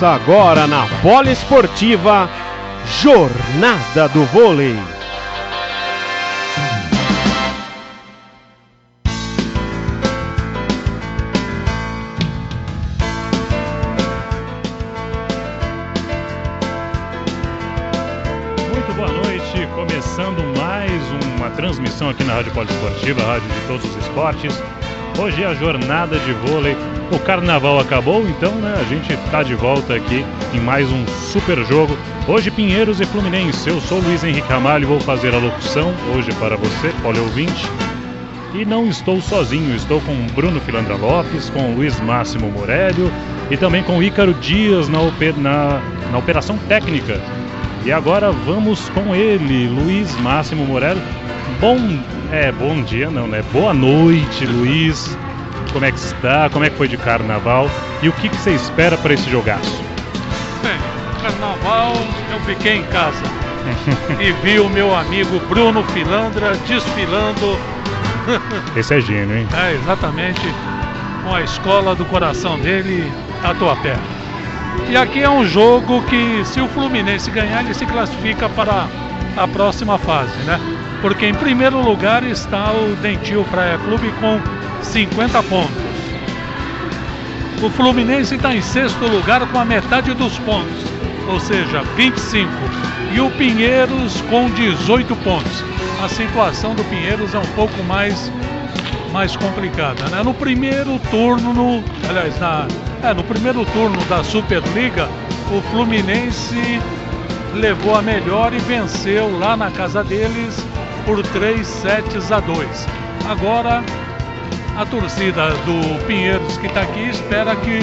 Começa agora na Poliesportiva Jornada do Vôlei. Muito boa noite, começando mais uma transmissão aqui na Rádio Poliesportiva, Rádio de Todos os Esportes. Hoje é a jornada de vôlei. O carnaval acabou, então né, a gente está de volta aqui em mais um super jogo. Hoje Pinheiros e Fluminense. Eu sou Luiz Henrique Ramalho vou fazer a locução hoje para você, ouvinte. E não estou sozinho, estou com Bruno Filandra Lopes, com Luiz Máximo Morélio e também com Ícaro Dias na, oper- na- na operação técnica. E agora vamos com ele, Luiz Máximo Morelli. Bom, é, bom dia não, né? Boa noite, Luiz. Como é que está? Como é que foi de carnaval? E o que, que você espera para esse jogaço? Bem, carnaval eu fiquei em casa e vi o meu amigo Bruno Filandra desfilando, Esse é gênio, hein? é, exatamente, com a escola do coração dele, Tatuapé. E aqui é um jogo que, se o Fluminense ganhar, ele se classifica para a próxima fase, né? Porque em primeiro lugar está o Dentil Praia Clube com 50 pontos. O Fluminense está em sexto lugar com a metade dos pontos, ou seja, 25. E o Pinheiros com 18 pontos. A situação do Pinheiros é um pouco mais, mais complicada. Né? No primeiro turno, no, aliás, na, é, no primeiro turno da Superliga, o Fluminense levou a melhor e venceu lá na casa deles por 3 sets a 2. Agora a torcida do Pinheiros que está aqui espera que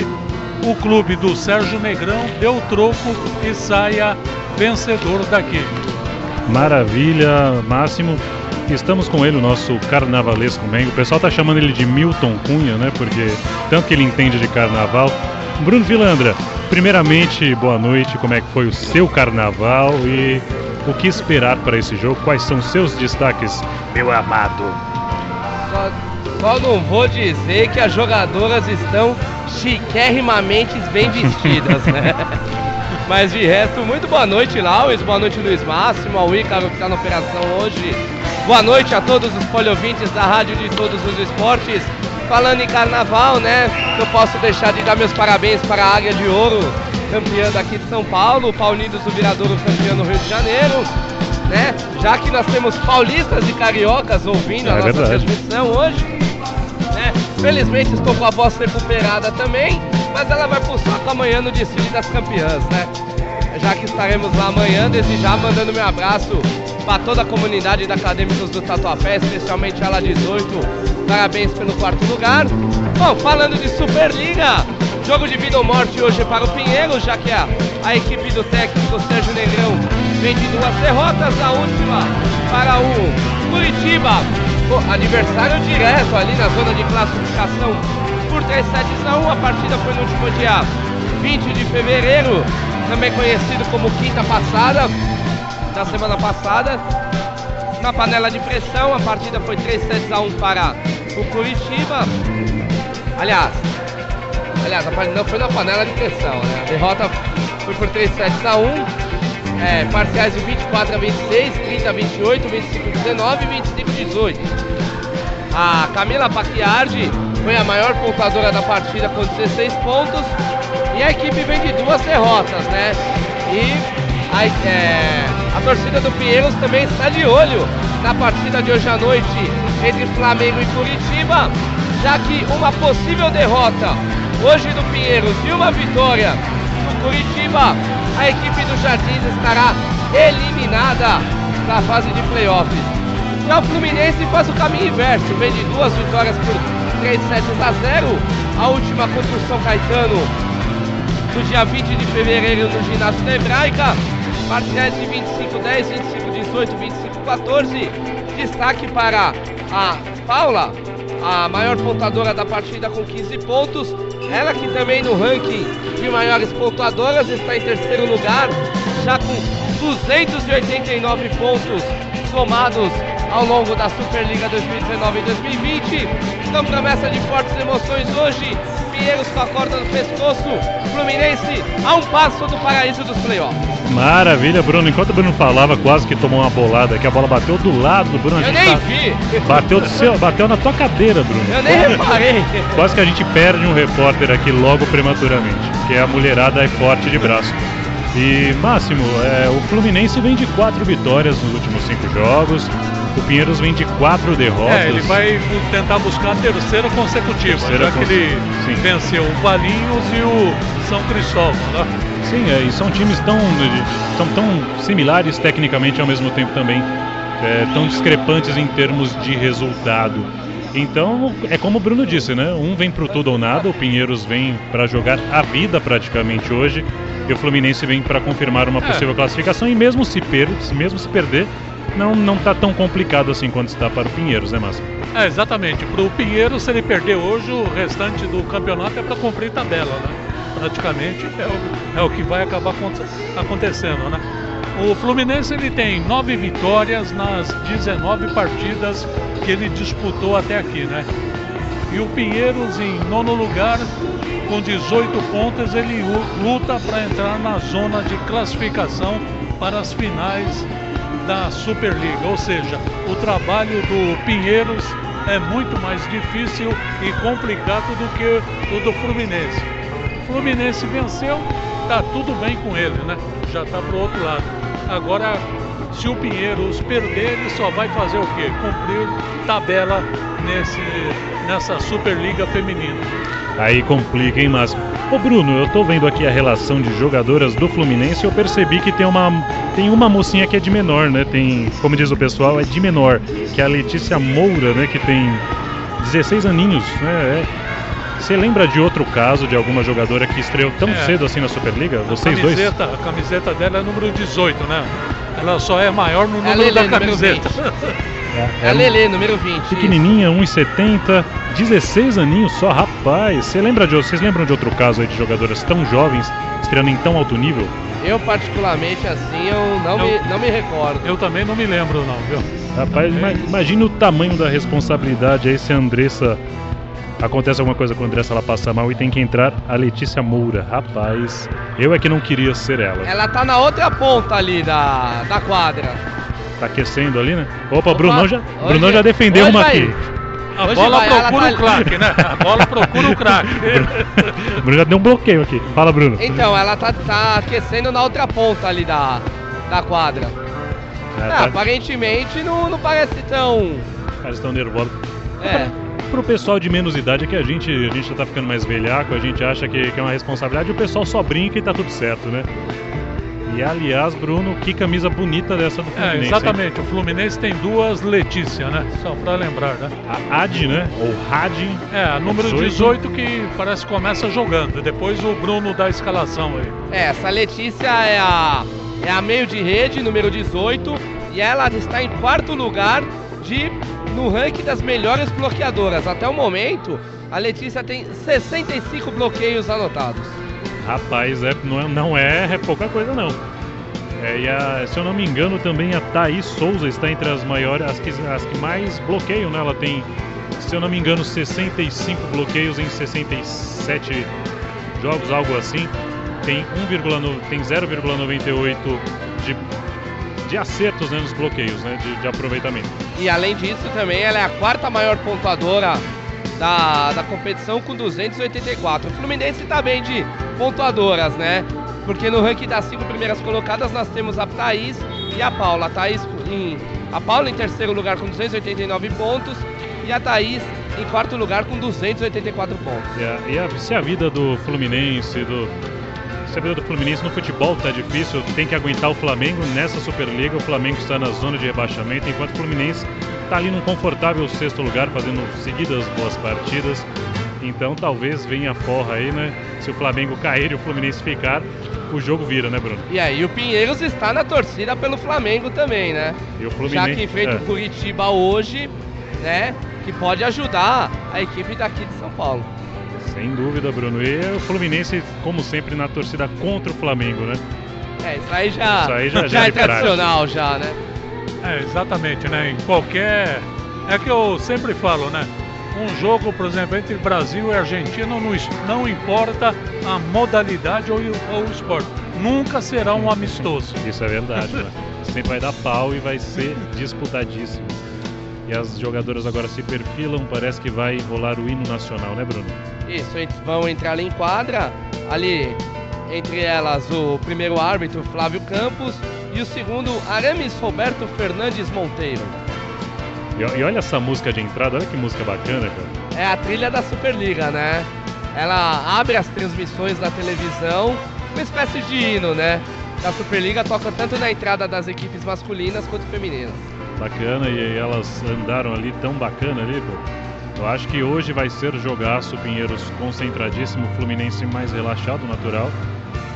o clube do Sérgio Negrão dê o troco e saia vencedor daqui. Maravilha, Máximo. Estamos com ele, o nosso carnavalesco Mengo. O pessoal tá chamando ele de Milton Cunha, né? Porque tanto que ele entende de carnaval. Bruno Vilandra, primeiramente, boa noite. Como é que foi o seu carnaval e o que esperar para esse jogo? Quais são os seus destaques, meu amado? Só, só não vou dizer que as jogadoras estão chiquérrimamente bem vestidas, né? Mas de resto, muito boa noite, Laues. Boa noite, Luiz Máximo, ao Ícaro que está na operação hoje. Boa noite a todos os poliovintes da Rádio de Todos os Esportes. Falando em carnaval, né? Não posso deixar de dar meus parabéns para a Águia de Ouro, campeã daqui de São Paulo, o Paulinho do Viradouro, campeão no Rio de Janeiro. Né? Já que nós temos paulistas e cariocas ouvindo É a nossa verdade. transmissão hoje. né? Felizmente estou com a voz recuperada também, mas ela vai pro saco amanhã no desfile das campeãs, né? Já que estaremos lá amanhã, desde já mandando meu abraço para toda a comunidade da Acadêmicos do Tatuapé, especialmente ela 18. Parabéns pelo quarto lugar. Bom, falando de Superliga, jogo de vida ou morte hoje para o Pinheiro, já que a, a equipe do técnico Sérgio Negrão vem de duas derrotas, a última para o Curitiba, o adversário direto ali na zona de classificação por 3 sets a 1. A partida foi no último dia 20 de fevereiro, também conhecido como quinta passada, da semana passada. Na panela de pressão, a partida foi 3 sets a 1 para o Curitiba. Aliás, aliás, a partida não foi na panela de pressão, né? A derrota foi por 3 sets a 1. É, parciais de 24 a 26, 30 a 28, 25 a 19 e 25 a 18. A Camila Pacchiardi foi a maior pontuadora da partida com 16 pontos. E a equipe vem de duas derrotas, né? E a, é, a torcida do Pinheiros também está de olho na partida de hoje à noite entre Flamengo e Curitiba, já que uma possível derrota hoje do Pinheiros e uma vitória do Curitiba, a equipe do Jardins estará eliminada da fase de playoffs. Já o Fluminense faz o caminho inverso, vem de duas vitórias por 3 sets a 0. A última contra o São Caetano no dia 20 de fevereiro no ginásio da Hebraica. Parciais de 25 10, 25 18, 25 14. Destaque para a Paula, a maior pontuadora da partida com 15 pontos. Ela que também no ranking de maiores pontuadoras está em terceiro lugar, já com 289 pontos somados ao longo da Superliga 2019 e 2020. Então promessa de fortes emoções hoje, Pinheiros com a corda no pescoço. Fluminense a um passo do paraíso dos playoffs. Maravilha, Bruno. Enquanto o Bruno falava, quase que tomou uma bolada, que a bola bateu do lado do Bruno. Eu nem tá... vi. Bateu, do seu, bateu na tua cadeira, Bruno. Eu nem reparei. Quase que a gente perde um repórter aqui logo prematuramente, que a mulherada é forte de braço. E Máximo, é, o Fluminense vem de quatro vitórias nos últimos cinco jogos. O Pinheiros vem de quatro derrotas. É, ele vai tentar buscar a terceira consecutiva, terceira já cons... que ele Sim. venceu o Valinhos e o São Cristóvão. Né? Sim, é, e são times tão, são tão similares tecnicamente ao mesmo tempo também, é, tão discrepantes em termos de resultado. Então, é como o Bruno disse, né? Um vem pro tudo ou nada, o Pinheiros vem para jogar a vida praticamente hoje, e o Fluminense vem para confirmar uma é. possível é. classificação, e mesmo se, per mesmo se perder, não, não tá tão complicado assim quanto está para o Pinheiros, né, Márcio? É, exatamente. Para o Pinheiros, se ele perder hoje, o restante do campeonato é para cumprir tabela, né? Praticamente é o, é o que vai acabar acontecendo, né? O Fluminense ele tem nove vitórias nas 19 partidas que ele disputou até aqui, né? E o Pinheiros em nono lugar, com 18 pontos, ele luta para entrar na zona de classificação para as finais da Superliga. Ou seja, o trabalho do Pinheiros é muito mais difícil e complicado do que o do Fluminense. O Fluminense venceu, tá tudo bem com ele, né? Já tá pro outro lado. Agora, se o Pinheiros perder, ele só vai fazer o quê? Cumprir tabela nesse, nessa Superliga Feminina. Aí complica, hein, Márcio? Ô Bruno, eu tô vendo aqui a relação de jogadoras do Fluminense e eu percebi que tem uma, tem uma mocinha que é de menor, né? Tem, como diz o pessoal, é de menor, que é a Letícia Moura, né? Que tem 16 aninhos, né? É. Você lembra de outro caso de alguma jogadora que estreou tão é. cedo assim na Superliga? Vocês camiseta, dois? A camiseta dela é número 18, né? Ela só é maior no é número da camiseta. É, a Lele, número 20. Pequenininha, 1,70, 16 aninhos só, rapaz. Você lembra de, vocês lembram de outro caso aí de jogadoras tão jovens estreando em tão alto nível? Eu, particularmente, assim, eu não, eu, me, não me recordo. Eu também não me lembro, não, viu? Rapaz, imagina o tamanho da responsabilidade aí se a Andressa. Acontece alguma coisa com a Andressa, ela passa mal e tem que entrar a Letícia Moura. Rapaz, eu é que não queria ser ela. Ela tá na outra ponta ali da, da quadra. Tá aquecendo ali, né? Opa, Opa Brunão já, hoje, Brunão já defendeu uma aqui. A bola procura o craque, né? A bola procura o craque. Bruno já deu um bloqueio aqui. Fala, Bruno. Então, ela tá, tá aquecendo na outra ponta ali da, da quadra. É, tá... Aparentemente não, não parece tão. Parece tão nervoso. É. Pro pessoal de menos idade é que a gente, a gente já tá ficando mais velhaco, a gente acha que, que é uma responsabilidade, o pessoal só brinca e tá tudo certo, né? E aliás, Bruno, que camisa bonita dessa do é, Fluminense. É, exatamente. Hein? O Fluminense tem duas Letícia, né? Só para lembrar, né? A Ad, né? Ou Had. É, a número 18. 18 que parece que começa jogando. Depois o Bruno dá a escalação aí. É, essa Letícia é a, é a meio de rede, número 18. E ela está em quarto lugar de no ranking das melhores bloqueadoras. Até o momento, a Letícia tem 65 bloqueios anotados. Rapaz, é, não, é, não é, é pouca coisa não. É, e a, se eu não me engano, também a Thaís Souza está entre as maiores, as que, as que mais bloqueiam, né? Ela tem, se eu não me engano, 65 bloqueios em 67 jogos, algo assim. Tem 1, tem 0,98 de, de acertos né, nos bloqueios, né? De, de aproveitamento. E além disso, também ela é a quarta maior pontuadora da, da competição com 284. O Fluminense está bem de pontuadoras, né? Porque no ranking das cinco primeiras colocadas nós temos a Thaís e a Paula. A, Thaís em, a Paula em terceiro lugar com 289 pontos e a Thaís em quarto lugar com 284 pontos. E a, e a, se a vida do Fluminense, do, se a vida do Fluminense no futebol tá difícil, tem que aguentar o Flamengo nessa Superliga. O Flamengo está na zona de rebaixamento, enquanto o Fluminense está ali num confortável sexto lugar, fazendo seguidas boas partidas. Então talvez venha a forra aí, né? Se o Flamengo cair e o Fluminense ficar, o jogo vira, né, Bruno? E aí o Pinheiros está na torcida pelo Flamengo também, né? E o Fluminense, Já que enfrenta é. o Curitiba hoje, né? Que pode ajudar a equipe daqui de São Paulo. Sem dúvida, Bruno. E o Fluminense, como sempre, na torcida contra o Flamengo, né? É, isso aí já, isso aí já, já, é, é tradicional já, né? É, exatamente, né? Em qualquer. É que eu sempre falo, né? um jogo, por exemplo, entre Brasil e Argentina, não, não importa a modalidade ou, ou o esporte. Nunca será um amistoso. Isso é verdade, né? Sempre vai dar pau e vai ser disputadíssimo. E as jogadoras agora se perfilam, parece que vai rolar o hino nacional, né, Bruno? Isso, vão entrar ali em quadra, ali entre elas o primeiro árbitro Flávio Campos e o segundo Aramis Roberto Fernandes Monteiro. E, e olha essa música de entrada, olha que música bacana, cara. É a trilha da Superliga, né? Ela abre as transmissões da televisão, uma espécie de hino, né? A Superliga toca tanto na entrada das equipes masculinas quanto femininas. Bacana, e elas andaram ali tão bacana ali, pô. Eu acho que hoje vai ser jogaço, Pinheiros concentradíssimo, Fluminense mais relaxado, natural.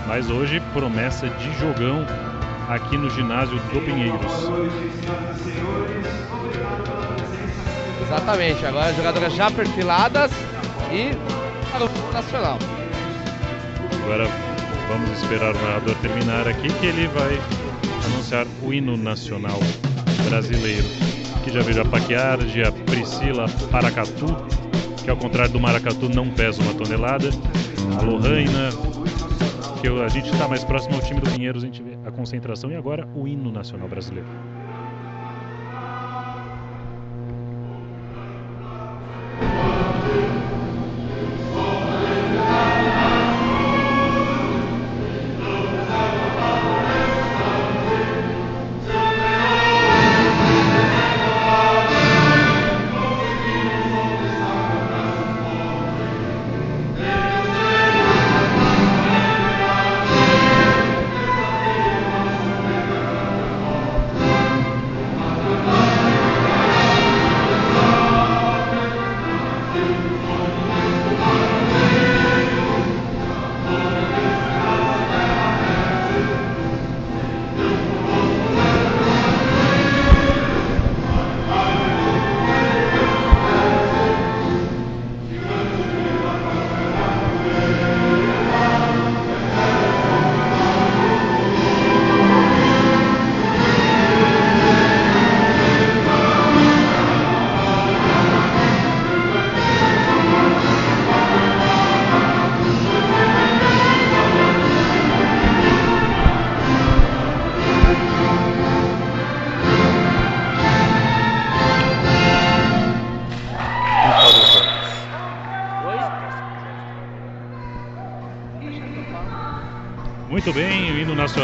Mas hoje promessa de jogão aqui no ginásio do Pinheiros. Exatamente, agora as jogadoras já perfiladas e para o nacional. Agora vamos esperar o narrador terminar aqui que ele vai anunciar o hino nacional brasileiro. Que já veio a Paquiardi, a Priscila Paracatu, que ao contrário do maracatu não pesa uma tonelada. A Lohaina, que a gente está mais próximo ao time do Pinheiros, a gente vê a concentração e agora o hino nacional brasileiro.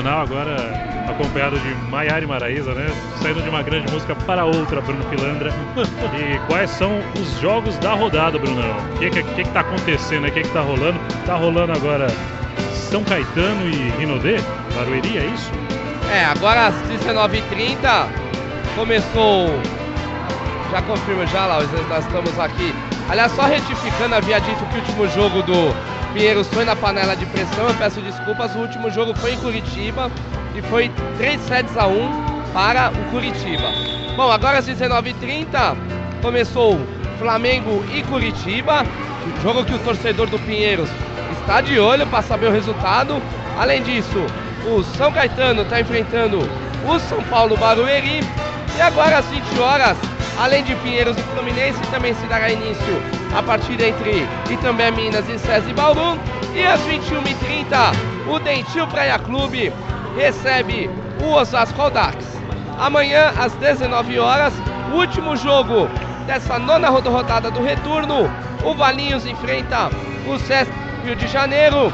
Agora acompanhado de Maiara e Maraísa, né? Saindo de uma grande música para outra, Bruno Pilandra. e quais são os jogos da rodada, Brunão? O que, que, que, que tá acontecendo? O que, que tá rolando? Tá rolando agora São Caetano e Rinodê? Barueri, é isso? É, agora às 19h30 começou. Já confirmo já lá, nós estamos aqui. Aliás, só retificando, havia dito que o último jogo do Pinheiros foi na panela de pressão, eu peço desculpas. O último jogo foi em Curitiba e foi 3 sets a 1 para o Curitiba. Bom, agora às 19h30 começou Flamengo e Curitiba, jogo que o torcedor do Pinheiros está de olho para saber o resultado. Além disso, o São Caetano está enfrentando o São Paulo Barueri. E agora às 20 horas, além de Pinheiros e Fluminense, também se dará início a partida entre Itambé Minas e e Bauru. E às 21h30, o Dentil Praia Clube recebe o Osasco Aldax. Amanhã, às 19 horas, o último jogo dessa nona rodada do retorno. O Valinhos enfrenta o César Rio de Janeiro.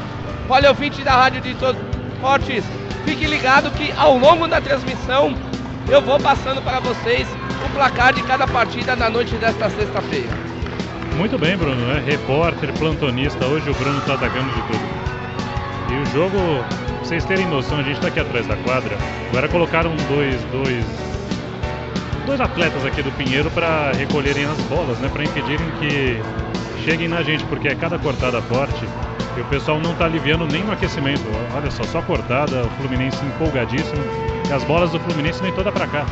Olha, ouvinte da Rádio de Todos Esportes, fique ligado que ao longo da transmissão eu vou passando para vocês o placar de cada partida na noite desta sexta-feira. Muito bem, Bruno, né? Repórter, plantonista, hoje o Bruno está atacando de tudo. E o jogo, pra vocês terem noção, a gente está aqui atrás da quadra. Agora colocaram dois, dois, dois atletas aqui do Pinheiro para recolherem as bolas, né? Para impedirem que cheguem na gente, porque é cada cortada forte e o pessoal não está aliviando nem no aquecimento. Olha só, só cortada, o Fluminense empolgadíssimo. E as bolas do Fluminense nem toda para cá.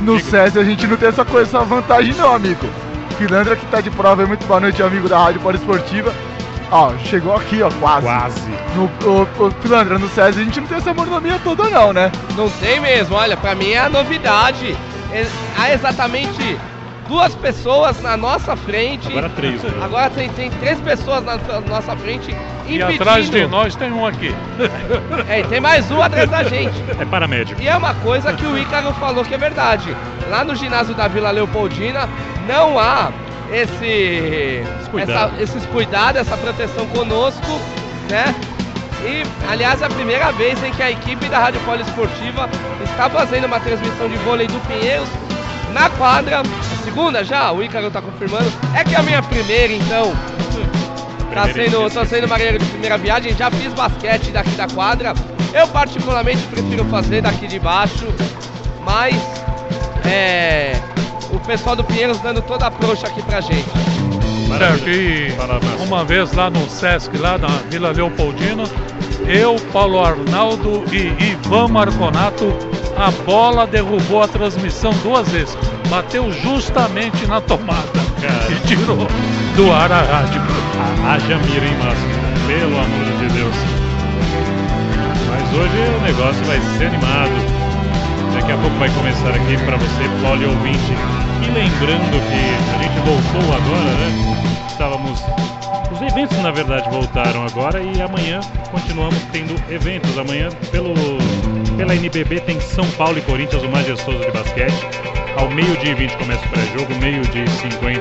No SESI a gente não tem essa coisa, essa vantagem não, amigo. Filandra que tá de prova é muito boa noite, amigo da Rádio Esportiva. Ó, chegou aqui, ó, quase. Quase. No, o, o Filandra, no SESI a gente não tem essa mordomia toda não, né? Não tem mesmo, olha, pra mim é a novidade. É, há exatamente duas pessoas na nossa frente. Agora três. Né? Agora tem, tem três pessoas na, na nossa frente e atrás de nós tem um aqui. É, e tem mais um atrás da gente. É paramédico. E é uma coisa que o Ícaro falou que é verdade. Lá no ginásio da Vila Leopoldina não há esse, essa, esses cuidados, essa proteção conosco, né? E, aliás, é a primeira vez em que a equipe da Rádio Poliesportiva está fazendo uma transmissão de vôlei do Pinheiros na quadra. Segunda já, o Ícaro está confirmando. É que é a minha primeira, então. Tá sendo, tô sendo marinheiro de primeira viagem, já fiz basquete daqui da quadra. Eu particularmente prefiro fazer daqui de baixo, mas é, o pessoal do Pinheiros dando toda a prouxa aqui pra gente. Certo, e uma vez lá no Sesc, lá na Vila Leopoldina, eu, Paulo Arnaldo e Ivan Marconato, a bola derrubou a transmissão duas vezes. Bateu justamente na tomada Cara. e tirou do ar a rádio. Haja mira, hein, Márcio? Pelo amor de Deus. Mas hoje o negócio vai ser animado. Daqui a pouco vai começar aqui para você, poli ouvinte. E lembrando que a gente voltou agora, né? Estávamos. Os eventos, na verdade, voltaram agora e amanhã continuamos tendo eventos. Amanhã, pelo, pela NBB, tem São Paulo e Corinthians, o majestoso de basquete. Ao meio-dia e 20 começa o pré-jogo, meio-dia e 50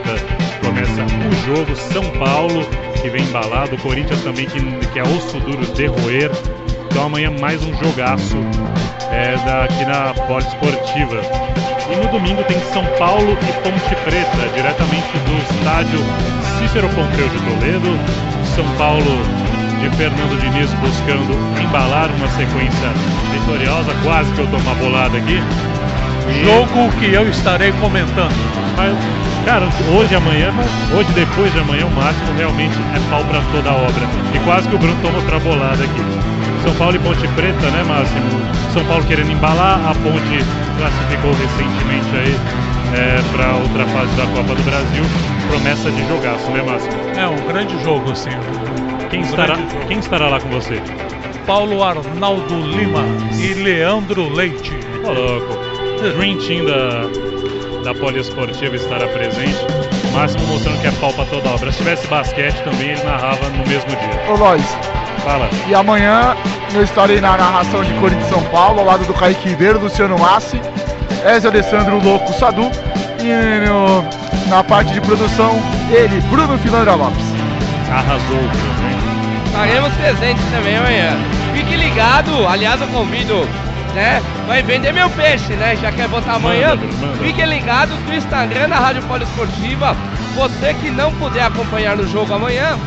começa o jogo. São Paulo, que vem embalado, Corinthians também, que, que é osso duro de roer. Então amanhã mais um jogaço é, aqui na Poliesportiva. E no domingo tem São Paulo e Ponte Preta, diretamente do estádio Cícero Pompeu de Toledo. São Paulo de Fernando Diniz buscando embalar uma sequência vitoriosa, quase que eu tomo uma bolada aqui. E... Jogo que eu estarei comentando. Mas, cara, hoje amanhã, hoje depois de amanhã, o máximo realmente é pau para toda a obra. E quase que o Bruno toma outra bolada aqui. São Paulo e Ponte Preta, né, Máximo? São Paulo querendo embalar, a Ponte classificou recentemente aí é, para outra fase da Copa do Brasil. Promessa de jogaço, né, Máximo? É um grande jogo, sim. Quem, estará, quem estará lá com você? Paulo Arnaldo Lima e Leandro Leite. Ô, louco. Dream Team da, da Poliesportiva estará presente. Máximo mostrando que é pau para toda obra. Se tivesse basquete também, ele narrava no mesmo dia. Ô, Lois, Fala. E amanhã eu estarei na narração de Corinthians São Paulo, ao lado do Kaique Ribeiro, Luciano Massi, Ezio Alessandro Louco Sadu e no, na parte de produção, ele, Bruno Filandra Lopes. Arrasou, Estaremos presentes também amanhã. Fique ligado, aliás eu convido, né? Vai vender meu peixe, né? Já quer botar amanhã? Manda. Fique ligado no Instagram da Rádio Poliesportiva. Você que não puder acompanhar no jogo amanhã,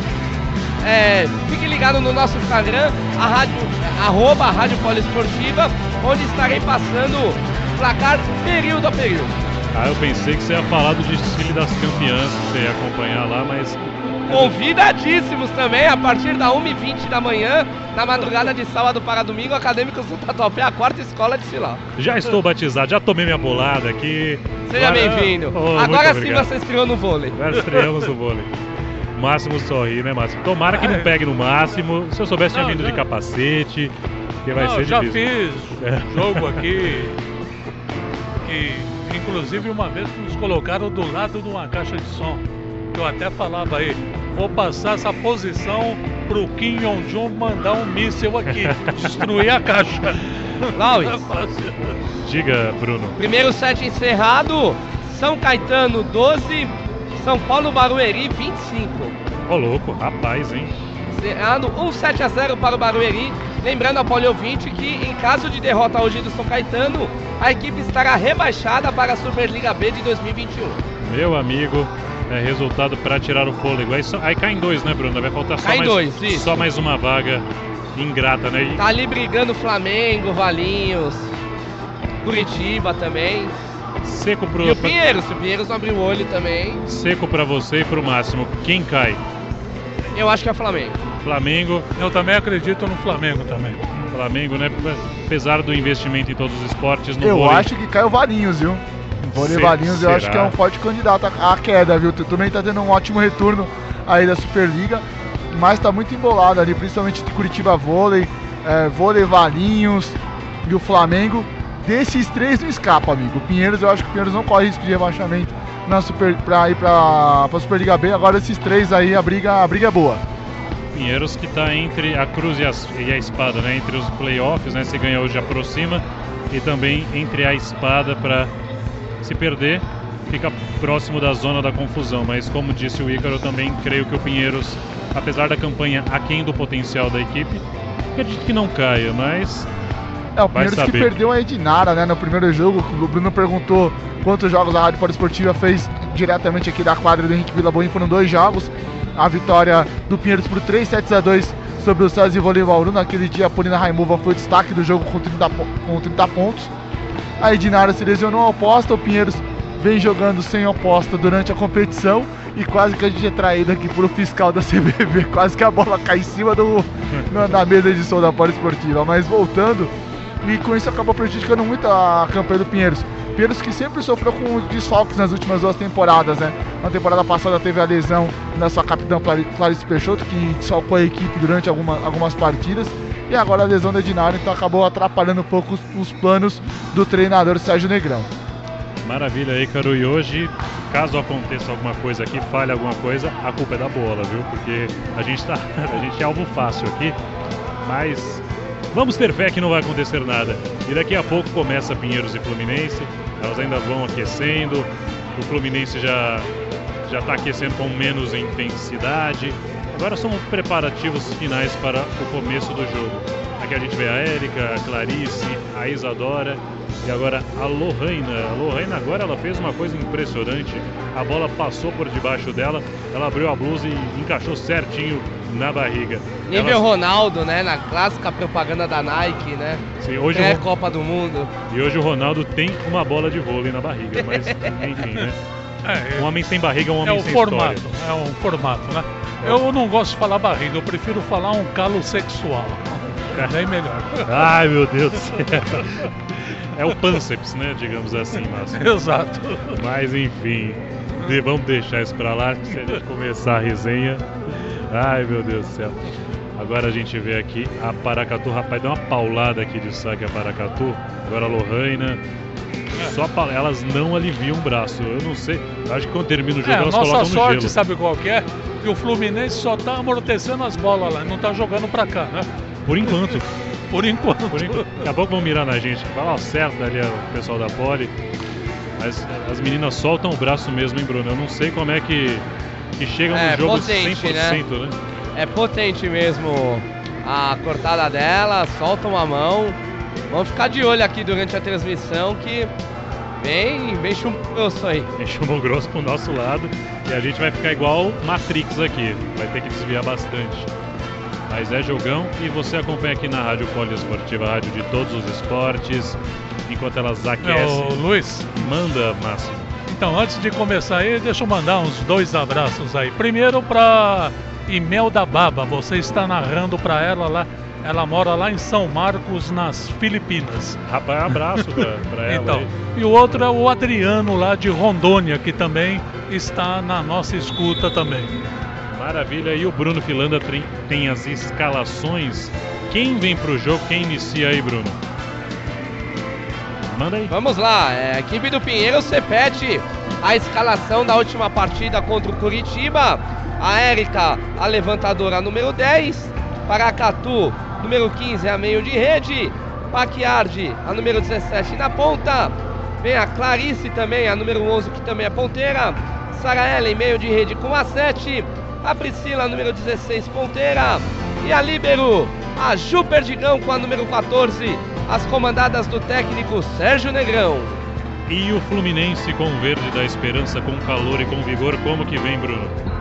é, fique ligado no nosso Instagram, a rádio, arroba a Rádio Poliesportiva, onde estarei passando placar período a período. Ah, eu pensei que você ia falar do desfile das campeãs, que você ia acompanhar lá, mas. Convidadíssimos também, a partir da 1h20 da manhã, na madrugada de sábado para domingo, Acadêmicos do Tatuapé, a quarta escola de filar. Já estou batizado, já tomei minha bolada aqui. Seja bem-vindo. Oh, Agora sim você estreou no vôlei. Agora estreamos no vôlei. Máximo sorri, né, Máximo? Tomara que não pegue no máximo. Se eu soubesse, tinha vindo de capacete. Que vai não, ser já difícil. fiz é. jogo aqui. Que inclusive uma vez nos colocaram do lado de uma caixa de som. Eu até falava aí, vou passar essa posição pro Kim Jong-un mandar um míssil aqui, destruir a caixa. Lauis. Diga, Bruno. Primeiro set encerrado, São Caetano 12, são Paulo Barueri 25. Ô oh, louco, rapaz, hein? Zerando 1 7 a 0 para o Barueri. Lembrando a Polio 20 que em caso de derrota hoje do São Caetano, a equipe estará rebaixada para a Superliga B de 2021. Meu amigo, é resultado para tirar o fôlego. Aí, só, aí cai em dois, né, Bruno? Vai faltar só, cai mais, dois, isso. só mais uma vaga ingrata, né? E... Tá ali brigando Flamengo, Valinhos, Curitiba também. Seco pro. E o Pinheiros, o Pinheiros não abriu o olho também. Seco para você e pro Máximo. Quem cai? Eu acho que é Flamengo. Flamengo. Eu também acredito no Flamengo também. Flamengo, né? Apesar do investimento em todos os esportes no Eu vôlei. acho que cai o Valinhos, viu? Valinhos eu acho que é um forte candidato à queda, viu? Também tá tendo um ótimo retorno aí da Superliga, mas tá muito embolado ali, principalmente de Curitiba Vôlei, é, Vôlei Valinhos e o Flamengo Desses três não escapa, amigo. O Pinheiros, eu acho que o Pinheiros não corre risco de rebaixamento na Super, pra ir pra, pra Superliga B. Agora esses três aí, a briga, a briga é boa. Pinheiros que está entre a cruz e a, e a, espada, né? Entre os playoffs, né? Se ganha hoje aproxima e também entre a espada para se perder fica próximo da zona da confusão. Mas como disse o Ícaro, também creio que o Pinheiros, apesar da campanha aquém do potencial da equipe, acredito que não caia, mas é, o Pinheiros que perdeu a Edinara, né, no primeiro jogo. O Bruno perguntou quantos jogos a Rádio Esportiva fez diretamente aqui da quadra do Henrique Vila Boim. Foram dois jogos. A vitória do Pinheiros por 3 sets a 2 sobre o César Vôlei Bauru. Naquele dia, a Polina Raimuva foi o destaque do jogo com 30, com 30 pontos. A Edinara se lesionou a oposta. O Pinheiros vem jogando sem oposta durante a competição e quase que a gente é traído aqui por o fiscal da CBB, quase que a bola cai em cima do, na mesa de som da Esportiva. Mas voltando, e com isso acabou prejudicando muito a campanha do Pinheiros. Pinheiros que sempre sofreu com desfalques nas últimas duas temporadas, né? Na temporada passada teve a lesão da sua capitã Clarice Peixoto, que desfalcou a equipe durante alguma, algumas partidas. E agora a lesão da Edinaro, então acabou atrapalhando um pouco os, os planos do treinador Sérgio Negrão. Maravilha, Ícaro. E hoje, caso aconteça alguma coisa aqui, falhe alguma coisa, a culpa é da bola, viu? Porque a gente, tá, a gente é alvo fácil aqui, mas Vamos ter fé que não vai acontecer nada. E daqui a pouco começa Pinheiros e Fluminense. Elas ainda vão aquecendo. O Fluminense já já está aquecendo com menos intensidade. Agora são preparativos finais para o começo do jogo. Aqui a gente vê a Érica, a Clarice, a Isadora e agora a Lohana. A Lohana agora ela fez uma coisa impressionante. A bola passou por debaixo dela, ela abriu a blusa e encaixou certinho na barriga. Nível Ela... Ronaldo, né? Na clássica propaganda da Nike, né? Sim, hoje é o... Copa do Mundo. E hoje o Ronaldo tem uma bola de vôlei na barriga, mas enfim, né? É, um homem sem barriga é um homem é sem formato, história. É um formato, né? Eu não gosto de falar barriga, eu prefiro falar um calo sexual. É bem melhor. Ai, meu Deus do céu. É o pânceps, né? Digamos assim, Márcio. Exato. Mas enfim, vamos deixar isso pra lá. Se a gente começar a resenha, Ai, meu Deus do céu. Agora a gente vê aqui a Paracatu. Rapaz, deu uma paulada aqui de saque a Paracatu. Agora a Lohaina. Só pa... elas não aliviam o braço. Eu não sei. Acho que quando termina o jogo é, elas nossa colocam sorte, no gelo. sabe qual que é? Que o Fluminense só tá amortecendo as bolas lá, não tá jogando pra cá, né? Por enquanto. Por enquanto. Por enquanto. Daqui a pouco vão mirar na gente. Fala certo ali o pessoal da Poli. Mas as meninas soltam o braço mesmo, hein, Bruno? Eu não sei como é que que chegam é, no jogo potente, 100%, né? né? É potente mesmo a cortada dela, soltam a mão. Vamos ficar de olho aqui durante a transmissão que vem, vem chumbo grosso aí. Vem chumbo grosso pro nosso lado e a gente vai ficar igual Matrix aqui. Vai ter que desviar bastante. Mas é jogão e você acompanha aqui na Rádio Poliesportiva, rádio de todos os esportes, enquanto elas aquecem. Ô, Luiz. Manda, Márcio. Então, antes de começar aí, deixa eu mandar uns dois abraços aí. Primeiro para Imelda Baba, você está narrando para ela lá. Ela mora lá em São Marcos, nas Filipinas. Rapaz, abraço para ela. Então, aí. e o outro é o Adriano lá de Rondônia, que também está na nossa escuta também. Maravilha. E o Bruno Filanda tem as escalações. Quem vem para o jogo? Quem inicia aí, Bruno? Manda aí. Vamos lá, é, a equipe do Pinheiro repete a escalação da última partida contra o Curitiba. A Érica, a levantadora número 10. Paracatu, número 15, a meio de rede. Paquiardi, a número 17 na ponta. Vem a Clarice também, a número 11, que também é ponteira. Sara Ellen, meio de rede com a 7. A Priscila, número 16, ponteira. E a Líbero, a Ju Perdigão com a número 14 as comandadas do técnico Sérgio Negrão. E o Fluminense com verde da esperança, com calor e com vigor, como que vem, Bruno?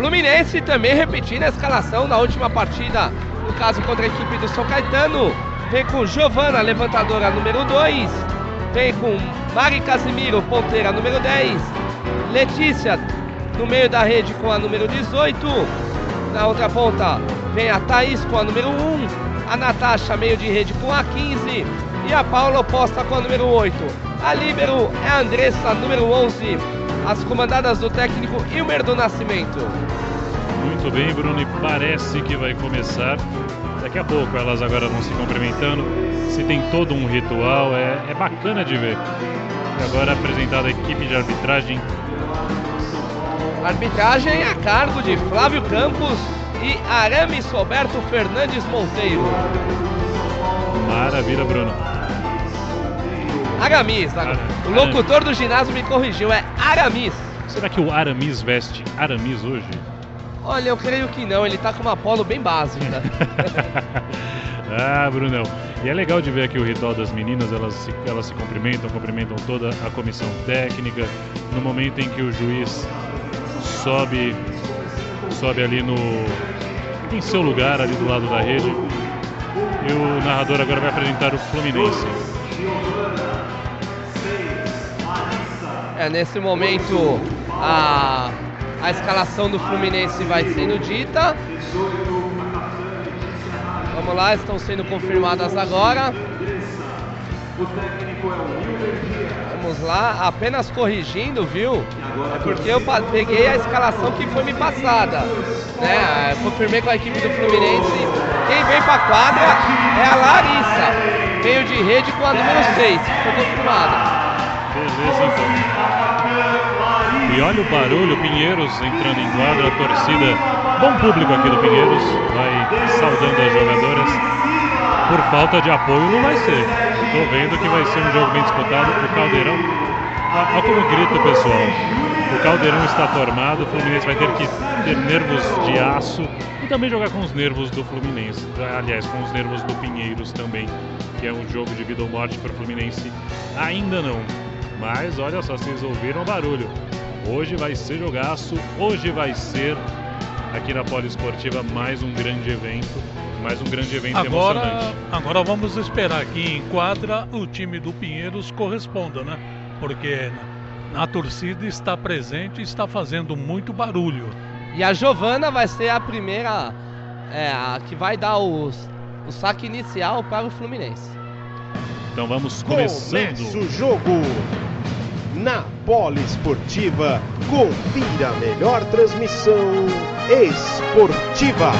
Fluminense também repetindo a escalação na última partida, no caso contra a equipe do São Caetano. Vem com Giovana, levantadora número 2. Vem com Mari Casimiro, ponteira número 10. Letícia, no meio da rede com a número 18. Na outra ponta, vem a Thaís com a número 1 a Natasha meio de rede com a 15 e a Paula oposta com a número 8. A líbero é a Andressa, número 11. As comandadas do técnico Ilmer do Nascimento. Muito bem, Bruno, e parece que vai começar. Daqui a pouco elas agora vão se cumprimentando. Se tem todo um ritual, é, é bacana de ver. E agora apresentada a equipe de arbitragem. Arbitragem a cargo de Flávio Campos e Aramis Roberto Fernandes Monteiro. Maravilha, Bruno. Aramis, Ar o locutor do ginásio me corrigiu, é Aramis. Será que o Aramis veste Aramis hoje? Olha, eu creio que não, ele tá com uma polo bem básica. ah, Brunão. E é legal de ver aqui o ritual das meninas, elas se, elas se cumprimentam, cumprimentam toda a comissão técnica. No momento em que o juiz sobe, sobe ali no. em seu lugar, ali do lado da rede. E o narrador agora vai apresentar o Fluminense. É, nesse momento a, a escalação do Fluminense vai sendo dita. Vamos lá, estão sendo confirmadas agora. Vamos lá, apenas corrigindo, viu? É porque eu peguei a escalação que foi me passada. Né? Confirmei com a equipe do Fluminense. Quem vem pra quadra é a Larissa. Veio de rede com a número 6, foi confirmada. Beleza, então. Olha o barulho, Pinheiros entrando em quadra, a torcida, bom público aqui do Pinheiros, vai saudando as jogadoras. Por falta de apoio não vai ser. Estou vendo que vai ser um jogo bem disputado. O Caldeirão, olha como grita o pessoal. O Caldeirão está formado, o Fluminense vai ter que ter nervos de aço e também jogar com os nervos do Fluminense. Aliás, com os nervos do Pinheiros também, que é um jogo de vida ou morte para o Fluminense. Ainda não. Mas olha só, vocês ouviram o barulho. Hoje vai ser jogaço, hoje vai ser aqui na Poliesportiva mais um grande evento, mais um grande evento agora, emocionante. Agora vamos esperar que em quadra o time do Pinheiros corresponda, né? Porque a torcida está presente e está fazendo muito barulho. E a Giovana vai ser a primeira é, a que vai dar os, o saque inicial para o Fluminense. Então vamos começando. Começa o jogo na Poliesportiva. Confira a melhor transmissão esportiva.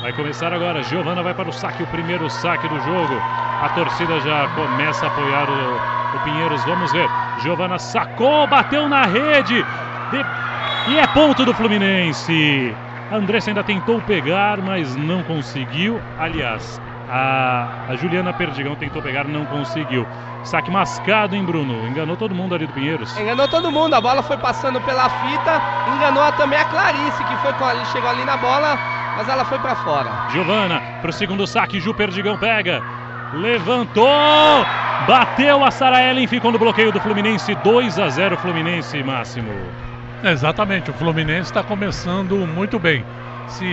Vai começar agora. Giovana vai para o saque, o primeiro saque do jogo. A torcida já começa a apoiar o, o Pinheiros. Vamos ver. Giovana sacou, bateu na rede. De... E é ponto do Fluminense. A Andressa ainda tentou pegar, mas não conseguiu. Aliás, a, a Juliana Perdigão tentou pegar, não conseguiu. Saque mascado, hein, Bruno? Enganou todo mundo ali do Pinheiros. Enganou todo mundo. A bola foi passando pela fita. Enganou também a Clarice, que foi com ali, chegou ali na bola, mas ela foi para fora. Giovana para o segundo saque. Ju Perdigão pega. Levantou! Bateu a Sara Ellen, ficou no bloqueio do Fluminense. 2 a 0 Fluminense, Máximo. Exatamente, o Fluminense está começando muito bem. Se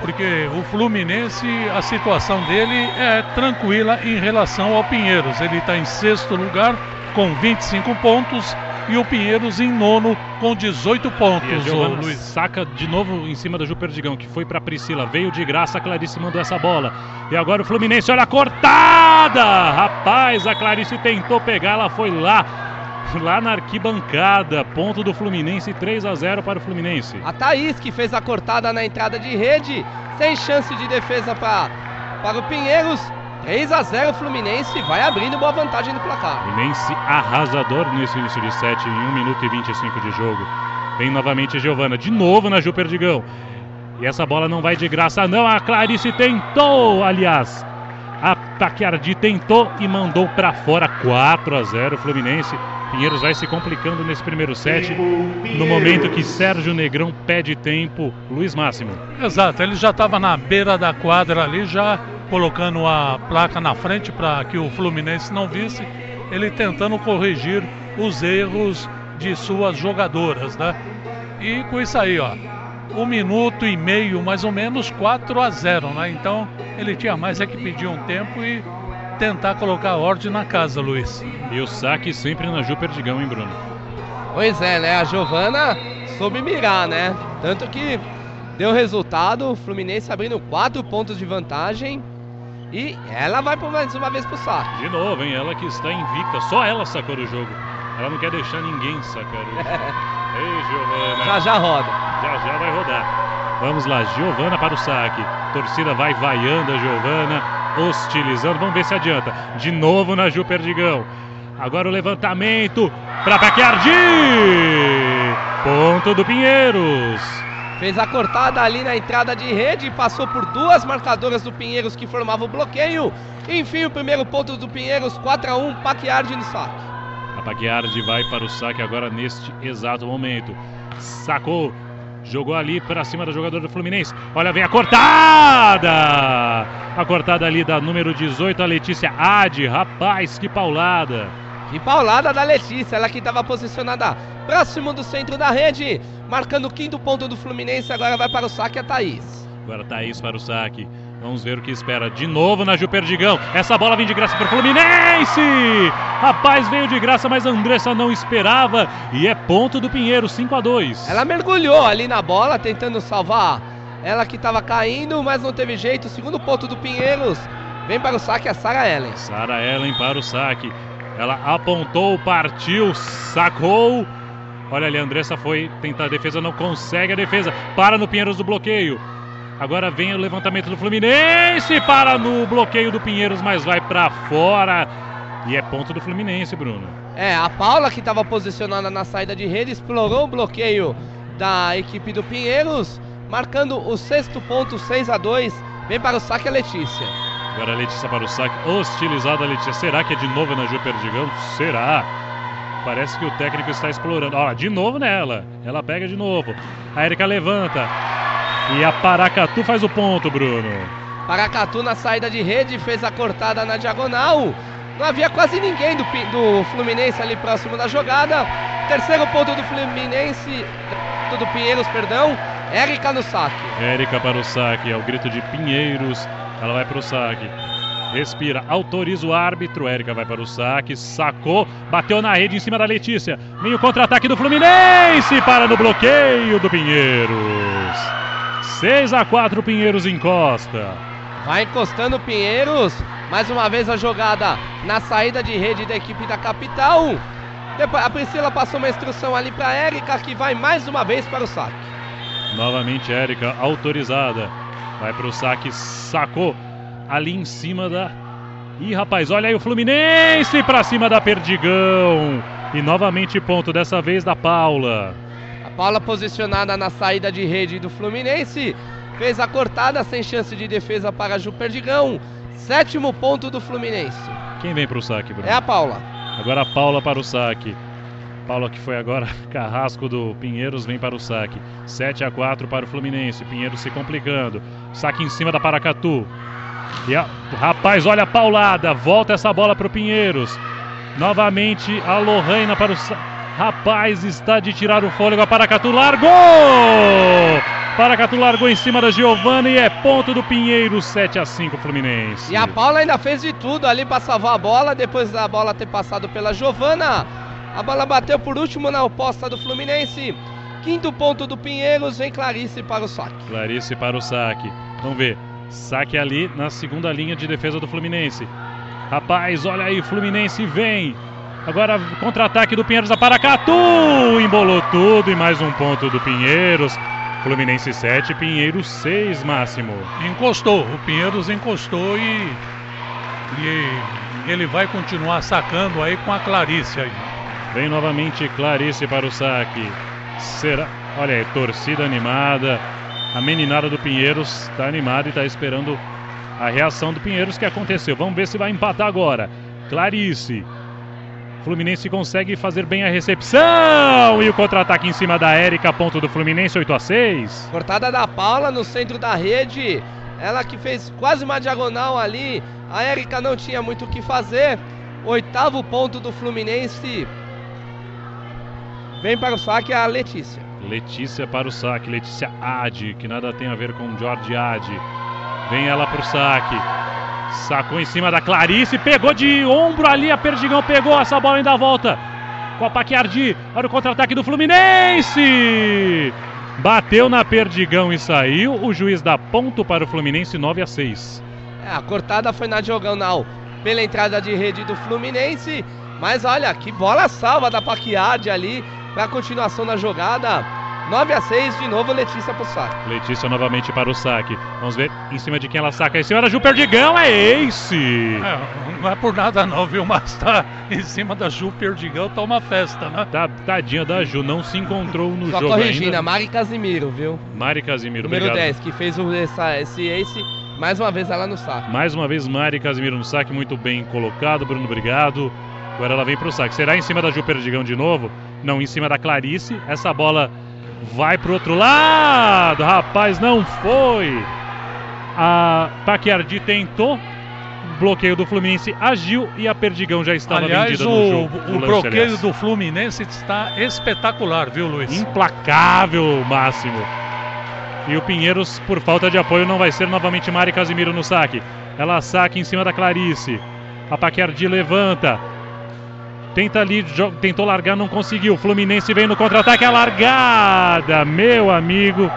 porque o Fluminense, a situação dele é tranquila em relação ao Pinheiros. Ele está em sexto lugar com 25 pontos e o Pinheiros em nono com 18 pontos. E a Luiz saca de novo em cima da Ju Perdigão, que foi para Priscila, veio de graça, a Clarice mandou essa bola. E agora o Fluminense, olha a cortada! Rapaz, a Clarice tentou pegar, ela foi lá lá na arquibancada. Ponto do Fluminense, 3 a 0 para o Fluminense. A Thaís que fez a cortada na entrada de rede, sem chance de defesa pra, para o Pinheiros. 3 a 0 Fluminense vai abrindo boa vantagem no placar. Fluminense arrasador nesse início de 7 em 1 minuto e 25 de jogo. Vem novamente Giovana, de novo na Ju Perdigão. E essa bola não vai de graça, não. A Clarice tentou, aliás. A Taquiardi tentou e mandou para fora 4 a 0 Fluminense. Pinheiros vai se complicando nesse primeiro set. No momento que Sérgio Negrão pede tempo, Luiz Máximo. Exato, ele já estava na beira da quadra ali, já colocando a placa na frente para que o Fluminense não visse. Ele tentando corrigir os erros de suas jogadoras, né? E com isso aí, ó, um minuto e meio, mais ou menos, 4 a 0, né? Então ele tinha mais é que pedir um tempo e tentar colocar ordem na casa, Luiz. E o saque sempre na Ju Perdigão, hein, Bruno? Pois é, né? A Giovana soube mirar, né? Tanto que deu resultado, o Fluminense abrindo quatro pontos de vantagem. E ela vai por mais uma vez pro saque. De novo, hein? Ela que está invicta. Só ela sacou o jogo. Ela não quer deixar ninguém sacar o jogo. Ei, Giovana. Já já roda. Já já vai rodar. Vamos lá, Giovana para o saque. Torcida vai vaiando a Giovana hostilizando. Vamos ver se adianta. De novo na Ju Perdigão. Agora o levantamento para Paquiardi. Ponto do Pinheiros. Fez a cortada ali na entrada de rede, passou por duas marcadoras do Pinheiros que formavam o bloqueio. Enfim, o primeiro ponto do Pinheiros, 4 a 1 Paquiardi no saque. A Paquiardi vai para o saque agora neste exato momento. Sacou, jogou ali para cima da jogadora do Fluminense. Olha, vem a cortada! A cortada ali da número 18, a Letícia Adi. Rapaz, que paulada! Que paulada da Letícia, ela que estava posicionada próximo do centro da rede, marcando o quinto ponto do Fluminense. Agora vai para o saque a Thaís. Agora Thaís para o saque. Vamos ver o que espera. De novo na Gil Perdigão. Essa bola vem de graça para o Fluminense. Rapaz, veio de graça, mas a Andressa não esperava. E é ponto do Pinheiro, 5 a 2 Ela mergulhou ali na bola, tentando salvar ela que estava caindo, mas não teve jeito. Segundo ponto do Pinheiros. Vem para o saque a Sara Ellen. Sara Ellen para o saque. Ela apontou, partiu, sacou. Olha ali, a Andressa foi tentar a defesa, não consegue a defesa. Para no Pinheiros do bloqueio. Agora vem o levantamento do Fluminense. Para no bloqueio do Pinheiros, mas vai para fora. E é ponto do Fluminense, Bruno. É, a Paula que estava posicionada na saída de rede explorou o bloqueio da equipe do Pinheiros, marcando o sexto ponto, 6 a 2 Vem para o saque a Letícia. Agora a Letícia para o saque, hostilizada a Letícia. Será que é de novo na Ju Perdigão? Será? Parece que o técnico está explorando. Olha, de novo nela. Ela pega de novo. A Erika levanta. E a Paracatu faz o ponto, Bruno. Paracatu na saída de rede fez a cortada na diagonal. Não havia quase ninguém do, do Fluminense ali próximo da jogada. Terceiro ponto do Fluminense, do Pinheiros, perdão. Érica no saque. Érica para o saque, é o grito de Pinheiros. Ela vai para o saque. Respira, autoriza o árbitro. Érica vai para o saque, sacou, bateu na rede em cima da Letícia. Vem o contra-ataque do Fluminense para no bloqueio do Pinheiros. 6 a 4 Pinheiros encosta. Vai encostando Pinheiros. Mais uma vez a jogada na saída de rede da equipe da capital. A Priscila passou uma instrução ali para Érica que vai mais uma vez para o saque. Novamente Érica autorizada. Vai para o saque, sacou ali em cima da. Ih, rapaz, olha aí o Fluminense para cima da Perdigão. E novamente ponto, dessa vez da Paula. A Paula posicionada na saída de rede do Fluminense. Fez a cortada sem chance de defesa para Ju Perdigão. Sétimo ponto do Fluminense. Quem vem para o saque, Bruno? É a Paula. Agora a Paula para o saque. Paula que foi agora carrasco do Pinheiros vem para o saque. 7 a 4 para o Fluminense. Pinheiros se complicando. Saque em cima da Paracatu. E a, rapaz, olha a paulada. Volta essa bola para o Pinheiros. Novamente a Lohana para o. Rapaz, está de tirar o fôlego. A Paracatu largou! Paracatu largou em cima da Giovana e é ponto do Pinheiro, 7 a 5 Fluminense. E a Paula ainda fez de tudo ali para salvar a bola, depois da bola ter passado pela Giovana. A bola bateu por último na oposta do Fluminense. Quinto ponto do Pinheiros, vem Clarice para o saque. Clarice para o saque. Vamos ver. Saque ali na segunda linha de defesa do Fluminense. Rapaz, olha aí, Fluminense vem. Agora contra-ataque do Pinheiros da Paracatu. Embolou tudo e mais um ponto do Pinheiros. Fluminense 7, Pinheiros 6, Máximo. Encostou, o Pinheiros encostou e, e ele vai continuar sacando aí com a Clarice aí. Vem novamente Clarice para o saque. Será? Olha aí, torcida animada. A meninada do Pinheiros está animada e está esperando a reação do Pinheiros que aconteceu. Vamos ver se vai empatar agora. Clarice. Fluminense consegue fazer bem a recepção e o contra-ataque em cima da Érica, ponto do Fluminense 8 a 6. Cortada da Paula no centro da rede. Ela que fez quase uma diagonal ali. A Érica não tinha muito o que fazer. Oitavo ponto do Fluminense. Vem para o saque a Letícia. Letícia para o saque. Letícia Adi, que nada tem a ver com Jorge Adi. Vem ela para o saque. Sacou em cima da Clarice, pegou de ombro ali, a Perdigão pegou essa bola ainda volta. Com a Paquiardi, para o contra-ataque do Fluminense. Bateu na Perdigão e saiu. O juiz dá ponto para o Fluminense 9 a 6. É, a cortada foi na diagonal pela entrada de rede do Fluminense. Mas olha, que bola salva da Paquiardi ali para a continuação da jogada. 9 a 6 de novo Letícia pro saque. Letícia novamente para o saque. Vamos ver em cima de quem ela saca. Em cima da Ju Perdigão, é Ace! É, não é por nada não, viu? Mas tá em cima da Ju Perdigão, tá uma festa, né? Tá, tadinha da Ju, não se encontrou no Só jogo corrigindo, ainda. Mari Casimiro, viu? Mari Casimiro, Número obrigado. 10, que fez o, essa, esse Ace, mais uma vez ela no saque. Mais uma vez Mari Casimiro no saque, muito bem colocado, Bruno, obrigado. Agora ela vem pro saque. Será em cima da Ju Perdigão de novo? Não, em cima da Clarice. Essa bola vai pro outro lado. Rapaz, não foi. A Paquiardi tentou. O bloqueio do Fluminense agiu e a Perdigão já estava Aliás, vendida o, no jogo. o lance, bloqueio aliás. do Fluminense está espetacular, viu, Luiz? Implacável, Máximo. E o Pinheiros, por falta de apoio, não vai ser novamente Mari Casimiro no saque. Ela saque em cima da Clarice. A Paquiardi levanta. Tenta ali, tentou largar, não conseguiu. Fluminense vem no contra-ataque, a largada, meu amigo.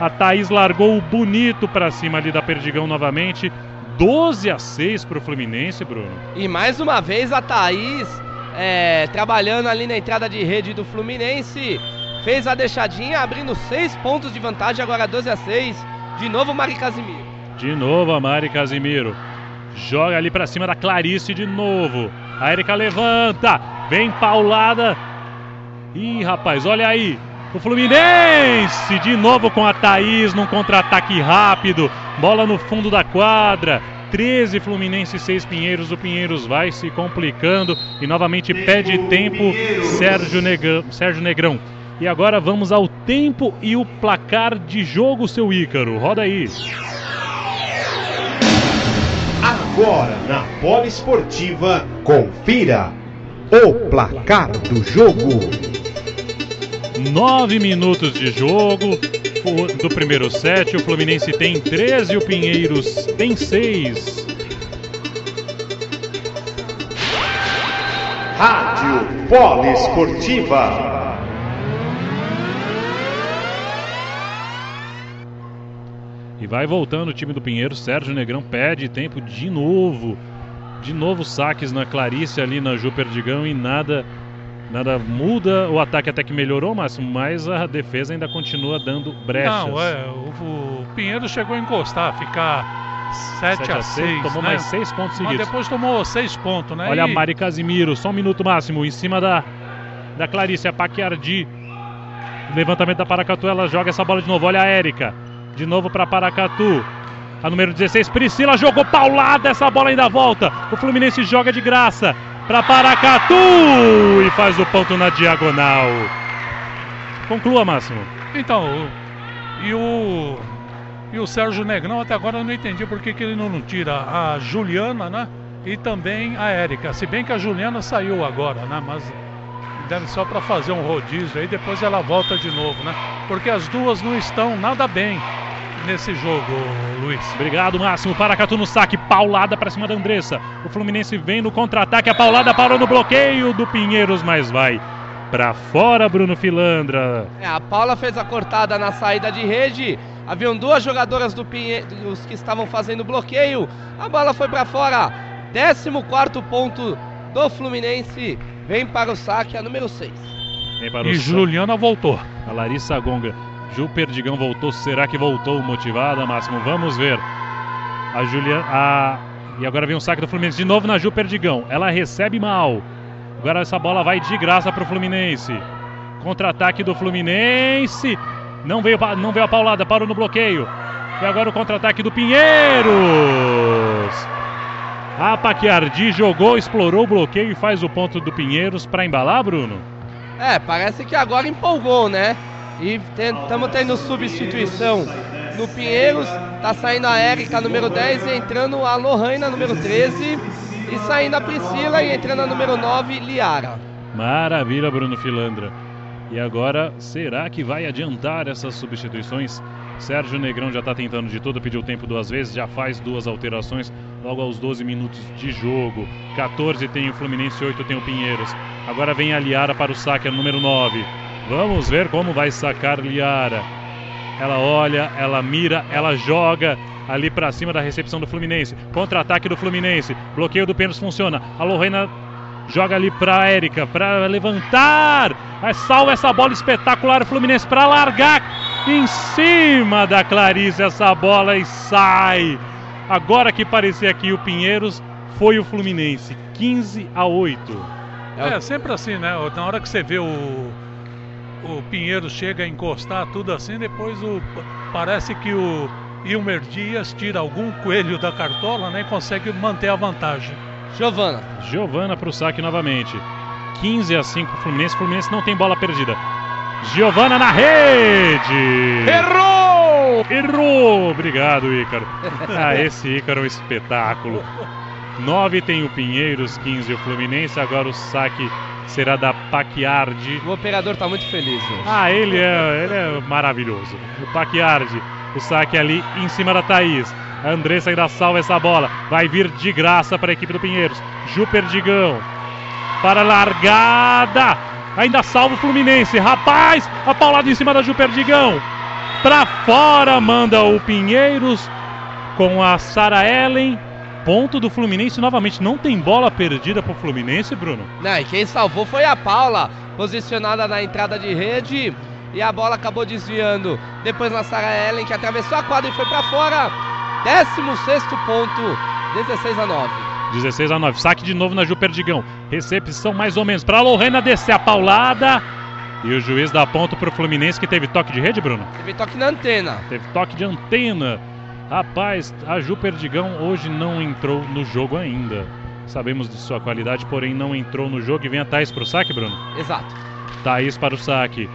A Thaís largou o bonito pra cima ali da Perdigão novamente. 12 a 6 pro Fluminense, Bruno. E mais uma vez a Thaís, é, trabalhando ali na entrada de rede do Fluminense, fez a deixadinha, abrindo 6 pontos de vantagem, agora 12 a 6. De novo Mari Casimiro. De novo a Mari Casimiro. Joga ali pra cima da Clarice de novo. A Erika levanta. Vem paulada. Ih, rapaz, olha aí. O Fluminense de novo com a Thaís num contra-ataque rápido. Bola no fundo da quadra. 13 Fluminense, 6 Pinheiros. O Pinheiros vai se complicando e novamente pede tempo Sérgio Negrão. Sérgio Negrão. E agora vamos ao tempo e o placar de jogo, seu Ícaro. Roda aí. Agora na Poliesportiva, confira o placar do jogo. Nove minutos de jogo do primeiro set. O Fluminense tem 13 e o Pinheiros tem 6. Rádio Poliesportiva. Vai voltando o time do Pinheiros. Sérgio Negrão pede tempo de novo. De novo saques na Clarice ali na Ju Perdigão e nada nada muda. O ataque até que melhorou, Máximo, mas a defesa ainda continua dando brechas. Não, é, o, o Pinheiro chegou a encostar, ficar 7, 7 a 6, tomou né? mais 6 pontos Mas seguidos. depois tomou 6 pontos, né? Olha a E- Mari Casimiro, só um minuto máximo, em cima da, da Clarice, a Paquiardi. Levantamento da Paracatu, ela joga essa bola de novo. Olha a Érica, de novo para Paracatu. A número 16, Priscila jogou paulada, essa bola ainda volta. O Fluminense joga de graça para Paracatu e faz o ponto na diagonal. Conclua, Máximo. Então, e o e o Sérgio Negrão até agora eu não entendi por que, que ele não tira a Juliana, né? E também a Érica. Se bem que a Juliana saiu agora, né? Mas deve só para fazer um rodízio aí, depois ela volta de novo, né? Porque as duas não estão nada bem nesse jogo, Luiz. Obrigado, Máximo. Paracatu no saque, paulada para cima da Andressa. O Fluminense vem no contra-ataque, a paulada parou no bloqueio do Pinheiros, mas vai para fora, Bruno Filandra. É, a Paula fez a cortada na saída de rede. Haviam duas jogadoras do Pinheiros que estavam fazendo bloqueio. A bola foi para fora. 14 ponto do Fluminense. Vem para o saque a número 6. Vem para o E Juliana voltou. A Larissa Gonga. Ju Perdigão voltou. Será que voltou motivada, Máximo? Vamos ver. A Juliana. A... E agora vem um saque do Fluminense de novo na Ju Perdigão. Ela recebe mal. Agora essa bola vai de graça para o Fluminense. Contra-ataque do Fluminense. Não veio, não veio a paulada, parou no bloqueio. E agora o contra-ataque do Pinheiros. A Paquiardi jogou, explorou o bloqueio e faz o ponto do Pinheiros para embalar, Bruno. É, parece que agora empolgou, né? E estamos tendo substituição no Pinheiros. Tá saindo a Érica, número 10, e entrando a Lohana, número 13. E saindo a Priscila e entrando a número 9, Liara. Maravilha, Bruno Filandra. E agora, será que vai adiantar essas substituições? Sérgio Negrão já está tentando de tudo, pediu tempo duas vezes, já faz duas alterações logo aos 12 minutos de jogo. 14 tem o Fluminense, 8 tem o Pinheiros. Agora vem a Liara para o saque, a número 9. Vamos ver como vai sacar Liara. Ela olha, ela mira, ela joga ali para cima da recepção do Fluminense. Contra-ataque do Fluminense. Bloqueio do Pênalti funciona. A Lorena Joga ali pra Érica, pra levantar. É, salva essa bola espetacular, Fluminense para largar em cima da Clarice essa bola e sai. Agora que parecia aqui o Pinheiros, foi o Fluminense, 15 a 8. É, sempre assim, né? Na hora que você vê o, o Pinheiro chega a encostar tudo assim, depois o, parece que o Ilmer Dias tira algum coelho da cartola né, e consegue manter a vantagem. Giovana. Giovana para o saque novamente. 15 a 5 para o Fluminense. Fluminense não tem bola perdida. Giovana na rede! Errou! Errou! Obrigado, Ícaro. Ah, esse Ícaro é um espetáculo. 9 tem o Pinheiros, 15 o Fluminense. Agora o saque será da Paquiardi. O operador está muito feliz hoje. Ah, ele é, ele é maravilhoso. O Paquiardi. O saque ali em cima da Thaís. A Andressa ainda salva essa bola. Vai vir de graça para a equipe do Pinheiros. Ju Perdigão. Para a largada. Ainda salva o Fluminense. Rapaz, a paulada em cima da Ju Perdigão. Para fora manda o Pinheiros com a Sara Ellen. Ponto do Fluminense novamente. Não tem bola perdida para o Fluminense, Bruno? Não, e quem salvou foi a Paula, posicionada na entrada de rede. E a bola acabou desviando. Depois na Sara Ellen, que atravessou a quadra e foi para fora. 16 ponto, 16 a 9. 16 a 9. Saque de novo na Ju Perdigão. Recepção mais ou menos para Lorena descer a paulada. E o juiz dá ponto para o Fluminense que teve toque de rede, Bruno? Teve toque na antena. Teve toque de antena. Rapaz, a Ju Perdigão hoje não entrou no jogo ainda. Sabemos de sua qualidade, porém não entrou no jogo. E vem a Thaís para o saque, Bruno? Exato. Thaís para o saque.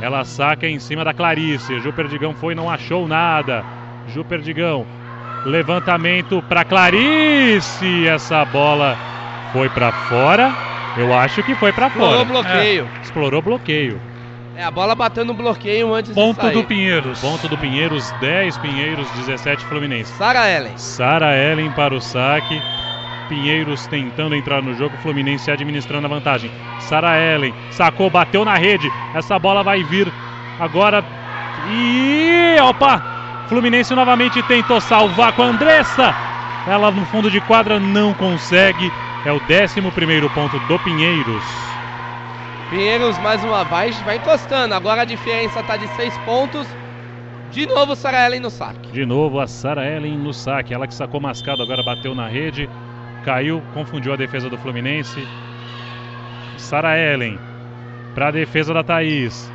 Ela saca em cima da Clarice. Ju Perdigão foi, não achou nada. Ju Perdigão. Levantamento para Clarice. Essa bola foi para fora. Eu acho que foi para fora. Explorou bloqueio. É, explorou bloqueio. É, a bola batendo no bloqueio antes Ponto de sair. do Pinheiros. Ponto do Pinheiros, 10 Pinheiros, 17 Fluminense. Sara Ellen. Sara Ellen para o saque. Pinheiros tentando entrar no jogo, Fluminense administrando a vantagem. Sara Ellen sacou, bateu na rede. Essa bola vai vir agora. E opa! Fluminense novamente tentou salvar com a Andressa. Ela no fundo de quadra não consegue. É o 11 primeiro ponto do Pinheiros. Pinheiros mais uma vez vai encostando. Agora a diferença está de 6 pontos. De novo Sara Ellen no saque. De novo a Sara Ellen no saque. Ela que sacou mascado agora bateu na rede. Caiu, confundiu a defesa do Fluminense. Sara Ellen para a defesa da Thaís.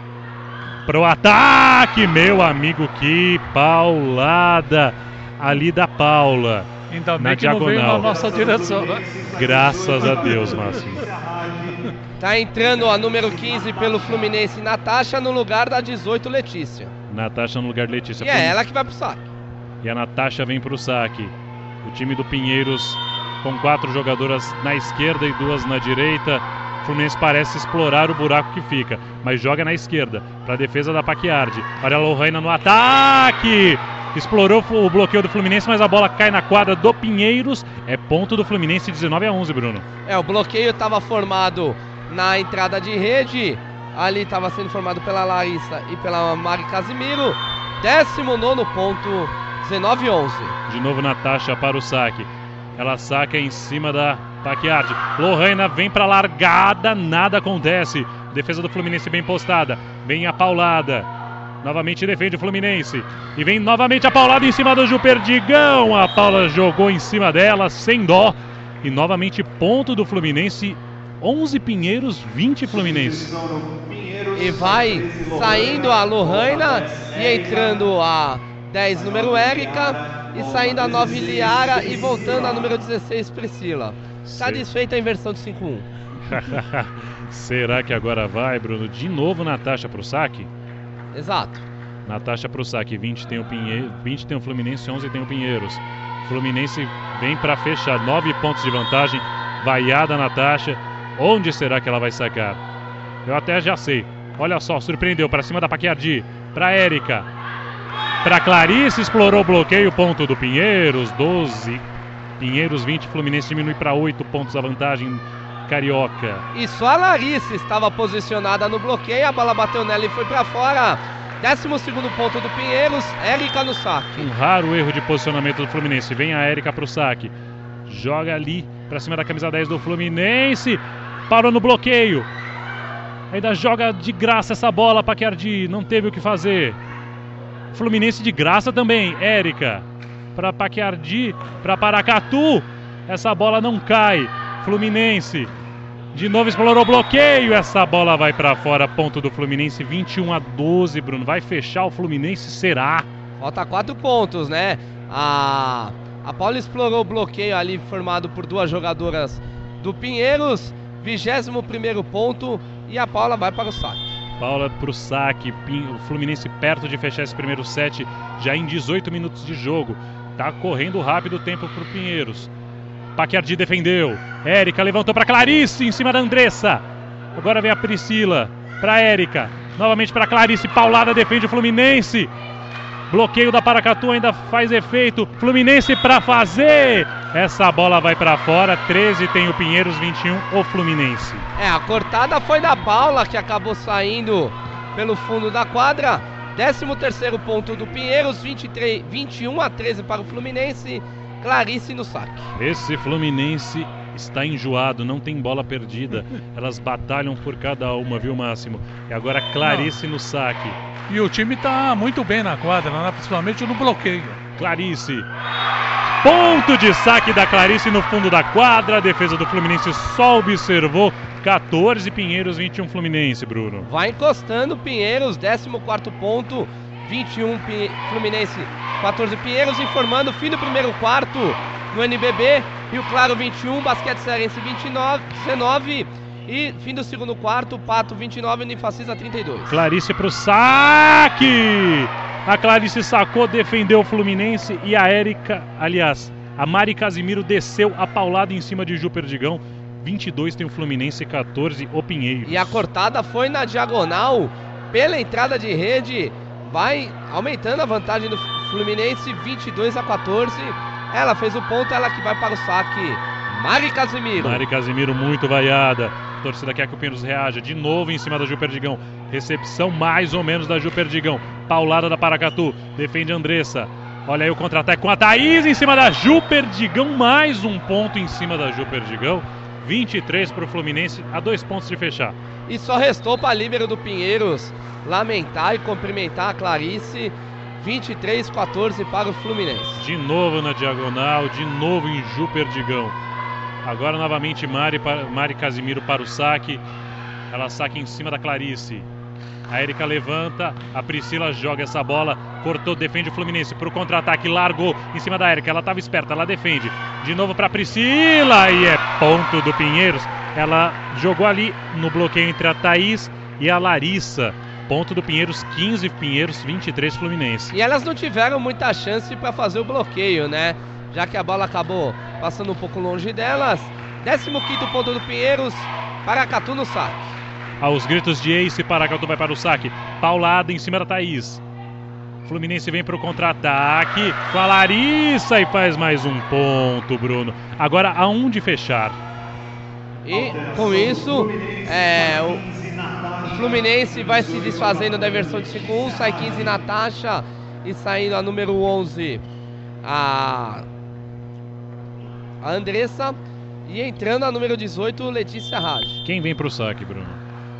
Pro ataque, meu amigo, que paulada ali da Paula. Ainda bem na que não veio diagonal. na nossa direção, né? Graças a Deus, Márcio. Tá entrando a número 15 pelo Fluminense, Natasha, no lugar da 18, Letícia. Natasha no lugar de Letícia. E é ela que vai pro saque. E a Natasha vem para o saque. O time do Pinheiros com quatro jogadoras na esquerda e duas na direita. O Fluminense parece explorar o buraco que fica, mas joga na esquerda para a defesa da Paquiardi. Olha a Lohana no ataque! Explorou o bloqueio do Fluminense, mas a bola cai na quadra do Pinheiros. É ponto do Fluminense 19 a 11, Bruno. É, o bloqueio estava formado na entrada de rede. Ali estava sendo formado pela Larissa e pela Mari Casimiro. 19 ponto, 19 11. De novo Natasha para o saque. Ela saca em cima da Paquiardi. Lohana vem para largada, nada acontece. Defesa do Fluminense bem postada. Vem a paulada. Novamente defende o Fluminense. E vem novamente a paulada em cima do Ju Perdigão. A Paula jogou em cima dela, sem dó. E novamente ponto do Fluminense. 11 Pinheiros, 20 Fluminense. E vai saindo a Lohana e entrando a 10 número Érica. E saindo a 9 Liara e voltando a número 16 Priscila. Satisfeita a inversão de 5-1. Será que agora vai, Bruno? De novo Natasha pro saque? Exato. Natasha pro saque. 20 tem o Pinheiro, 20 tem o Fluminense, 11 tem o Pinheiros. Fluminense vem para fechar 9 pontos de vantagem. Vaiada Natasha. Onde será que ela vai sacar? Eu até já sei. Olha só, surpreendeu para cima da Paquiardi, para Érica. Para Clarice explorou o bloqueio, ponto do Pinheiros, 12. Pinheiros 20, Fluminense diminui para 8 pontos a vantagem carioca. E só a Larissa estava posicionada no bloqueio, a bola bateu nela e foi para fora. 12 ponto do Pinheiros, Érica no saque. Um raro erro de posicionamento do Fluminense. Vem a Érica para o saque. Joga ali Pra cima da camisa 10 do Fluminense. Parou no bloqueio. Ainda joga de graça essa bola, Paquiardi. Não teve o que fazer. Fluminense de graça também. Érica. Para Paquiardi. Para Paracatu. Essa bola não cai. Fluminense. De novo explorou o bloqueio. Essa bola vai para fora. Ponto do Fluminense. 21 a 12, Bruno. Vai fechar o Fluminense? Será? Falta quatro pontos, né? A, a Paula explorou o bloqueio ali formado por duas jogadoras do Pinheiros. 21 primeiro ponto. E a Paula vai para o saque. Paula para o saque. O Fluminense perto de fechar esse primeiro set. Já em 18 minutos de jogo. Tá correndo rápido o tempo para o Pinheiros. Paquiardi defendeu. Érica levantou para Clarice em cima da Andressa. Agora vem a Priscila para Érica. Novamente para Clarice. Paulada defende o Fluminense. Bloqueio da Paracatu ainda faz efeito. Fluminense para fazer. Essa bola vai para fora. 13 tem o Pinheiros, 21 o Fluminense. É, a cortada foi da Paula que acabou saindo pelo fundo da quadra. 13 terceiro ponto do Pinheiros, 23, 21 a 13 para o Fluminense. Clarice no saque. Esse Fluminense está enjoado, não tem bola perdida. Elas batalham por cada uma, viu, Máximo? E agora Clarice no saque. E o time está muito bem na quadra, né? principalmente no bloqueio. Clarice. Ponto de saque da Clarice no fundo da quadra. A defesa do Fluminense só observou. 14 Pinheiros, 21 Fluminense, Bruno. Vai encostando Pinheiros, 14 ponto. 21 Fluminense, 14 Pinheiros, informando fim do primeiro quarto no NBB. Rio Claro 21, Basquete Cearense 29, 19 e fim do segundo quarto, Pato 29, Unifacisa 32. Clarice pro saque! A Clarice sacou, defendeu o Fluminense e a Érica, aliás, a Mari Casimiro desceu a paulada em cima de Ju Perdigão. 22 tem o Fluminense, 14 o Pinheiro. E a cortada foi na diagonal pela entrada de rede vai aumentando a vantagem do Fluminense, 22 a 14. Ela fez o ponto, ela que vai para o saque. Mari Casimiro. Mari Casimiro muito vaiada. A torcida quer que o Pinheiros reaja de novo em cima da Ju Perdigão. Recepção mais ou menos da Ju Perdigão. Paulada da Paracatu. Defende Andressa. Olha aí o contra-ataque com a Thaís em cima da Ju Perdigão. Mais um ponto em cima da Ju Perdigão. 23 para o Fluminense, a dois pontos de fechar. E só restou para a líbero do Pinheiros lamentar e cumprimentar a Clarice. 23-14 para o Fluminense. De novo na diagonal, de novo em Ju Perdigão. Agora novamente Mari, Mari Casimiro para o saque. Ela saque em cima da Clarice. A Erika levanta, a Priscila joga essa bola, cortou, defende o Fluminense para o contra-ataque, largou em cima da Erika. Ela estava esperta, ela defende. De novo para Priscila e é ponto do Pinheiros. Ela jogou ali no bloqueio entre a Thaís e a Larissa. Ponto do Pinheiros, 15 Pinheiros, 23 Fluminense. E elas não tiveram muita chance para fazer o bloqueio, né? Já que a bola acabou passando um pouco longe delas. 15 ponto do Pinheiros, Paracatu no saque. Aos gritos de Ace, Paracatu vai para o saque. Paulada em cima da Thaís. Fluminense vem para o contra-ataque com a Larissa e faz mais um ponto, Bruno. Agora a um de fechar. E com isso, é, o, Fluminense vai se desfazendo da versão de 5-1, sai 15 Natasha e saindo a número 11 a, a Andressa e entrando a número 18 Letícia Raj. Quem vem pro saque, Bruno?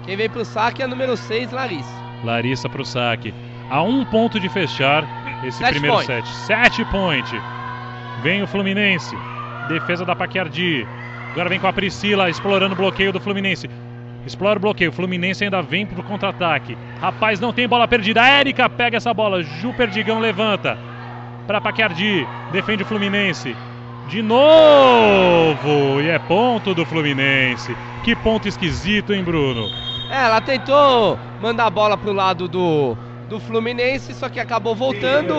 Quem vem pro saque é a número 6 Larissa. Larissa pro saque. A um ponto de fechar esse Set primeiro point. set. Sete point. Vem o Fluminense. Defesa da Paquiardi. Agora vem com a Priscila explorando o bloqueio do Fluminense. Explora o bloqueio. Fluminense ainda vem pro contra-ataque. Rapaz, não tem bola perdida. A Érica pega essa bola. Ju Perdigão levanta. Para Paquiardi. Defende o Fluminense. De novo! E é ponto do Fluminense. Que ponto esquisito, hein, Bruno? É, ela tentou mandar a bola pro lado do, do Fluminense, só que acabou voltando.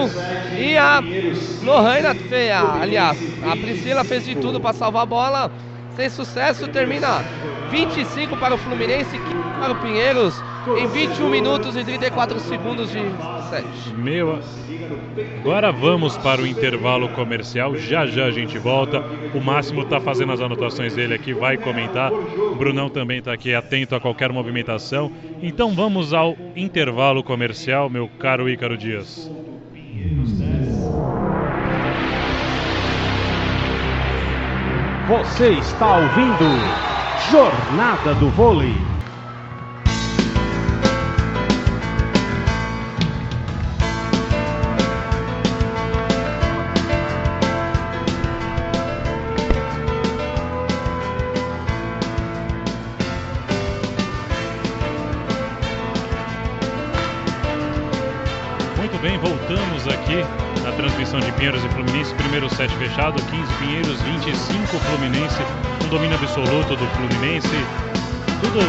E a Lohana fez, aliás, a Priscila fez de tudo para salvar a bola. Sem sucesso, termina 25 para o Fluminense, 15 para o Pinheiros, em 21 minutos e 34 segundos de set. Meu. Agora vamos para o intervalo comercial. Já já a gente volta. O Máximo está fazendo as anotações dele aqui, vai comentar. O Brunão também está aqui atento a qualquer movimentação. Então vamos ao intervalo comercial, meu caro Ícaro Dias. Você está ouvindo Jornada do Vôlei. Muito bem, voltamos aqui na transmissão de Pinheiros e Fluminense. Primeiro set fechado, 15 Pinheiros, 25 Fluminense. Domínio absoluto do Fluminense. Tudo,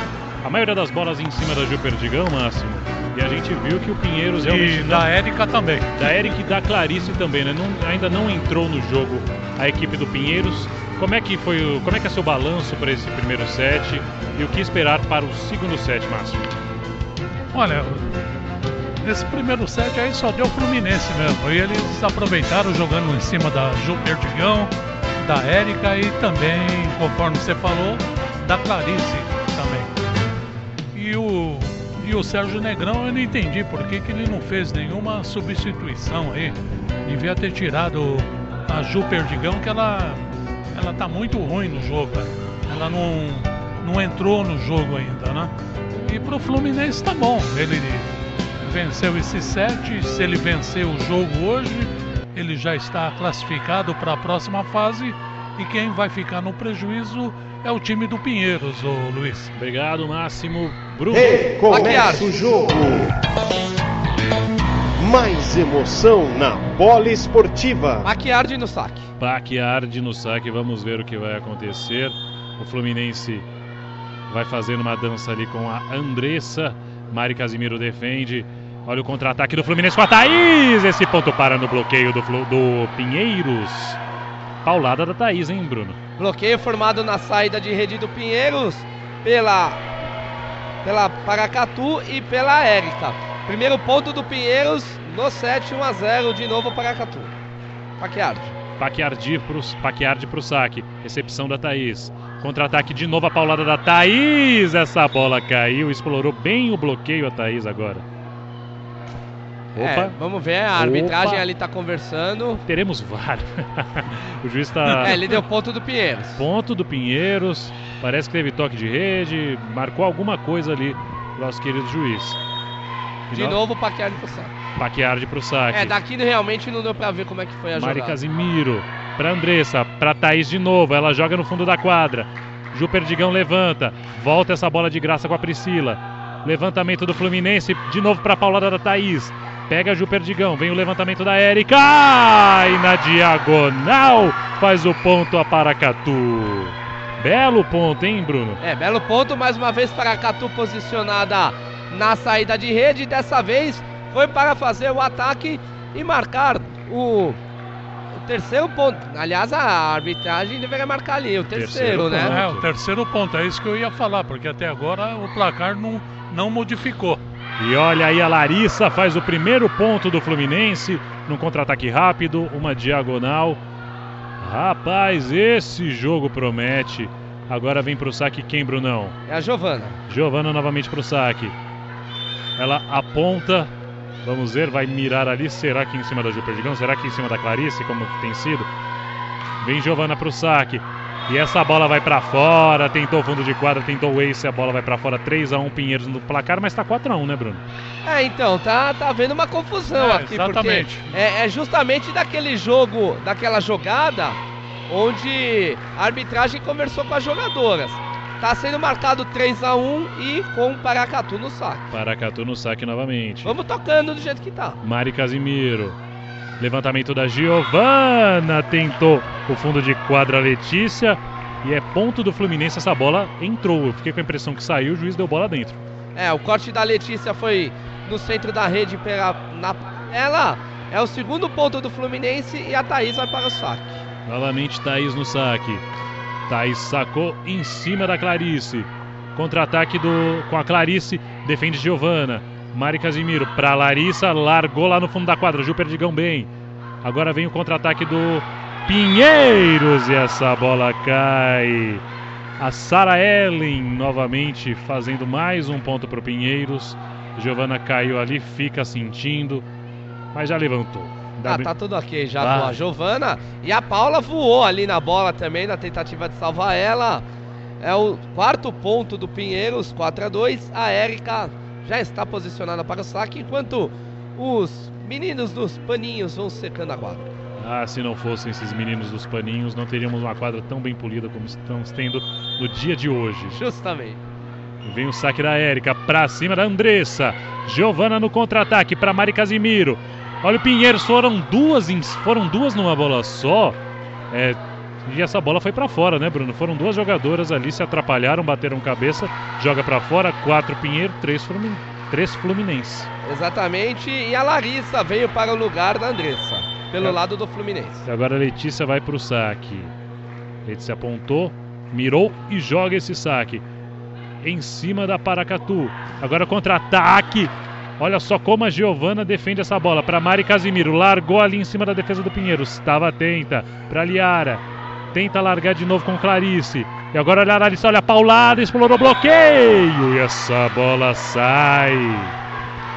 a maioria das bolas em cima da Gil Perdigão, Máximo. E a gente viu que o Pinheiros realmente. E da Érica também. Da Eric e da Clarice também, né? Não- ainda não entrou no jogo a equipe do Pinheiros. Como é que foi o, como é que é seu balanço para esse primeiro set e o que esperar para o segundo set, Máximo? Olha, nesse primeiro set aí só deu Fluminense mesmo. E eles aproveitaram jogando em cima da Ju Perdigão, da Érica e também, conforme você falou, da Clarice também. E o, e o Sérgio Negrão eu não entendi por que, que ele não fez nenhuma substituição aí. Devia ter tirado a Ju Perdigão, que ela, ela tá muito ruim no jogo. né? Ela não, não entrou no jogo ainda, né? E pro Fluminense tá bom. Ele venceu esse set. Se ele vencer o jogo hoje, ele já está classificado para a próxima fase. E quem vai ficar no prejuízo é o time do Pinheiros, ô Luiz. Obrigado, Máximo. Bruno. Recomeça o jogo. Mais emoção na bola esportiva. Maquiardi no saque. Backyard no saque, vamos ver o que vai acontecer. O Fluminense vai fazendo uma dança ali com a Andressa. Mari Casimiro defende. Olha o contra-ataque do Fluminense com a Thaís. Esse ponto para no bloqueio do, do Pinheiros. Paulada da Thaís, hein, Bruno? Bloqueio formado na saída de rede do Pinheiros pela pela Paracatu e pela Érica. Primeiro ponto do Pinheiros no 7 1 a 0 de novo Paracatu. Paquiardi. Paquiardi pro, Paquiardi pro saque. Recepção da Thaís. Contra-ataque de novo a paulada da Thaís. Essa bola caiu. Explorou bem o bloqueio a Thaís agora. É, vamos ver, a arbitragem Opa. ali tá conversando. Teremos vários. o juiz está. É, ele deu ponto do Pinheiros. Ponto do Pinheiros. Parece que teve toque de rede. Marcou alguma coisa ali. Nosso querido juiz. De novo, Paquiardi pro saque. Paquiardi pro saque. É, daqui realmente não deu pra ver como é que foi a Mari jogada. Casimiro pra Andressa, pra Thaís de novo. Ela joga no fundo da quadra. Ju Perdigão levanta. Volta essa bola de graça com a Priscila. Levantamento do Fluminense. De novo pra paulada da Thaís. Pega a Ju Perdigão. Vem o levantamento da Érica. E na diagonal faz o ponto a Paracatu. Belo ponto, hein, Bruno? É, belo ponto, mais uma vez Paracatu posicionada na saída de rede. Dessa vez foi para fazer o ataque e marcar o, o terceiro ponto. Aliás, a arbitragem deveria marcar ali, o terceiro, Terceiro né? É, o terceiro ponto, é isso que eu ia falar, porque até agora o placar não, não modificou. E olha aí a Larissa faz o primeiro ponto do Fluminense num contra-ataque rápido, uma diagonal. Rapaz, esse jogo promete. Agora vem pro saque quem, Brunão? É a Giovana. Giovana novamente pro saque. Ela aponta. Vamos ver, vai mirar ali. Será que em cima da Ju Perdigão? Será que em cima da Clarice, como tem sido? Vem Giovana pro saque. E essa bola vai pra fora. Tentou o fundo de quadra, tentou o ace. A bola vai pra fora. 3 a 1 Pinheiros no placar, mas tá 4 a 1 né, Bruno? É, então, tá, tá havendo uma confusão É, aqui, exatamente. porque é, é justamente daquele jogo, daquela jogada, onde a arbitragem conversou com as jogadoras. Tá sendo marcado 3 a 1 e com o Paracatu no saque. Paracatu no saque novamente. Vamos tocando do jeito que tá. Mari Casimiro. Levantamento da Giovana. Tentou o fundo de quadra Letícia. E é ponto do Fluminense. Essa bola entrou. Eu fiquei com a impressão que saiu. O juiz deu bola dentro. É, o corte da Letícia foi no centro da rede pela, na, ela é o segundo ponto do Fluminense e a Thaís vai para o saque. Novamente Thaís no saque. Thaís sacou em cima da Clarice. Contra-ataque do com a Clarice. Defende Giovana. Mari Casimiro para Larissa. Largou lá no fundo da quadra. Gil Perdigão bem. Agora vem o contra-ataque do Pinheiros. E essa bola cai. A Sara Ellen novamente fazendo mais um ponto para o Pinheiros. Giovana caiu ali, fica sentindo, mas já levantou. Ah, tá tudo ok já ah. com a Giovana. E a Paula voou ali na bola também, na tentativa de salvar ela. É o quarto ponto do Pinheiros, 4 a 2 A Érica já está posicionada para o saque, enquanto os meninos dos paninhos vão secando a quadra. Ah, se não fossem esses meninos dos paninhos, não teríamos uma quadra tão bem polida como estamos tendo no dia de hoje. Justamente. Vem o saque da Érica para cima da Andressa. Giovana no contra-ataque para Mari Casimiro. Olha o Pinheiros, foram duas, foram duas numa bola só. É, e essa bola foi para fora, né, Bruno? Foram duas jogadoras ali, se atrapalharam, bateram cabeça, joga para fora, quatro Pinheiro, três, Flumin três Fluminense. Exatamente, e a Larissa veio para o lugar da Andressa, pelo é. lado do Fluminense. E agora a Letícia vai para o saque. Letícia apontou, mirou e joga esse saque. Em cima da Paracatu. Agora contra-ataque. Olha só como a Giovana defende essa bola para Mari Casimiro. Largou ali em cima da defesa do Pinheiro. Estava atenta para Liara. Tenta largar de novo com Clarice. E agora olha a Larissa, olha a paulada, explorou o bloqueio. E essa bola sai.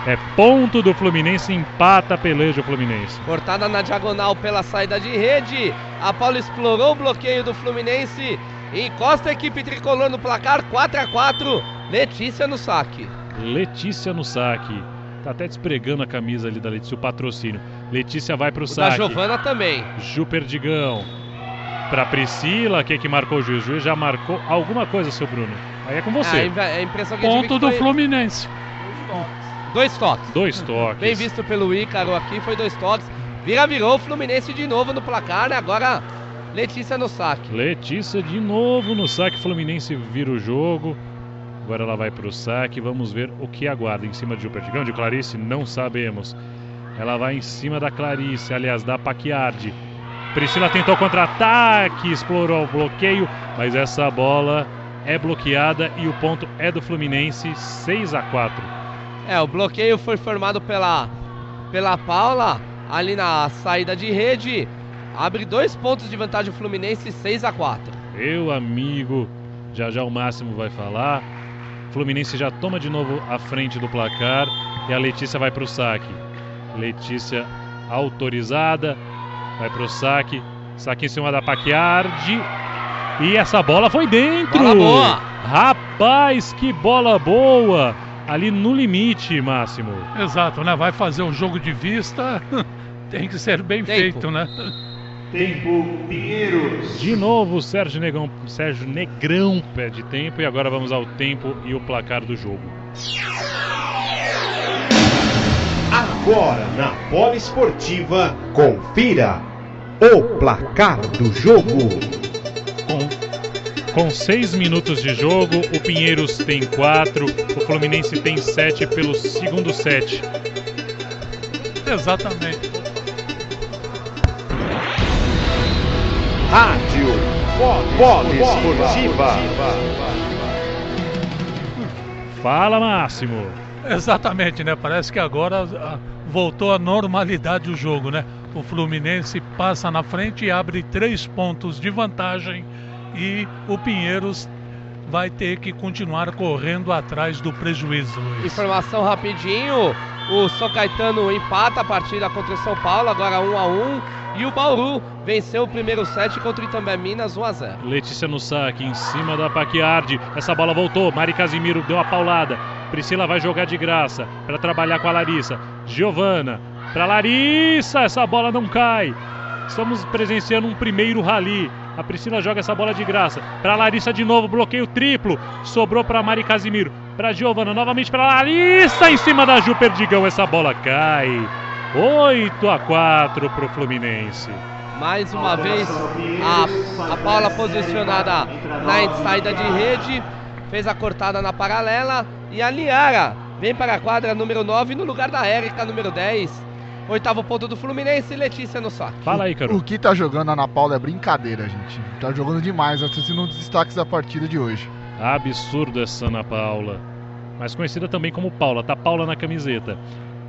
É ponto do Fluminense, empata peleja o Fluminense. Cortada na diagonal pela saída de rede. A Paula explorou o bloqueio do Fluminense. Encosta a equipe tricolor no placar 4 a 4 Letícia no saque. Letícia no saque. Tá até despregando a camisa ali da Letícia, o patrocínio. Letícia vai pro o saque. Da Giovana também. Ju Perdigão. Pra Priscila, que que marcou o juiz? O juiz já marcou alguma coisa, seu Bruno. Aí é com você. Ah, a impressão que Ponto do foi... Fluminense. Dois toques. Dois toques. Bem visto pelo Ícaro aqui, foi dois toques. Vira virou o Fluminense de novo no placar, né? Agora Letícia no saque. Letícia de novo no saque. Fluminense vira o jogo. Agora ela vai para o saque. Vamos ver o que aguarda em cima de Jupertigão. De Clarice, não sabemos. Ela vai em cima da Clarice, aliás, da Paquiardi. Priscila tentou contra-ataque, explorou o bloqueio, mas essa bola é bloqueada e o ponto é do Fluminense, 6 a 4. É, o bloqueio foi formado pela pela Paula ali na saída de rede. Abre dois pontos de vantagem o Fluminense, 6 a 4. Meu amigo, já já o Máximo vai falar. Fluminense já toma de novo a frente do placar e a Letícia vai para o saque. Letícia autorizada, vai para o saque. Saque em cima da Paquiardi. E essa bola foi dentro. Bola boa. Rapaz, que bola boa. Ali no limite, Máximo. Exato, né? Vai fazer um jogo de vista. Tem que ser bem Tempo. feito, né? Tempo Pinheiros. De novo, Sérgio Negrão, Sérgio Negrão pede tempo e agora vamos ao tempo e o placar do jogo. Agora na Poliesportiva, confira o placar do jogo. Com, com seis minutos de jogo, o Pinheiros tem quatro, o Fluminense tem sete pelo segundo set. Exatamente. Rádio Poliesportiva. Fala, Máximo. Exatamente, né? Parece que agora voltou à normalidade o jogo, né? O Fluminense passa na frente e abre três pontos de vantagem e o Pinheiros vai ter que continuar correndo atrás do prejuízo. Luiz. Informação rapidinho: o São Caetano empata a partida contra o São Paulo, agora 1 a 1 e o Bauru venceu o primeiro set contra o Itambé Minas 1 a 0. Letícia no saque em cima da Paquiardi. Essa bola voltou. Mari Casimiro deu a paulada. Priscila vai jogar de graça para trabalhar com a Larissa. Giovana para Larissa. Essa bola não cai. Estamos presenciando um primeiro rally. A Priscila joga essa bola de graça. Para Larissa de novo, bloqueio triplo. Sobrou para Mari Casimiro. Para Giovana, novamente para Larissa. Em cima da Ju Perdigão, essa bola cai. 8 a 4 para o Fluminense. Mais uma vez a, a Paula posicionada na saída de rede. Fez a cortada na paralela. E a Liara vem para a quadra número 9 no lugar da Érica, número 10. Oitavo ponto do Fluminense, Letícia no saque. Fala aí, cara. O que tá jogando a Ana Paula é brincadeira, gente. Tá jogando demais, sendo um dos destaques da partida de hoje. Absurdo essa Ana Paula. Mas conhecida também como Paula, tá Paula na camiseta.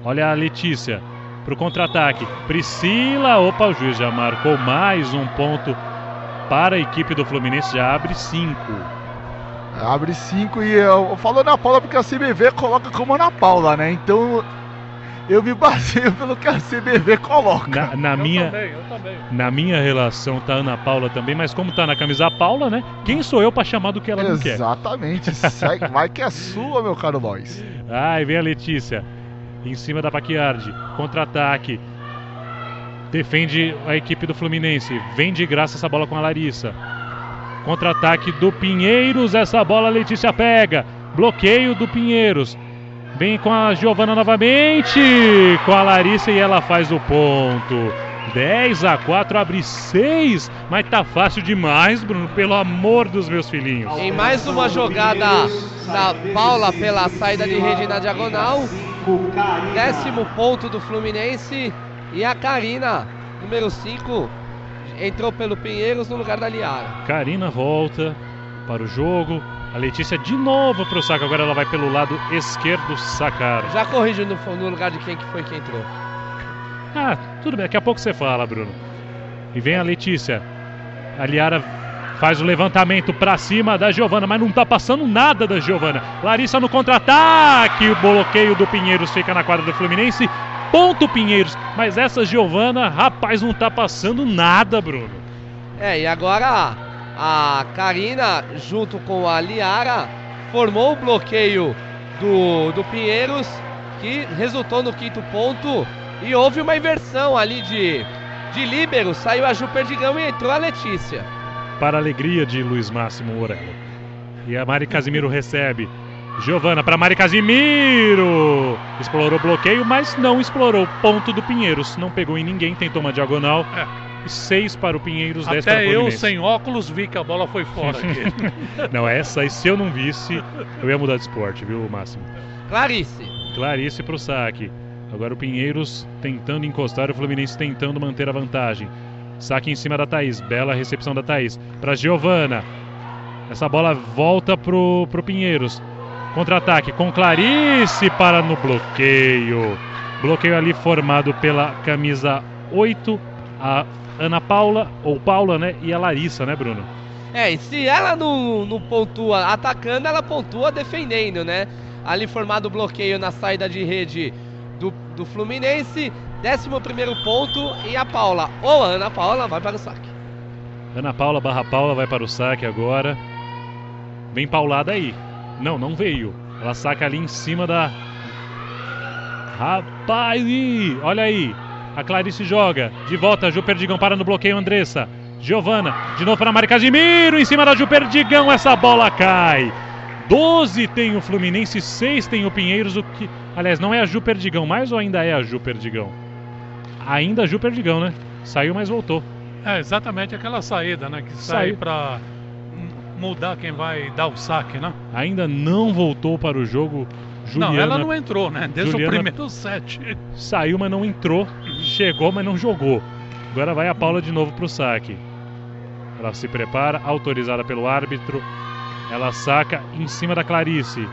Olha a Letícia pro contra-ataque. Priscila, opa, o juiz já marcou mais um ponto para a equipe do Fluminense, já abre cinco. Abre cinco e eu, eu falo Ana Paula porque a CBV coloca como Ana Paula, né? Então eu me baseio pelo que a CBV coloca. Na, na Eu minha, também, eu também. na minha relação tá a Ana Paula também, mas como tá na camisa Paula, né? Quem sou eu pra chamar do que ela não quer? Exatamente. Vai que é sua, meu caro Lois. Ai, vem a Letícia. Em cima da Paquiardi. Contra-ataque. Defende a equipe do Fluminense. Vem de graça essa bola com a Larissa. Contra-ataque do Pinheiros. Essa bola a Letícia pega. Bloqueio do Pinheiros. Vem com a Giovana novamente. Com a Larissa e ela faz o ponto. 10 a 4, abre 6. Mas tá fácil demais, Bruno. Pelo amor dos meus filhinhos. Em mais uma jogada da Paula pela saída de rede na diagonal. Décimo ponto do Fluminense. E a Karina, número 5, entrou pelo Pinheiros no lugar da Liara. Karina volta para o jogo. A Letícia de novo para o saco. Agora ela vai pelo lado esquerdo sacar. Já corrigiu no, no lugar de quem que foi que entrou. Ah, tudo bem. Daqui a pouco você fala, Bruno. E vem a Letícia. A Liara faz o levantamento para cima da Giovana, mas não tá passando nada da Giovana. Larissa no contra-ataque. O bloqueio do Pinheiros fica na quadra do Fluminense. Ponto Pinheiros. Mas essa Giovana, rapaz, não tá passando nada, Bruno. É, e agora a Karina, junto com a Liara, formou o bloqueio do, do Pinheiros, que resultou no quinto ponto. E houve uma inversão ali de, de líbero. Saiu a Ju Perdigão e entrou a Letícia. Para a alegria de Luiz Máximo Morello. E a Mari Casimiro recebe. Giovana para Mari Casimiro. Explorou o bloqueio, mas não explorou. Ponto do Pinheiros. Não pegou em ninguém, tentou uma diagonal. É. E seis para o Pinheiros, dez para o Até eu, sem óculos, vi que a bola foi fora aqui. Não, essa aí, se eu não visse, eu ia mudar de esporte, viu, Máximo? Clarice. Clarice para o saque. Agora o Pinheiros tentando encostar, o Fluminense tentando manter a vantagem. Saque em cima da Thaís. Bela recepção da Thaís. Para Giovana. Essa bola volta pro, pro Pinheiros. Contra-ataque com Clarice para no bloqueio. Bloqueio ali formado pela camisa 8, a Ana Paula, ou Paula, né? E a Larissa, né, Bruno? É, e se ela não, não pontua atacando, ela pontua defendendo, né? Ali formado o bloqueio na saída de rede do, do Fluminense. Décimo primeiro ponto e a Paula, ou a Ana Paula, vai para o saque. Ana Paula barra Paula vai para o saque agora. Vem paulada aí. Não, não veio. Ela saca ali em cima da. Rapaz! Olha aí. A Clarice joga. De volta, Ju Perdigão para no bloqueio, Andressa. Giovana, de novo para Mari Casimiro. Em cima da Ju Perdigão, essa bola cai. 12 tem o Fluminense, 6 tem o Pinheiros. O que... Aliás, não é a Ju Perdigão mais ou ainda é a Ju Perdigão? Ainda Ju Perdigão, né? Saiu, mas voltou. É exatamente aquela saída, né? Que sai pra mudar quem vai dar o saque, né? Ainda não voltou para o jogo. Juliana Não, ela não entrou, né? Desde Juliana- o primeiro set. saiu, mas não entrou. Chegou, mas não jogou. Agora vai a Paula de novo para o saque. Ela se prepara, autorizada pelo árbitro. Ela saca em cima da Clarice.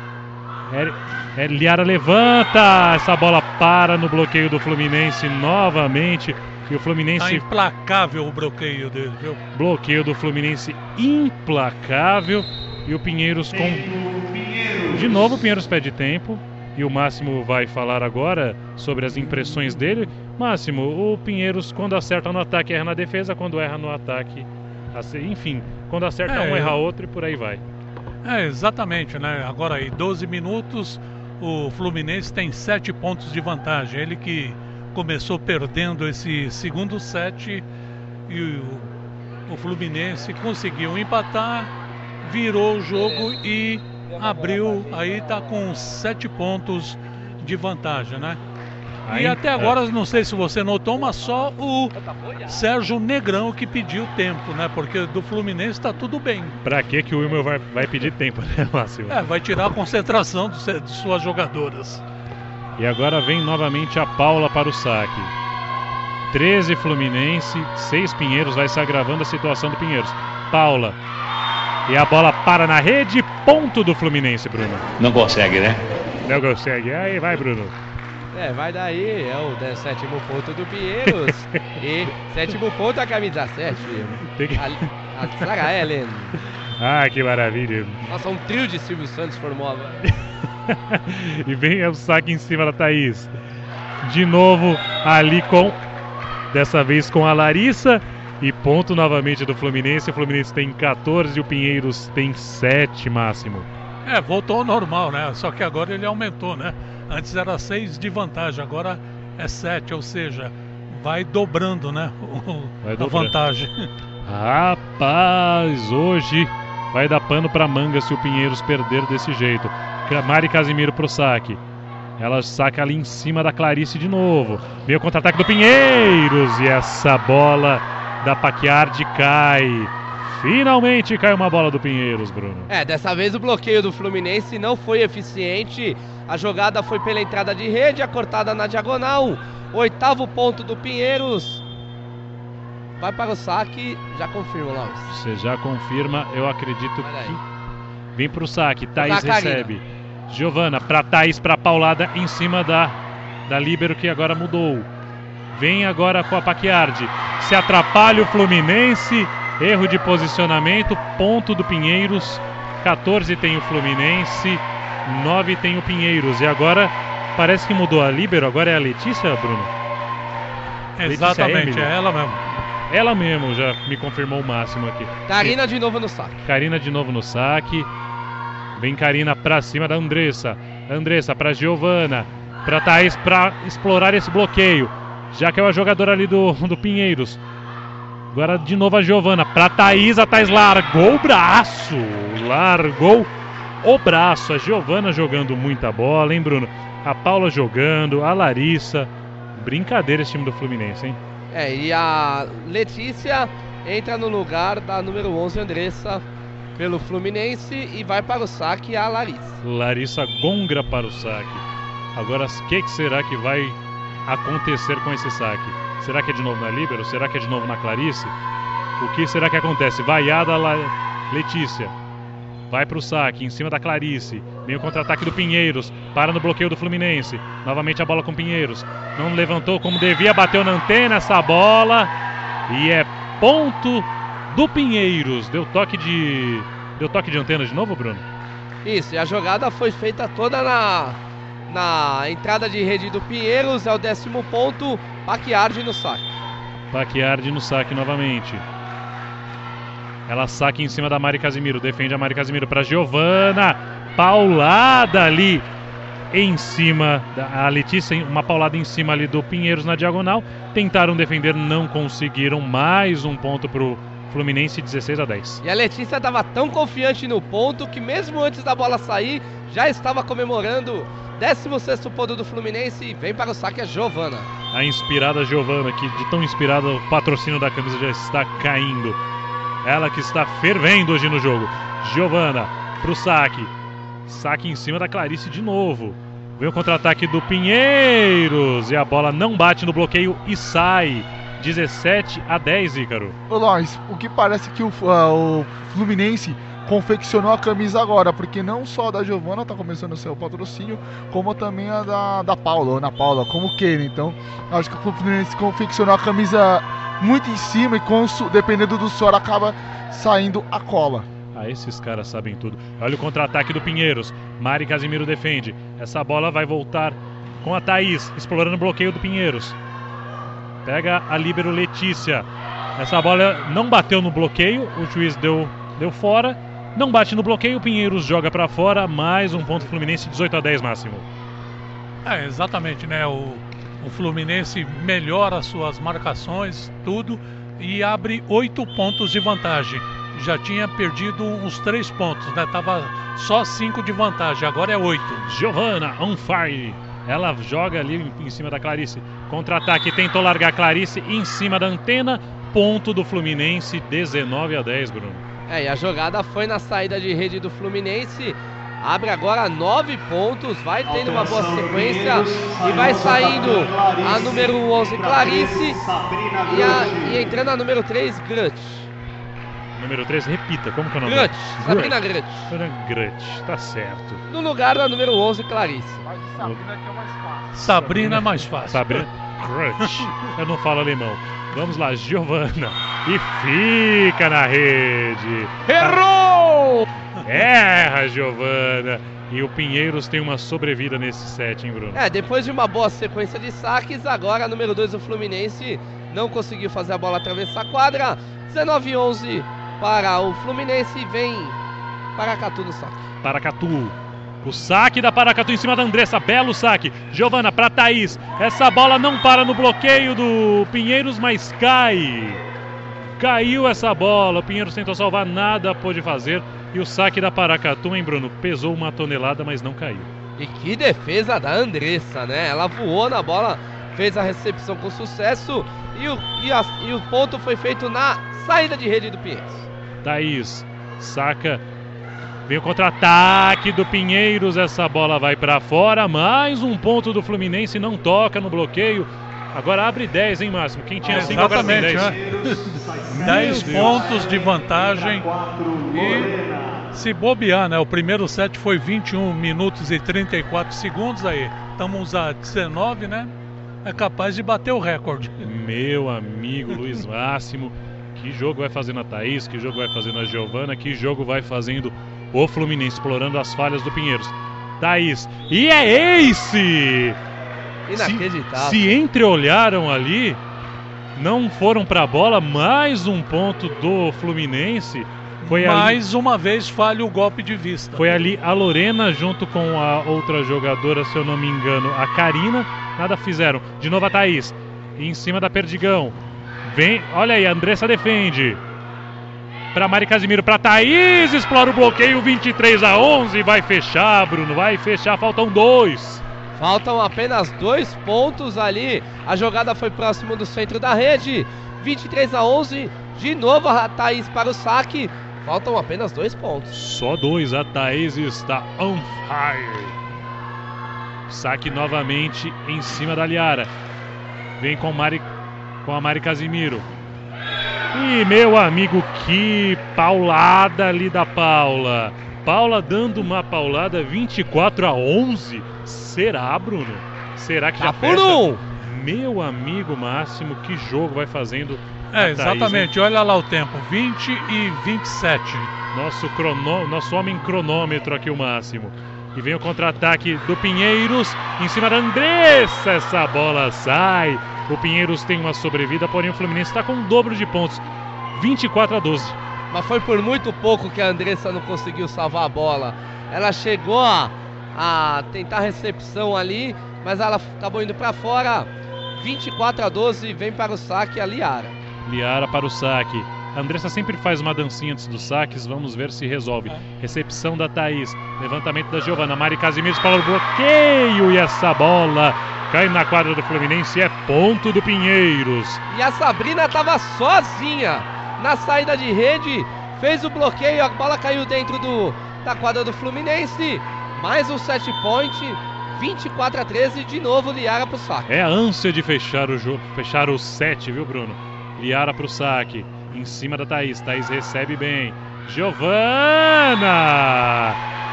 Liara levanta. Essa bola para no bloqueio do Fluminense novamente. E o Tá Fluminense implacável o bloqueio dele, viu? bloqueio do Fluminense implacável. E o Pinheiros com. De novo o Pinheiros pede tempo. E o Máximo vai falar agora sobre as impressões dele. Máximo, o Pinheiros, quando acerta no ataque, erra na defesa. Quando erra no ataque. Enfim, quando acerta É, um, erra outro e por aí vai. É, exatamente, né? Agora aí, 12 minutos, o Fluminense tem 7 pontos de vantagem. Ele que começou perdendo esse segundo set e o, o Fluminense conseguiu empatar, virou o jogo e abriu, aí tá com 7 pontos de vantagem, né? Aí- e até agora, não sei se você notou, mas só o Sérgio Negrão que pediu tempo, né? Porque do Fluminense tá tudo bem. Pra que que o Wilmer vai, vai pedir tempo, né, Máximo? É, vai tirar a concentração do de suas jogadoras. E agora vem novamente a Paula para o saque. 13 Fluminense, 6 Pinheiros, vai se agravando a situação do Pinheiros. Paula. E a bola para na rede, ponto do Fluminense, Bruno. Não consegue, né? Não consegue. Aí vai, Bruno. É, vai daí, é o sétimo ponto do Pinheiros. e sétimo ponto a camisa 7. Tem que- A, a Ellen. Ah, que maravilha. Nossa, um trio de Silvio Santos formou agora. e vem o saque em cima da Thaís. de novo ali com. Dessa vez com a Larissa. E ponto novamente do Fluminense. O Fluminense tem 14 e o Pinheiros tem 7 máximo. É, voltou ao normal, né? Só que agora ele aumentou, né? Antes era 6 de vantagem, agora é 7, ou seja, vai dobrando, né? O, vai dobrando. a vantagem. Rapaz, hoje vai dar pano para manga se o Pinheiros perder desse jeito. Mari Casimiro pro saque. Ela saca ali em cima da Clarice de novo. Vem o contra-ataque do Pinheiros. E essa bola da Paquiardi cai. Finalmente cai uma bola do Pinheiros, Bruno. É, dessa vez o bloqueio do Fluminense não foi eficiente. A jogada foi pela entrada de rede, a cortada na diagonal. Oitavo ponto do Pinheiros. Vai para o saque, já confirma, Laus. Você já confirma, eu acredito que. Vem para o saque, Thaís recebe. Giovana para Thaís, para paulada em cima da, da Líbero que agora mudou. Vem agora com a Paquiardi. Se atrapalha o Fluminense. Erro de posicionamento. Ponto do Pinheiros. 14 tem o Fluminense. 9 tem o Pinheiros. E agora parece que mudou a Líbero. Agora é a Letícia, Bruno? Exatamente, é ela mesmo. Ela mesmo já me confirmou o máximo aqui. Karina de novo no saque. Karina de novo no saque. Vem Karina pra cima da Andressa. Andressa pra Giovana. Pra Thaís pra explorar esse bloqueio. Já que é uma jogadora ali do, do Pinheiros. Agora de novo a Giovana. Pra Thaís, a Thaís largou o braço. Largou o braço. A Giovana jogando muita bola, hein, Bruno? A Paula jogando, a Larissa. Brincadeira esse time do Fluminense, hein? É, e a Letícia entra no lugar da número 11, Andressa pelo Fluminense e vai para o saque a Larissa. Larissa Gongra para o saque. Agora, o que, que será que vai acontecer com esse saque? Será que é de novo na Líbero? Será que é de novo na Clarice? O que será que acontece? Vaiada La... Letícia. Vai para o saque, em cima da Clarice. Vem o contra-ataque do Pinheiros. Para no bloqueio do Fluminense. Novamente a bola com Pinheiros. Não levantou como devia, bateu na antena essa bola. E é ponto do Pinheiros. Deu toque de. Deu toque de antena de novo, Bruno? Isso, e a jogada foi feita toda na, na entrada de rede do Pinheiros. É o décimo ponto. Paquiardi no saque. Paquiardi no saque novamente. Ela saque em cima da Mari Casimiro. Defende a Mari Casimiro para Giovana. Paulada ali em cima da a Letícia, uma paulada em cima ali do Pinheiros na diagonal. Tentaram defender, não conseguiram. Mais um ponto pro Fluminense 16 a 10. E a Letícia estava tão confiante no ponto que mesmo antes da bola sair, já estava comemorando 16 ponto do Fluminense e vem para o saque a Giovana. A inspirada Giovana, que de tão inspirada o patrocínio da camisa já está caindo. Ela que está fervendo hoje no jogo. Giovana para o saque. Saque em cima da Clarice de novo. Vem o contra-ataque do Pinheiros e a bola não bate no bloqueio e sai. 17 a 10, Ícaro. Ô, Lawrence, o que parece que o, uh, o Fluminense confeccionou a camisa agora, porque não só a da Giovana tá começando o seu patrocínio, como também a da, da Paula, Ana Paula, como queira. Então, acho que o Fluminense confeccionou a camisa muito em cima e com, dependendo do suor acaba saindo a cola. Ah, esses caras sabem tudo. Olha o contra-ataque do Pinheiros. Mari Casimiro defende. Essa bola vai voltar com a Thaís, explorando o bloqueio do Pinheiros. Pega a líbero Letícia. Essa bola não bateu no bloqueio, o juiz deu, deu fora. Não bate no bloqueio, o Pinheiros joga para fora, mais um ponto Fluminense 18 a 10 máximo. É, exatamente, né? O, o Fluminense melhora suas marcações, tudo, e abre oito pontos de vantagem. Já tinha perdido uns três pontos, né? Tava só cinco de vantagem, agora é oito. Giovanna on fire. Ela joga ali em cima da Clarice. Contra-ataque, tentou largar a Clarice em cima da antena. Ponto do Fluminense, 19 a 10, Bruno. É, e a jogada foi na saída de rede do Fluminense. Abre agora nove pontos, vai tendo uma boa sequência e vai saindo a número 11 Clarice e, a, e entrando a número 3 Grut. Número 3, repita, como que é o nome? Grut, Sabrina Grut. Grut, tá certo. No lugar da número 11 Clarice. Sabrina que é mais fácil. Sabrina é mais fácil. Sabrina Crutch. Eu não falo alemão. Vamos lá, Giovana. E fica na rede. Errou! Erra, Giovana. E o Pinheiros tem uma sobrevida nesse set, hein, Bruno? É, depois de uma boa sequência de saques, agora número 2 o Fluminense não conseguiu fazer a bola atravessar a quadra. 19-11 para o Fluminense, vem Paracatu no saque. Paracatu. O saque da Paracatu em cima da Andressa, belo saque. Giovana para Thaís. Essa bola não para no bloqueio do Pinheiros, mas cai. Caiu essa bola. O Pinheiros tentou salvar, nada pôde fazer. E o saque da Paracatu, hein, Bruno? Pesou uma tonelada, mas não caiu. E que defesa da Andressa, né? Ela voou na bola, fez a recepção com sucesso e o, e, a, e o ponto foi feito na saída de rede do Pinheiros. Thaís saca. Vem o contra-ataque do Pinheiros. Essa bola vai para fora. Mais um ponto do Fluminense. Não toca no bloqueio. Agora abre 10, hein, Máximo? Quem tinha 5 agora tem 10. Né? 10 pontos de vantagem. E se bobear, né? O primeiro set foi 21 minutos e 34 segundos aí. Estamos a 19, né? É capaz de bater o recorde. Meu amigo Luiz Máximo. Que jogo vai fazendo a Thaís, que jogo vai fazendo a Giovana, que jogo vai fazendo o Fluminense, explorando as falhas do Pinheiros. Thaís, e é ace! Inacreditável. Se, se entreolharam ali, não foram para a bola, mais um ponto do Fluminense. Foi mais ali, uma vez falha o golpe de vista. Foi ali a Lorena junto com a outra jogadora, se eu não me engano, a Karina. Nada fizeram. De novo a Thaís. Em cima da Perdigão. Vem, olha aí, a Andressa defende. Para Mari Casimiro, para Thaís, explora o bloqueio, 23 a 11, vai fechar, Bruno, vai fechar, faltam dois. Faltam apenas dois pontos ali. A jogada foi próximo do centro da rede. 23 a 11. De novo a Thaís para o saque. Faltam apenas dois pontos. Só dois. A Thaís está on fire. Saque novamente em cima da Liara. Vem com, Mari, com a Mari Casimiro. E meu amigo, que paulada ali da Paula. Paula dando uma paulada 24 a 11. Será, Bruno? Será que já tá por um? Meu amigo Máximo, que jogo vai fazendo? É, exatamente. Thaís, Olha lá o tempo, 20 e 27. Nosso, crono... Nosso homem cronômetro aqui, o Máximo. E vem o contra-ataque do Pinheiros em cima da Andressa. Essa bola sai. O Pinheiros tem uma sobrevida, porém o Fluminense está com o dobro de pontos. 24 a 12. Mas foi por muito pouco que a Andressa não conseguiu salvar a bola. Ela chegou a, a tentar recepção ali, mas ela acabou indo para fora. 24 a 12, vem para o saque a Liara. Liara para o saque. A Andressa sempre faz uma dancinha antes dos saques, vamos ver se resolve. Recepção da Thaís, levantamento da Giovana, Mari Casimiro para o bloqueio e essa bola cai na quadra do Fluminense, é ponto do Pinheiros. E a Sabrina estava sozinha na saída de rede, fez o bloqueio, a bola caiu dentro do, da quadra do Fluminense. Mais um set point, 24 a 13, de novo Liara pro saque. É a ânsia de fechar o jogo, fechar o set, viu, Bruno? Liara pro saque, em cima da Thaís. Thaís recebe bem. Giovana!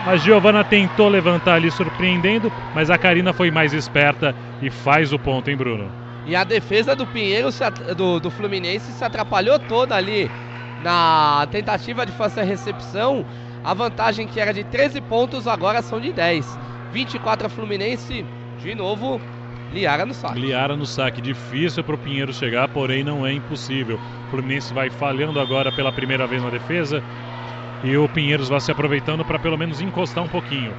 A Giovana tentou levantar ali surpreendendo, mas a Karina foi mais esperta e faz o ponto, hein, Bruno? E a defesa do Pinheiro, do, do Fluminense, se atrapalhou toda ali na tentativa de fazer a recepção. A vantagem que era de 13 pontos agora são de 10. 24 a Fluminense, de novo, Liara no saque. Liara no saque, difícil para o Pinheiro chegar, porém não é impossível. O Fluminense vai falhando agora pela primeira vez na defesa e o Pinheiros vai se aproveitando para pelo menos encostar um pouquinho.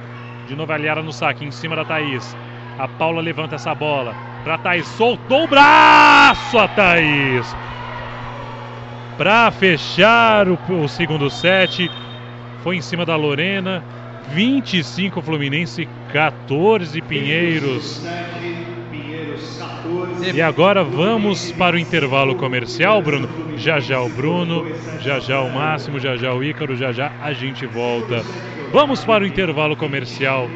De novo a Liara no saque, em cima da Thaís. A Paula levanta essa bola para Thaís. Soltou o braço a Thaís. Para fechar o, o, segundo set. Foi em cima da Lorena. 25 Fluminense, 14 Pinheiros. E agora vamos para o intervalo comercial, Bruno. Já já o Bruno, já já o Máximo, já já o Ícaro, já já a gente volta. Vamos para o intervalo comercial.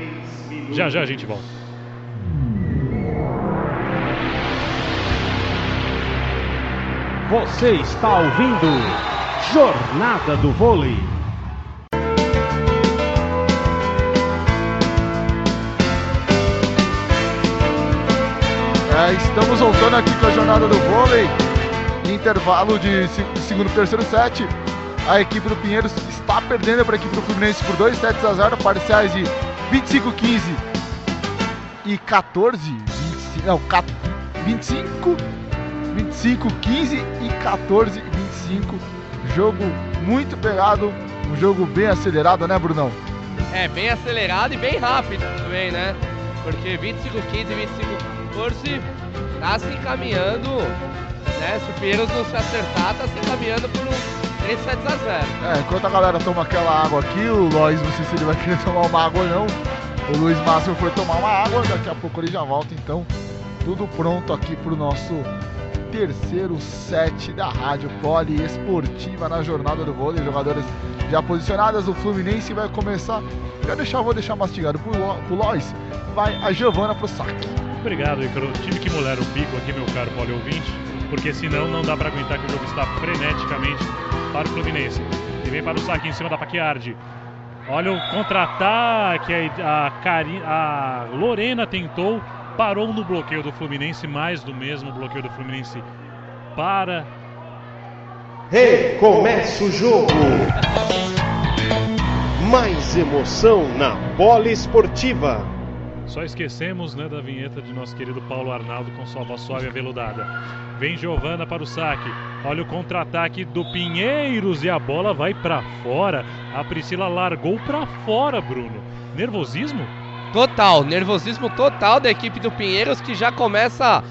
Já já a gente volta. Você está ouvindo Jornada do Vôlei. Estamos voltando aqui com a Jornada do Vôlei. Intervalo de segundo terceiro set. A equipe do Pinheiros está perdendo para a equipe do Fluminense por 2 sets a 0, parciais de 25, 15 e 14. 25, não, 25, 25, 15 e 14, 25. Jogo muito pegado, um jogo bem acelerado, né, Brunão? É, bem acelerado e bem rápido também, né? Porque 25, 15 e 25, 14 tá se encaminhando, né? Se o Pinheiros não se acertar, tá se encaminhando por um 3 sets a 0. É, enquanto a galera toma aquela água aqui, o Lois, não sei se ele vai querer tomar uma água ou não. O Luiz Márcio foi tomar uma água, daqui a pouco ele já volta, então tudo pronto aqui pro nosso terceiro set da Rádio Poliesportiva na jornada do vôlei. Jogadores já posicionadas, o Fluminense vai começar. Já deixar, vou deixar mastigado pro, Lois. Vai a Giovana pro saque. Obrigado, Icaro. Tive que molhar o pico aqui, meu caro poli ouvinte, porque senão não dá para aguentar que o jogo está freneticamente para o Fluminense. E vem para o saque em cima da Paquiardi. Olha o contra-ataque, a, a Lorena tentou, parou no bloqueio do Fluminense, mais do mesmo bloqueio do Fluminense para. Recomeça o jogo. Mais emoção na bola esportiva. Só esquecemos né, da vinheta de nosso querido Paulo Arnaldo com sua voz suave e aveludada. Vem Giovana para o saque. Olha o contra-ataque do Pinheiros e a bola vai para fora. A Priscila largou para fora, Bruno. Nervosismo? Total, nervosismo total da equipe do Pinheiros que já começa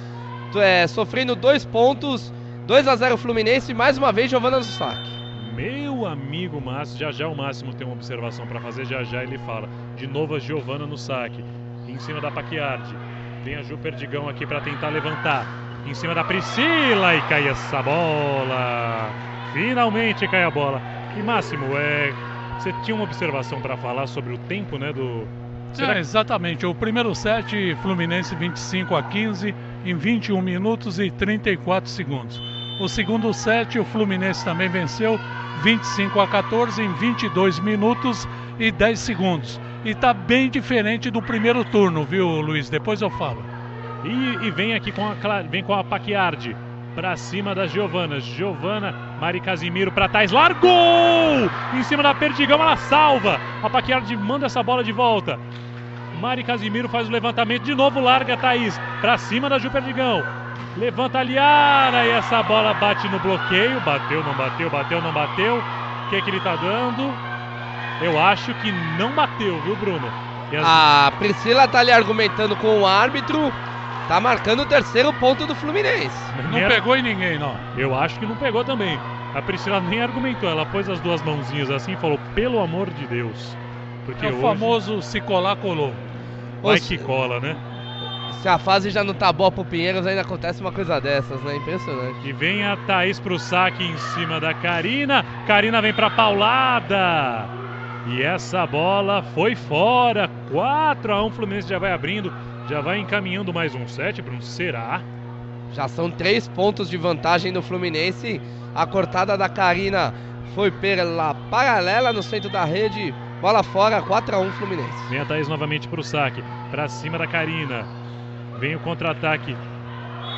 é, sofrendo dois pontos. 2 a 0 Fluminense e mais uma vez Giovana no saque. Meu amigo Márcio, já já o Máximo tem uma observação para fazer, já já ele fala. De novo a Giovana no saque, em cima da Paquiardi. Vem a Ju Perdigão aqui para tentar levantar em cima da Priscila e cai essa bola. Finalmente cai a bola. E Máximo, é, você tinha uma observação para falar sobre o tempo, né, do é, exatamente. O primeiro set, Fluminense 25 a 15 em 21 minutos e 34 segundos. O segundo set, o Fluminense também venceu 25 a 14 em 22 minutos e 10 segundos. E está bem diferente do primeiro turno, viu, Luiz? Depois eu falo. E, e vem aqui com a, vem com a Paquiardi para cima da Giovana. Giovana, Mari Casimiro para trás, largou! Em cima da Perdigão, ela salva. A Paquiardi manda essa bola de volta. Mari Casimiro faz o levantamento de novo, larga Thaís para cima da Ju Perdigão. Levanta a Liara e essa bola bate no bloqueio. Bateu, não bateu, bateu, não bateu. O que, é que ele tá dando? Eu acho que não bateu, viu, Bruno? As... A Priscila tá ali argumentando com o árbitro. Tá marcando o terceiro ponto do Fluminense. Não pegou em ninguém, não. Eu acho que não pegou também. A Priscila nem argumentou, ela pôs as duas mãozinhas assim e falou, pelo amor de Deus. Porque é o hoje... famoso se colar, colou. Vai que cola, né? Se a fase já não tá boa pro Pinheiros, ainda acontece uma coisa dessas, né? Impressionante. E vem a Thaís pro saque em cima da Karina. Karina vem pra paulada. E essa bola foi fora. 4 a 1 Fluminense já vai abrindo. Já vai encaminhando mais um set, Bruno. Será? Já são três pontos de vantagem do Fluminense. A cortada da Karina foi pela paralela no centro da rede. Bola fora, 4 a 1 Fluminense. Vem a Thaís novamente para o saque. Para cima da Karina. Vem o contra-ataque.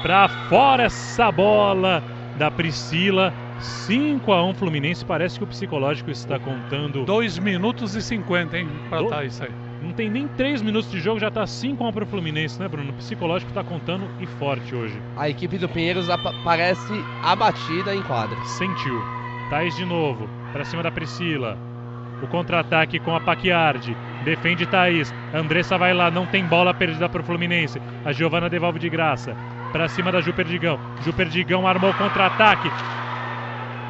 Para fora essa bola da Priscila. 5 a 1 Fluminense. Parece que o psicológico está contando. 2 minutos e 50, hein? Para Do... Thaís aí. Não tem nem 3 minutos de jogo, já tá 5 1 pro Fluminense, né, Bruno? O psicológico tá contando e forte hoje. A equipe do Pinheiros parece abatida em quadra. Sentiu. Thaís de novo, para cima da Priscila. O contra-ataque com a Paquiardi. Defende Thaís. Andressa vai lá, não tem bola perdida pro Fluminense. A Giovana devolve de graça. Para cima da Ju Perdigão. Ju Perdigão armou o contra-ataque.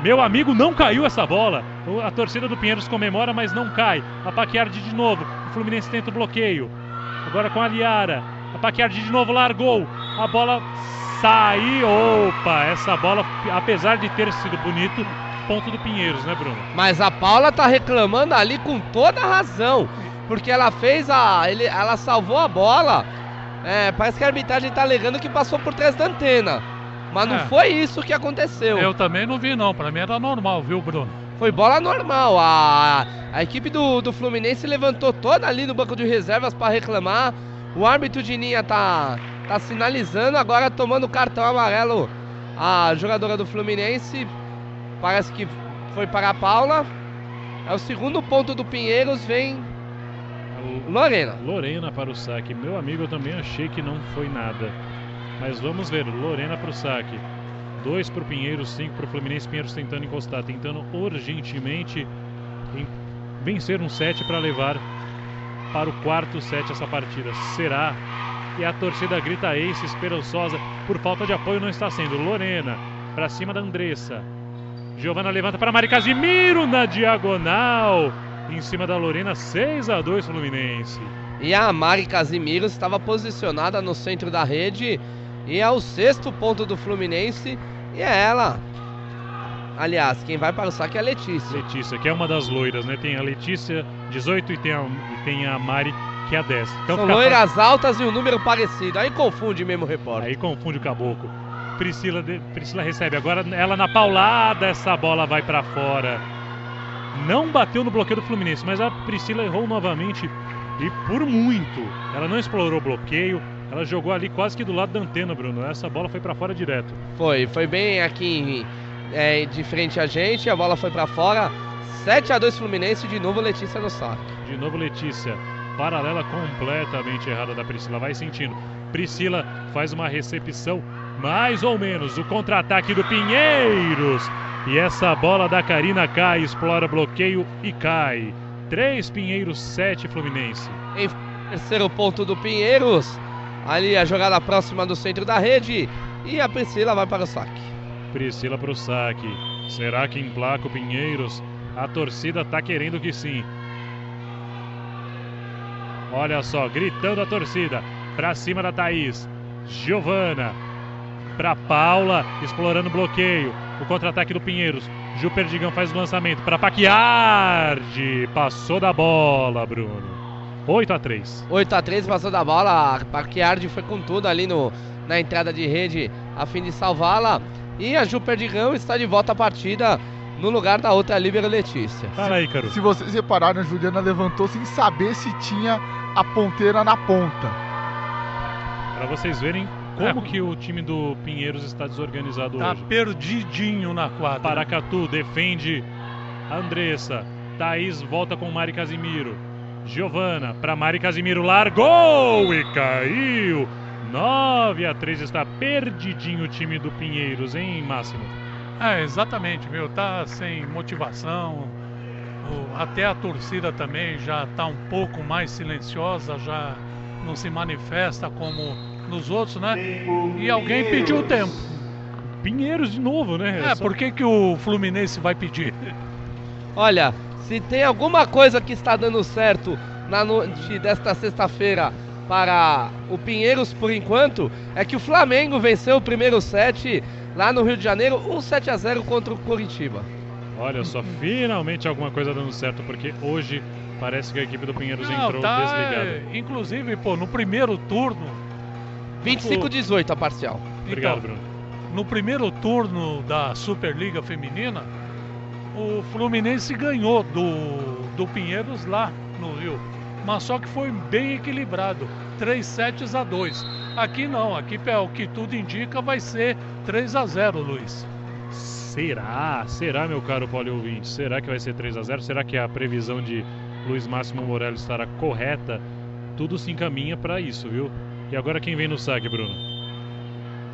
Meu amigo, não caiu essa bola. A torcida do Pinheiros comemora, mas não cai. A Paquiardi de novo. O Fluminense tenta o bloqueio. Agora com a Liara. A Paquiardi de novo largou. A bola saiu. Opa, essa bola, apesar de ter sido bonito, ponto do Pinheiros, né, Bruno? Mas a Paula tá reclamando ali com toda a razão. Porque ela fez a. Ele, ela salvou a bola. É, parece que a arbitragem tá alegando que passou por trás da antena. Mas não é. foi isso que aconteceu. Eu também não vi, não. Para mim era normal, viu, Bruno? Foi bola normal. A, a equipe do, do Fluminense levantou toda ali no banco de reservas para reclamar. O árbitro de linha tá, tá sinalizando, agora tomando cartão amarelo a jogadora do Fluminense. Parece que foi para a Paula. É o segundo ponto do Pinheiros, vem. A Lorena. Lorena para o saque. Meu amigo, eu também achei que não foi nada. Mas vamos ver. Lorena para o saque. 2 para o Pinheiros, 5 para o Fluminense. Pinheiros tentando encostar, tentando urgentemente vencer um set para levar para o quarto set essa partida. Será? E a torcida grita ace, esperançosa. Por falta de apoio não está sendo. Lorena para cima da Andressa. Giovana levanta para Mari Casimiro na diagonal. Em cima da Lorena, 6 a 2 Fluminense. E a Mari Casimiro estava posicionada no centro da rede. E é o sexto ponto do Fluminense. E é ela. Aliás, quem vai para o saque é a Letícia. Letícia, que é uma das loiras, né? Tem a Letícia, 18, e tem a, e tem a Mari, que é a 10. Então São loiras altas e um número parecido. Aí confunde mesmo o repórter. Aí confunde o caboclo. Priscila, Priscila recebe agora ela na paulada, essa bola vai para fora. Não bateu no bloqueio do Fluminense, mas a Priscila errou novamente e por muito. Ela não explorou o bloqueio, ela jogou ali quase que do lado da antena, Bruno. Essa bola foi para fora direto. Foi, foi bem aqui é, de frente a gente, a bola foi para fora. 7 a 2 Fluminense, de novo Letícia no saque. De novo Letícia, paralela completamente errada da Priscila, vai sentindo. Priscila faz uma recepção mais ou menos o contra-ataque do Pinheiros. E essa bola da Karina cai, explora bloqueio e cai. 3 Pinheiros, 7 Fluminense. Em terceiro ponto do Pinheiros. Ali a jogada próxima do centro da rede. E a Priscila vai para o saque. Priscila para o saque. Será que emplaca o Pinheiros? A torcida está querendo que sim. Olha só, gritando a torcida. Para cima da Thaís. Giovana para Paula, explorando o bloqueio. O contra-ataque do Pinheiros. Gil Perdigão faz o lançamento para Paquiardi. Passou da bola, Bruno. 8 a 3 8 a 3 passou da bola. Paquiardi foi com tudo ali no, na entrada de rede a fim de salvá-la. E a Ju Perdigão está de volta à partida no lugar da outra Líbero Letícia. Fala aí, Caro. Se vocês repararam, a Juliana levantou sem saber se tinha a ponteira na ponta. Para vocês verem como é. que o time do Pinheiros está desorganizado tá hoje? Tá perdidinho na quadra. Paracatu defende a Andressa. Thaís volta com Mari Casimiro. Giovana para Mari Casimiro. Largou e caiu. 9 a 3 está perdidinho o time do Pinheiros, hein, Máximo? É, exatamente, meu. Tá sem motivação. Até a torcida também já está um pouco mais silenciosa, já não se manifesta como nos outros, né? E alguém pediu o tempo. Pinheiros de novo, né? É, Só... por que, que o Fluminense vai pedir? Olha, se tem alguma coisa que está dando certo na noite desta sexta-feira para o Pinheiros por enquanto, é que o Flamengo venceu o primeiro set lá no Rio de Janeiro, um 7 a 0 contra o Curitiba. Olha só, finalmente alguma coisa dando certo, porque hoje parece que a equipe do Pinheiros Não, entrou tá, desligada. Inclusive, pô, no primeiro turno 25-18 a parcial. Obrigado, então, Bruno. No primeiro turno da Superliga Feminina, o Fluminense ganhou do, do Pinheiros lá no Rio. Mas só que foi bem equilibrado. 3 sets a 2. Aqui não, aqui é o que tudo indica vai ser 3 a 0, Luiz. Será? Será, meu caro ouvinte? Será que vai ser 3 a 0? Será que a previsão de Luiz Máximo Morelli estará correta? Tudo se encaminha para isso, viu? E agora quem vem no saque, Bruno?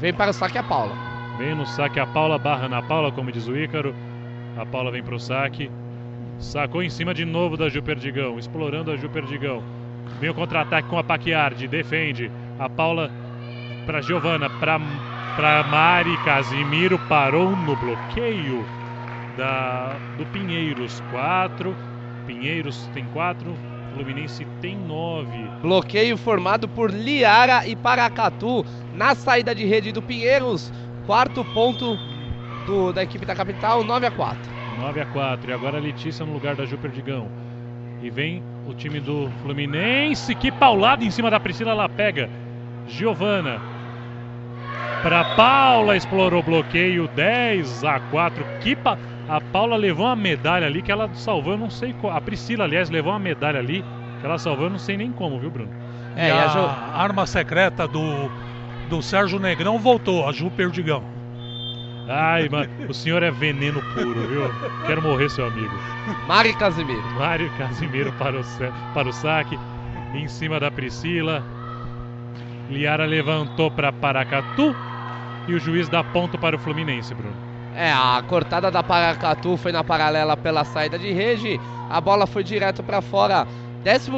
Vem para o saque a Paula. Vem no saque a Paula, barra na Paula, como diz o Ícaro. A Paula vem para o saque. Sacou em cima de novo da Ju Perdigão, explorando a Ju Perdigão. Vem o contra-ataque com a Paquiardi, defende. A Paula para Giovana, para Mari Casimiro parou no bloqueio da do Pinheiros 4. Pinheiros tem 4, Fluminense tem 9. Bloqueio formado por Liara e Paracatu na saída de rede do Pinheiros. Quarto ponto do, da equipe da capital, 9 a 4. 9 a 4. E agora a Letícia no lugar da Ju Perdigão. E vem o time do Fluminense. Que paulada em cima da Priscila. Ela pega. Giovana. Para Paula. Explorou o bloqueio. 10 a 4. Que pa... A Paula levou uma medalha ali que ela salvou, eu não sei qual. A Priscila, aliás, levou uma medalha ali que ela salvou, eu não sei nem como, viu, Bruno? É, e a, a arma secreta do, do Sérgio Negrão voltou, a Ju Perdigão. Ai, mano, o senhor é veneno puro, viu? Quero morrer, seu amigo. Mário Casimiro. Mário Casimiro para o, para o saque. em cima da Priscila. Liara levantou para Paracatu e o juiz dá ponto para o Fluminense, Bruno. É, a cortada da Paracatu foi na paralela pela saída de rede. A bola foi direto para fora. 11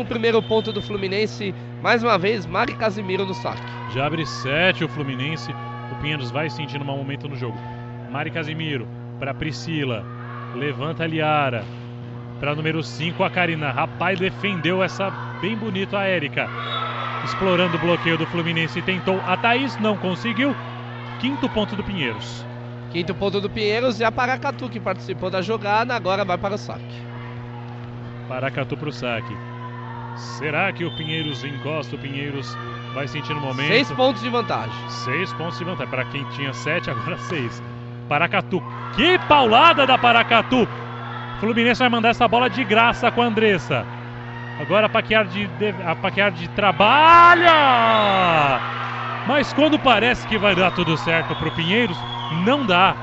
ponto do Fluminense. Mais uma vez, Mari Casimiro no saque. Já abre 7 o Fluminense. O Pinheiros vai sentindo um momento no jogo. Mari Casimiro para Priscila. Levanta a Liara. Para número 5 a Karina. Rapaz, defendeu essa bem bonito a Érica. Explorando o bloqueio do Fluminense. Tentou a Thaís, não conseguiu. Quinto ponto do Pinheiros. Quinto ponto do Pinheiros e a Paracatu que participou da jogada, agora vai para o saque. Paracatu para o saque. Será que o Pinheiros encosta? O Pinheiros vai sentir no momento. Seis pontos de vantagem. Seis pontos de vantagem. Para quem tinha sete, agora seis. Paracatu. Que paulada da Paracatu! Fluminense vai mandar essa bola de graça com a Andressa. Agora a Paquiar de, a Paquiar de trabalha! Mas quando parece que vai dar tudo certo para o Pinheiros, não dá.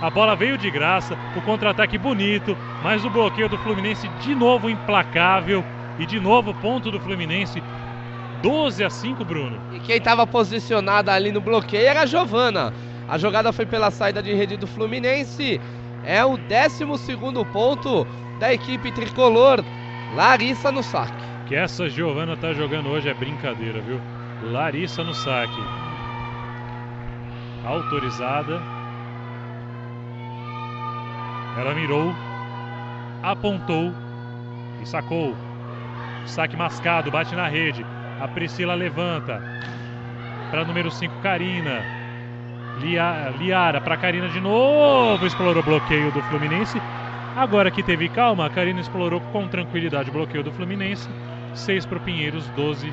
A bola veio de graça, o contra-ataque bonito, mas o bloqueio do Fluminense de novo implacável. E de novo ponto do Fluminense. 12 a 5, Bruno. E quem estava posicionada ali no bloqueio era a Giovana. A jogada foi pela saída de rede do Fluminense. É o 12 ponto da equipe tricolor. Larissa no saque. Que essa Giovana tá jogando hoje é brincadeira, viu? Larissa no saque. Autorizada. Ela mirou, apontou e sacou. Saque mascado, bate na rede. A Priscila levanta. Para número 5, Karina. Lia, Liara para Karina de novo. Explorou o bloqueio do Fluminense. Agora que teve calma, a Karina explorou com tranquilidade o bloqueio do Fluminense. 6 para o Pinheiros, 12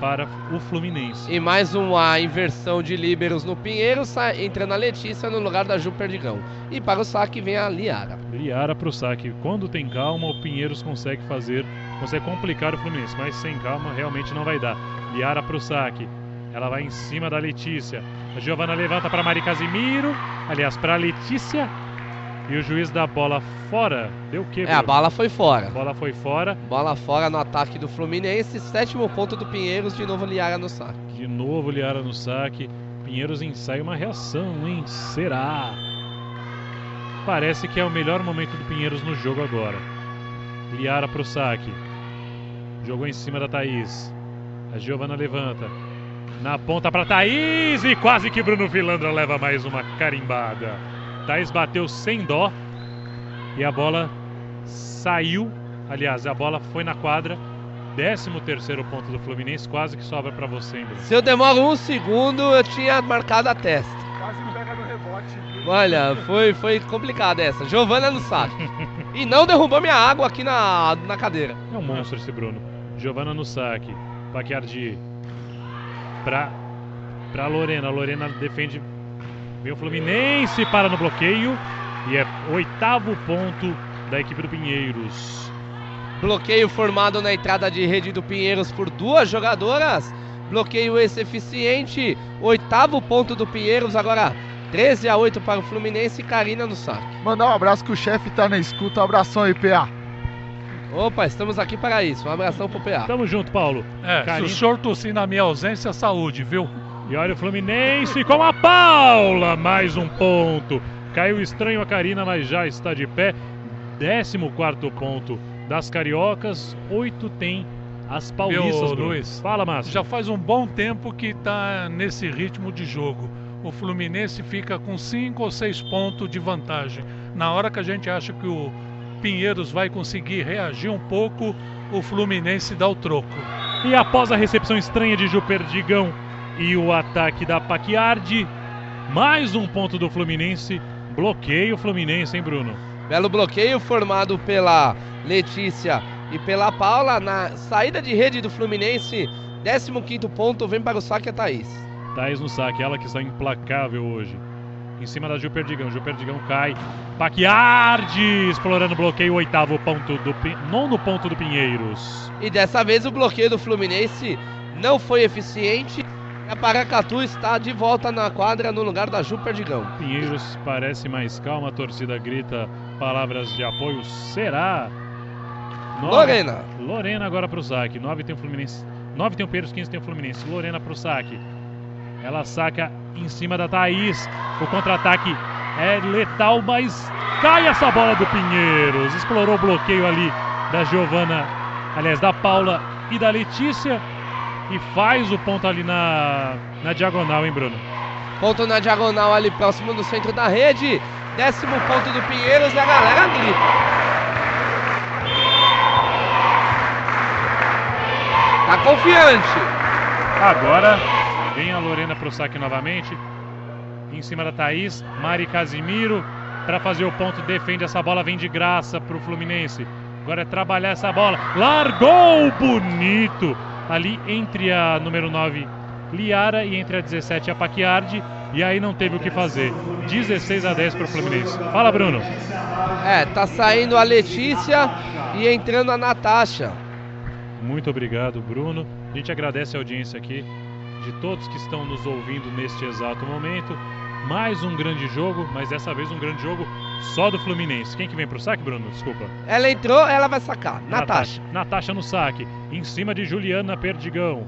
para o Fluminense. E mais uma inversão de líberos no Pinheiros, entrando a Letícia no lugar da Ju Perdigão. E para o saque vem a Liara. Liara para o saque. Quando tem calma, o Pinheiros consegue fazer, consegue complicar o Fluminense, mas sem calma realmente não vai dar. Liara para o saque. Ela vai em cima da Letícia. A Giovana levanta para Mari Casimiro. Aliás, para Letícia. E o juiz da bola fora. Deu o quê? É, a bola foi fora. A bola foi fora. Bola fora no ataque do Fluminense. Sétimo ponto do Pinheiros. De novo Liara no saque. De novo Liara no saque. Pinheiros ensaia uma reação, hein? Será? Parece que é o melhor momento do Pinheiros no jogo agora. Liara pro saque. Jogou em cima da Thaís. A Giovana levanta. Na ponta para Thaís e quase que Bruno Filandra leva mais uma carimbada. Thaís bateu sem dó e a bola saiu. Aliás, a bola foi na quadra. 13 terceiro ponto do Fluminense, quase que sobra para você, Bruno. Se eu demoro um segundo, eu tinha marcado a testa. Quase pega no rebote. Olha, foi, foi complicada essa. Giovana no saque. e não derrubou minha água aqui na, na cadeira. É um monstro esse Bruno. Giovana no saque. Paquiardi pra, pra Lorena. A Lorena defende Vem o Fluminense para no bloqueio. E é oitavo ponto da equipe do Pinheiros. Bloqueio formado na entrada de rede do Pinheiros por duas jogadoras. Bloqueio esse eficiente. Oitavo ponto do Pinheiros. Agora 13 a 8 para o Fluminense e Karina no saque. Mandar um abraço que o chefe tá na escuta. Um abração aí, PA. Opa, estamos aqui para isso. Um abração pro PA. Tamo junto, Paulo. É, Karina... se o senhor tossir na minha ausência, saúde, viu? E olha o Fluminense com a Paula, mais um ponto. Caiu estranho a Karina, mas já está de pé. 14 ponto das cariocas, oito tem as paulistas. Meu, Luiz, Fala, Márcio. Já faz um bom tempo que está nesse ritmo de jogo. O Fluminense fica com cinco ou seis pontos de vantagem. Na hora que a gente acha que o Pinheiros vai conseguir reagir um pouco, o Fluminense dá o troco. E após a recepção estranha de Ju Perdigão, e o ataque da Paquiardi. Mais um ponto do Fluminense. Bloqueio Fluminense, hein, Bruno? Belo bloqueio formado pela Letícia e pela Paula. Na saída de rede do Fluminense, 15 ponto, vem para o saque a Thaís. Thaís no saque, ela que está implacável hoje. Em cima da Gil Perdigão. Gil Perdigão cai. Paquiardi explorando o bloqueio, oitavo ponto do nono ponto do Pinheiros. E dessa vez o bloqueio do Fluminense não foi eficiente. A Paracatu está de volta na quadra no lugar da Ju Perdigão. Pinheiros parece mais calma, a torcida grita palavras de apoio. Será? Nove. Lorena. Lorena agora para o saque. 9 tem o Fluminense. 9 tem o Pinheiros, 15 tem o Fluminense. Lorena pro saque. Ela saca em cima da Thaís. O contra-ataque é letal, mas cai essa bola do Pinheiros. Explorou o bloqueio ali da Giovana, aliás, da Paula e da Letícia. E faz o ponto ali na, na diagonal, hein, Bruno? Ponto na diagonal ali próximo do centro da rede. Décimo ponto do Pinheiros e a galera grita. Tá confiante. Agora vem a Lorena pro saque novamente. Em cima da Thaís. Mari Casimiro para fazer o ponto. Defende essa bola. Vem de graça pro Fluminense. Agora é trabalhar essa bola. Largou bonito. Ali entre a número 9 Liara e entre a 17 a Paquiardi. E aí não teve o que fazer. 16 a 10 para o Fluminense. Fala, Bruno. É, tá saindo a Letícia e entrando a Natasha. Muito obrigado, Bruno. A gente agradece a audiência aqui de todos que estão nos ouvindo neste exato momento. Mais um grande jogo, mas dessa vez um grande jogo só do Fluminense. Quem que vem pro saque, Bruno? Desculpa. Ela entrou, ela vai sacar. Natasha. Natasha no saque. Em cima de Juliana Perdigão.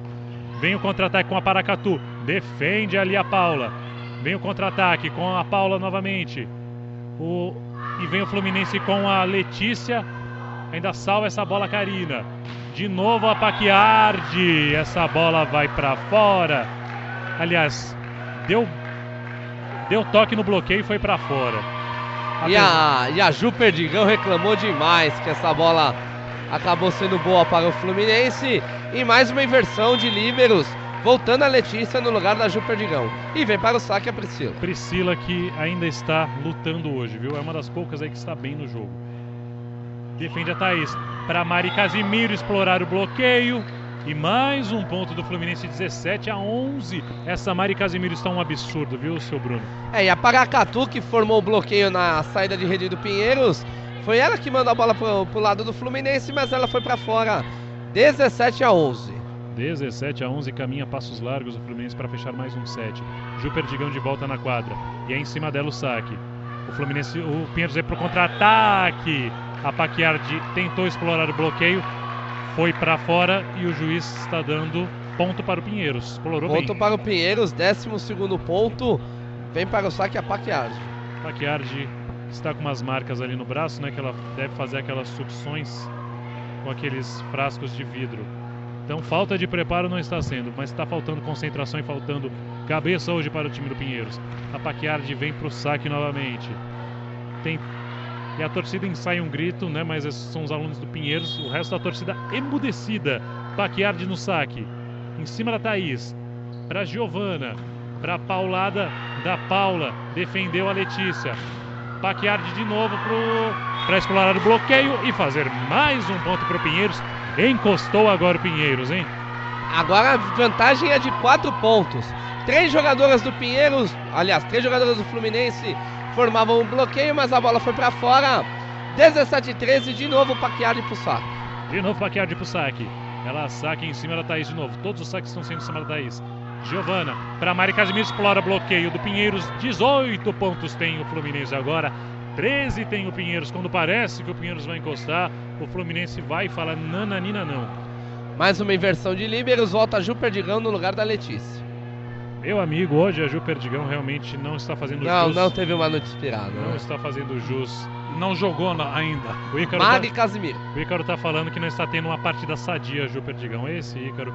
Vem o contra-ataque com a Paracatu. Defende ali a Paula. Vem o contra-ataque com a Paula novamente. O... E vem o Fluminense com a Letícia. Ainda salva essa bola Karina. De novo a Paquiardi. Essa bola vai para fora. Aliás, deu deu toque no bloqueio e foi para fora. E a, e a Ju Perdigão reclamou demais que essa bola acabou sendo boa para o Fluminense. E mais uma inversão de líberos voltando a Letícia no lugar da Ju Perdigão. E vem para o saque a Priscila. Priscila que ainda está lutando hoje, viu? É uma das poucas aí que está bem no jogo. Defende a Thaís. Para Mari Casimiro explorar o bloqueio. E mais um ponto do Fluminense, 17 a 11. Essa Mari Casimiro está um absurdo, viu, seu Bruno? É, e a Paracatu, que formou o bloqueio na saída de rede do Pinheiros, foi ela que mandou a bola pro, pro lado do Fluminense, mas ela foi para fora. 17 a 11. 17 a 11, caminha passos largos o Fluminense para fechar mais um set. Ju Perdigão de volta na quadra. E é em cima dela o saque. O Fluminense, o Pinheiros é pro contra-ataque. A Paquiardi tentou explorar o bloqueio, foi para fora e o juiz está dando ponto para o Pinheiros. Explorou ponto bem. para o Pinheiros, 12 segundo ponto. Vem para o saque a Paquiardi. Paquiardi está com umas marcas ali no braço, né? Que ela deve fazer aquelas sucções com aqueles frascos de vidro. Então falta de preparo não está sendo, mas está faltando concentração e faltando cabeça hoje para o time do Pinheiros. A Paquiardi vem para o saque novamente. Tem e a torcida ensaia um grito, né? Mas esses são os alunos do Pinheiros. O resto da torcida emudecida. Paquiardi no saque. Em cima da Thaís. Para Giovana. Para paulada da Paula. Defendeu a Letícia. Paquiardi de novo para explorar o bloqueio e fazer mais um ponto para o Pinheiros. Encostou agora o Pinheiros, hein? Agora a vantagem é de quatro pontos. Três jogadoras do Pinheiros, aliás, três jogadoras do Fluminense formavam um bloqueio, mas a bola foi para fora. 17 13, de novo Paquiardi pro saque. De novo Paquiardi pro saque. Ela saque em cima da Thaís de novo. Todos os saques estão sendo em cima da Thaís. Giovana para Mari Casimiro explora bloqueio do Pinheiros. 18 pontos tem o Fluminense agora. 13 tem o Pinheiros. Quando parece que o Pinheiros vai encostar, o Fluminense vai e fala nananina não. Mais uma inversão de líberos. Volta a Ju Perdigão no lugar da Letícia. Meu amigo, hoje a Ju Perdigão realmente não está fazendo não, jus. Não, não teve uma noite inspirada. Não né? está fazendo jus. Não jogou ainda. O Ícaro Mari tá, Casimiro. O Ícaro tá falando que não está tendo uma partida sadia, Ju Perdigão. Esse Ícaro.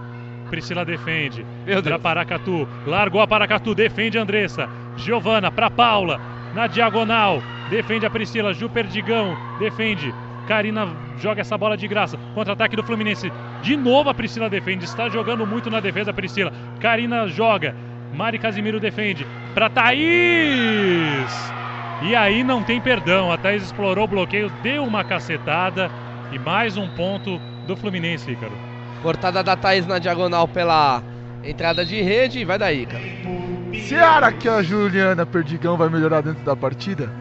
Priscila defende. Meu Pra Deus. Paracatu. Largou a Paracatu. Defende a Andressa. Giovana para Paula. Na diagonal. Defende a Priscila. Ju Perdigão. Defende. Karina joga essa bola de graça. Contra-ataque do Fluminense. De novo a Priscila defende. Está jogando muito na defesa Priscila. Karina joga. Mari Casimiro defende. Para Thaís. E aí não tem perdão. A Thaís explorou o bloqueio. Deu uma cacetada. E mais um ponto do Fluminense, Ícaro. Cortada da Thaís na diagonal pela entrada de rede. Vai daí, cara. Será que a Juliana Perdigão vai melhorar dentro da partida?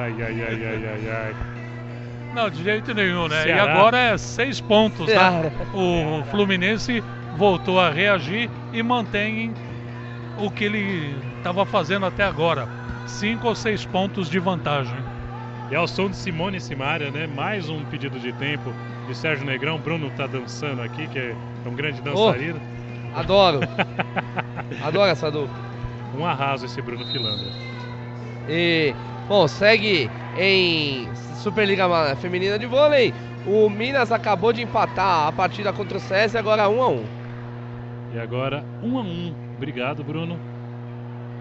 Ai, ai, ai, ai, ai, ai. Não, de jeito nenhum, né? Ceará. E agora é seis pontos, né? Ceará. O Fluminense voltou a reagir e mantém o que ele estava fazendo até agora. Cinco ou seis pontos de vantagem. E ao som de Simone Simaria, né? Mais um pedido de tempo de Sérgio Negrão. Bruno tá dançando aqui, que é um grande dançarino. Oh, adoro. adoro essa dupla. Um arraso esse Bruno Filandra. E, bom, segue em Superliga Feminina de Vôlei. O Minas acabou de empatar a partida contra o César, agora 1 a 1 E agora 1 a 1 Obrigado, Bruno.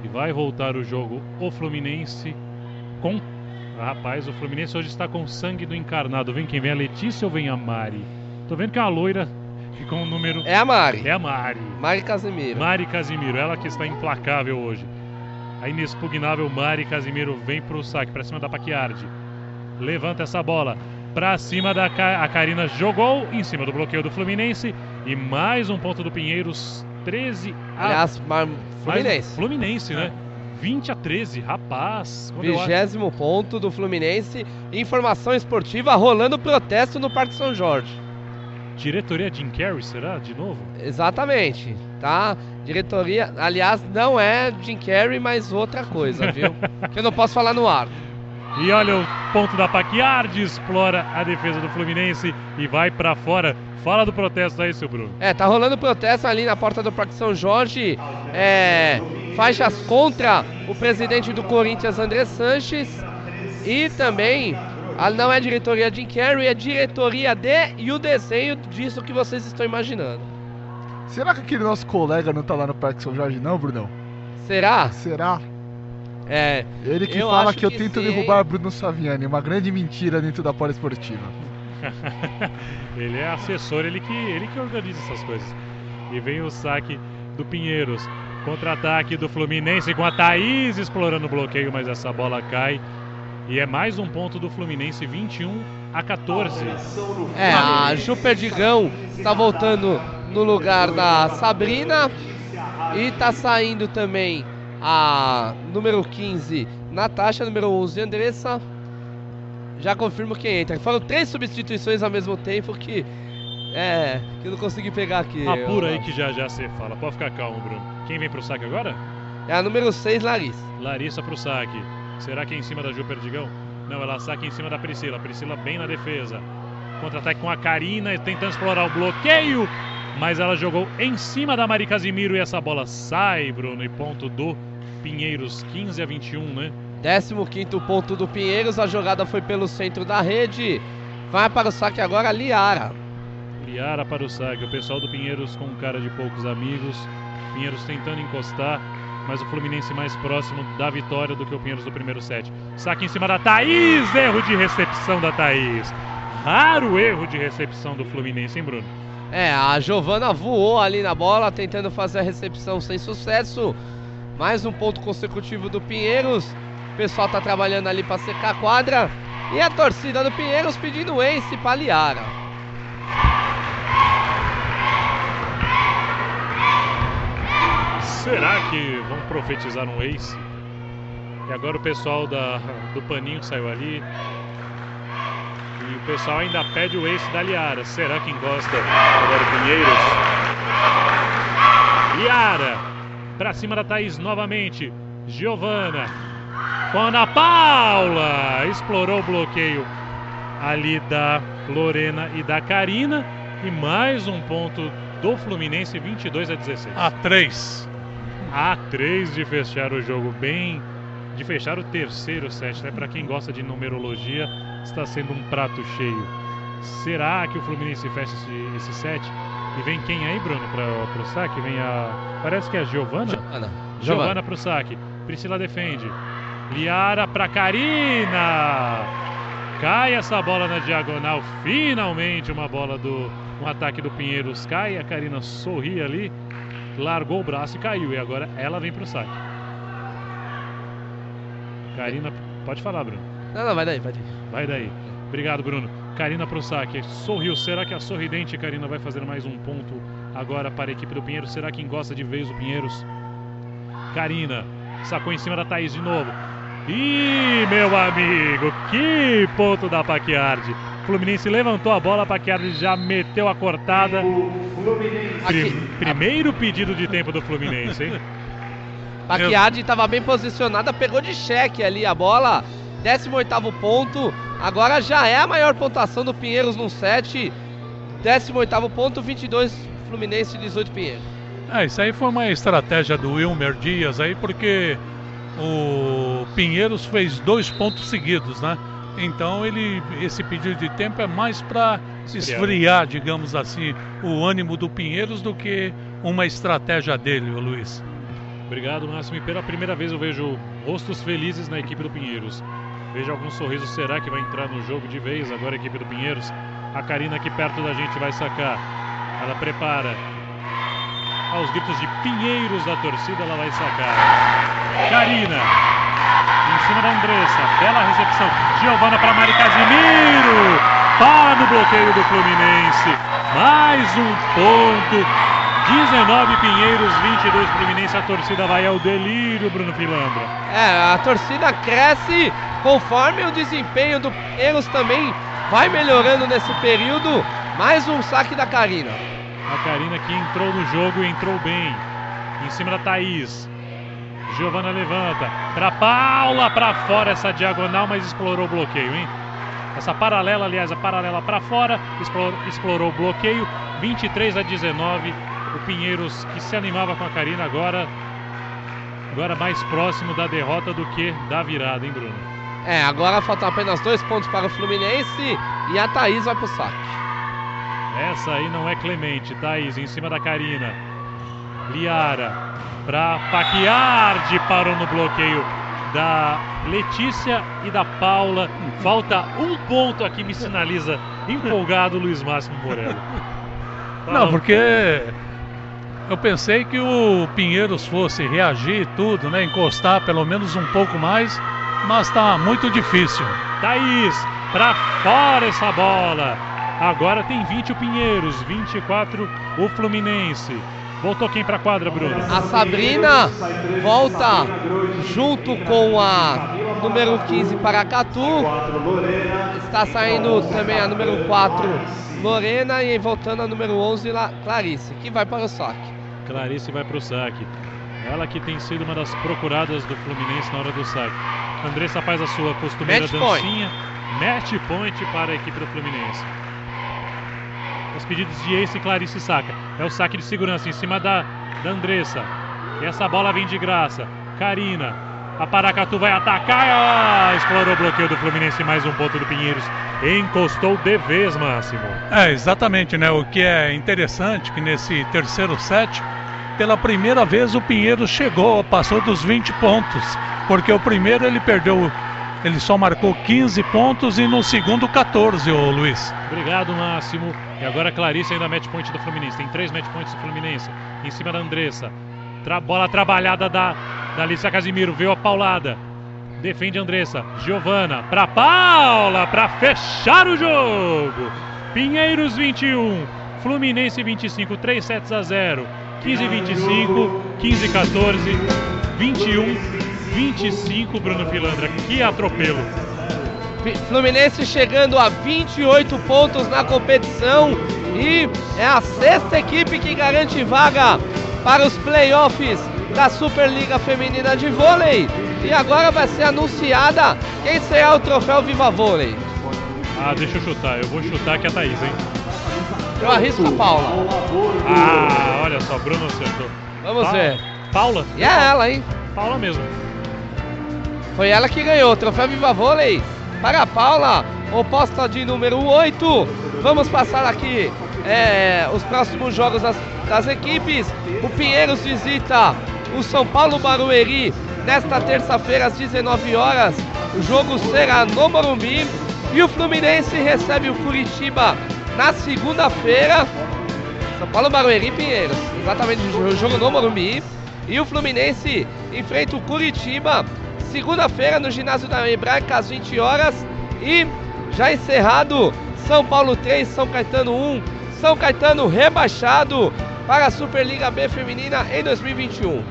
E vai voltar o jogo o Fluminense com. Ah, rapaz, o Fluminense hoje está com sangue do encarnado. Vem quem vem? A Letícia ou vem a Mari? Tô vendo que a loira ficou um número. É a Mari. É a Mari. Mari Casimiro. Mari Casimiro, ela que está implacável hoje. A inexpugnável Mari Casimiro vem pro saque, pra cima da Paquiardi. Levanta essa bola pra cima da a Karina jogou em cima do bloqueio do Fluminense e mais um ponto do Pinheiros 13 a Aliás, Fluminense. Fluminense, né? 20 a 13, rapaz. Vigésimo ponto do Fluminense. Informação esportiva rolando protesto no Parque São Jorge. Diretoria Jim Carrey, será? De novo? Exatamente, tá? Diretoria, aliás, não é Jim Carrey, mas outra coisa, viu? que eu não posso falar no ar. E olha o ponto da Paquiardi, explora a defesa do Fluminense e vai para fora. Fala do protesto aí, seu Bruno. É, tá rolando protesto ali na porta do Parque São Jorge. É, faixas contra o presidente do Corinthians, André Sanches. E também, não é diretoria Jim Carrey, é diretoria de e o desenho disso que vocês estão imaginando. Será que aquele nosso colega não tá lá no Parque São Jorge, não, Brunão? Será? Será? É. Ele que fala que eu tento sim. derrubar Bruno Saviani, uma grande mentira dentro da poliesportiva. ele é assessor, ele que, ele que organiza essas coisas. E vem o saque do Pinheiros. Contra-ataque do Fluminense com a Thaís explorando o bloqueio, mas essa bola cai. E é mais um ponto do Fluminense, 21 a 14. É, a Ju Perdigão está voltando no lugar da Sabrina. E está saindo também a número 15, Natasha, número 11, Andressa. Já confirmo quem entra. Foram três substituições ao mesmo tempo que. É, que eu não consegui pegar aqui. Apura aí que já já você fala. Pode ficar calmo, Bruno. Quem vem pro saque agora? É a número 6, Larissa. Larissa pro saque. Será que é em cima da Ju Perdigão? Não, ela saque em cima da Priscila. Priscila bem na defesa. Contra-ataque com a Karina, tentando explorar o bloqueio. Mas ela jogou em cima da Mari Casimiro e essa bola sai, Bruno. E ponto do Pinheiros, 15 a 21, né? 15 ponto do Pinheiros, a jogada foi pelo centro da rede. Vai para o saque agora Liara. Liara para o saque. O pessoal do Pinheiros com cara de poucos amigos. Pinheiros tentando encostar, mas o Fluminense mais próximo da vitória do que o Pinheiros do primeiro set. Saque em cima da Thaís, erro de recepção da Thaís. Raro erro de recepção do Fluminense, hein, Bruno? É, a Giovana voou ali na bola, tentando fazer a recepção sem sucesso. Mais um ponto consecutivo do Pinheiros. O pessoal tá trabalhando ali para secar a quadra. E a torcida do Pinheiros pedindo ace para Liara. Será que vão profetizar um ace? E agora o pessoal da, do Paninho saiu ali. E o pessoal ainda pede o ace da Liara. Será que gosta agora Pinheiros? Liara Pra cima da Thaís novamente. Giovana. Com a Ana Paula. Explorou o bloqueio ali da Lorena e da Karina. E mais um ponto do Fluminense, 22 a 16. A 3. A 3 de fechar o jogo bem. De fechar o terceiro set, né? Para quem gosta de numerologia, está sendo um prato cheio. Será que o Fluminense fecha esse, esse set? E vem quem aí, Bruno, para o saque? Vem a. Parece que é a Giovana? Giovana. Giovana para o saque. Priscila defende. Liara para Karina. Cai essa bola na diagonal. Finalmente uma bola do. Um ataque do Pinheiros cai. A Karina sorri ali. Largou o braço e caiu. E agora ela vem para o saque. Karina, pode falar, Bruno. Não, não, vai daí, vai daí. Vai daí. Obrigado, Bruno. Karina para o saque. Sorriu. Será que a sorridente Karina vai fazer mais um ponto agora para a equipe do Pinheiros? Será quem gosta de vez o Pinheiros? Karina sacou em cima da Thaís de novo. Ih, meu amigo, que ponto da Paquiardi. Fluminense levantou a bola, a Paquiardi já meteu a cortada. Pri primeiro pedido de tempo do Fluminense, hein? Paquiardi estava bem posicionada, pegou de cheque ali a bola 18 ponto. Agora já é a maior pontuação do Pinheiros no set. 18 ponto, 22 Fluminense, 18 Pinheiros. É, isso aí foi uma estratégia do Wilmer Dias aí, porque o Pinheiros fez dois pontos seguidos, né? Então ele esse pedido de tempo é mais para esfriar, digamos assim, o ânimo do Pinheiros do que uma estratégia dele, o Luiz. Obrigado, Máximo. E pela primeira vez eu vejo rostos felizes na equipe do Pinheiros. Vejo algum sorriso. Será que vai entrar no jogo de vez agora a equipe do Pinheiros? A Karina aqui perto da gente vai sacar. Ela prepara. Aos gritos de Pinheiros da torcida, ela vai sacar. Karina. Em cima da Andressa. Bela recepção. Giovana para Mari Casimiro. Para no bloqueio do Fluminense. Mais um ponto 19 Pinheiros, 22 Fluminense. A torcida vai ao delírio, Bruno Filambra. É, a torcida cresce conforme o desempenho do Pinheiros também vai melhorando nesse período. Mais um saque da Karina. A Karina que entrou no jogo e entrou bem. Em cima da Thaís. Giovana levanta. Para Paula, para fora essa diagonal, mas explorou o bloqueio, hein? Essa paralela, aliás, a paralela para fora, explorou, explorou o bloqueio. 23 a 19 o Pinheiros que se animava com a Karina agora agora mais próximo da derrota do que da virada, hein, Bruno? É, agora faltam apenas dois pontos para o Fluminense e a Thaís vai pro saque. Essa aí não é Clemente, Thaís em cima da Karina. Liara para Paquiardi parou no bloqueio da Letícia e da Paula. Falta um ponto aqui, me sinaliza empolgado Luiz Máximo Morello. Não, porque eu pensei que o Pinheiros fosse reagir e tudo, né? Encostar pelo menos um pouco mais, mas tá muito difícil. Thaís, pra fora essa bola. Agora tem 20 o Pinheiros, 24 o Fluminense. Voltou quem pra quadra, Bruno? A Sabrina volta junto com a número 15 Paracatu. Está saindo também a número 4 Lorena e voltando a número 11 Clarice, que vai para o saque. Clarice vai para o saque. Ela que tem sido uma das procuradas do Fluminense na hora do saque. Andressa faz a sua costumeira match dancinha. Point. Match point para a equipe do Fluminense. Os pedidos de Ace e Clarice saca. É o saque de segurança em cima da, da Andressa. E essa bola vem de graça. Karina. A Paracatu vai atacar. Ah, explorou o bloqueio do Fluminense. Mais um ponto do Pinheiros. Encostou de vez, Máximo. É, exatamente, né? O que é interessante que nesse terceiro set pela primeira vez o Pinheiro chegou, passou dos 20 pontos, porque o primeiro ele perdeu, ele só marcou 15 pontos e no segundo 14, ô Luiz. Obrigado, Máximo. E agora a Clarice ainda match point do Fluminense. Tem três match points do Fluminense. Em cima da Andressa. Tra bola trabalhada da, da Alicia Casimiro. Veio a paulada. Defende Andressa. Giovana para Paula para fechar o jogo. Pinheiros 21, Fluminense 25, 3 sets a 0. 15 25, 15 14, 21 25 Bruno Filandra. Que atropelo. Fluminense chegando a 28 pontos na competição e é a sexta equipe que garante vaga para os playoffs da Superliga Feminina de Vôlei. E agora vai ser anunciada quem será o troféu Viva Vôlei. Ah, deixa eu chutar. Eu vou chutar que é a Thaís, hein? Eu arrisco a Paula. Ah, olha só, Bruno acertou. Vamos ver. Paula? E é ela, hein? Paula mesmo. Foi ela que ganhou troféu Viva Vôlei para a Paula, oposta de número 8. Vamos passar aqui é, os próximos jogos das, das equipes. O Pinheiros visita o São Paulo Barueri nesta terça-feira às 19 horas. O jogo será no Morumbi e o Fluminense recebe o Curitiba na segunda-feira. São Paulo Barueri Pinheiros, exatamente o jogo no Morumbi. E o Fluminense enfrenta o Curitiba segunda-feira no ginásio da Hebraica às 20 horas. E já encerrado, São Paulo 3, São Caetano 1, São Caetano rebaixado para a Superliga B Feminina em 2021.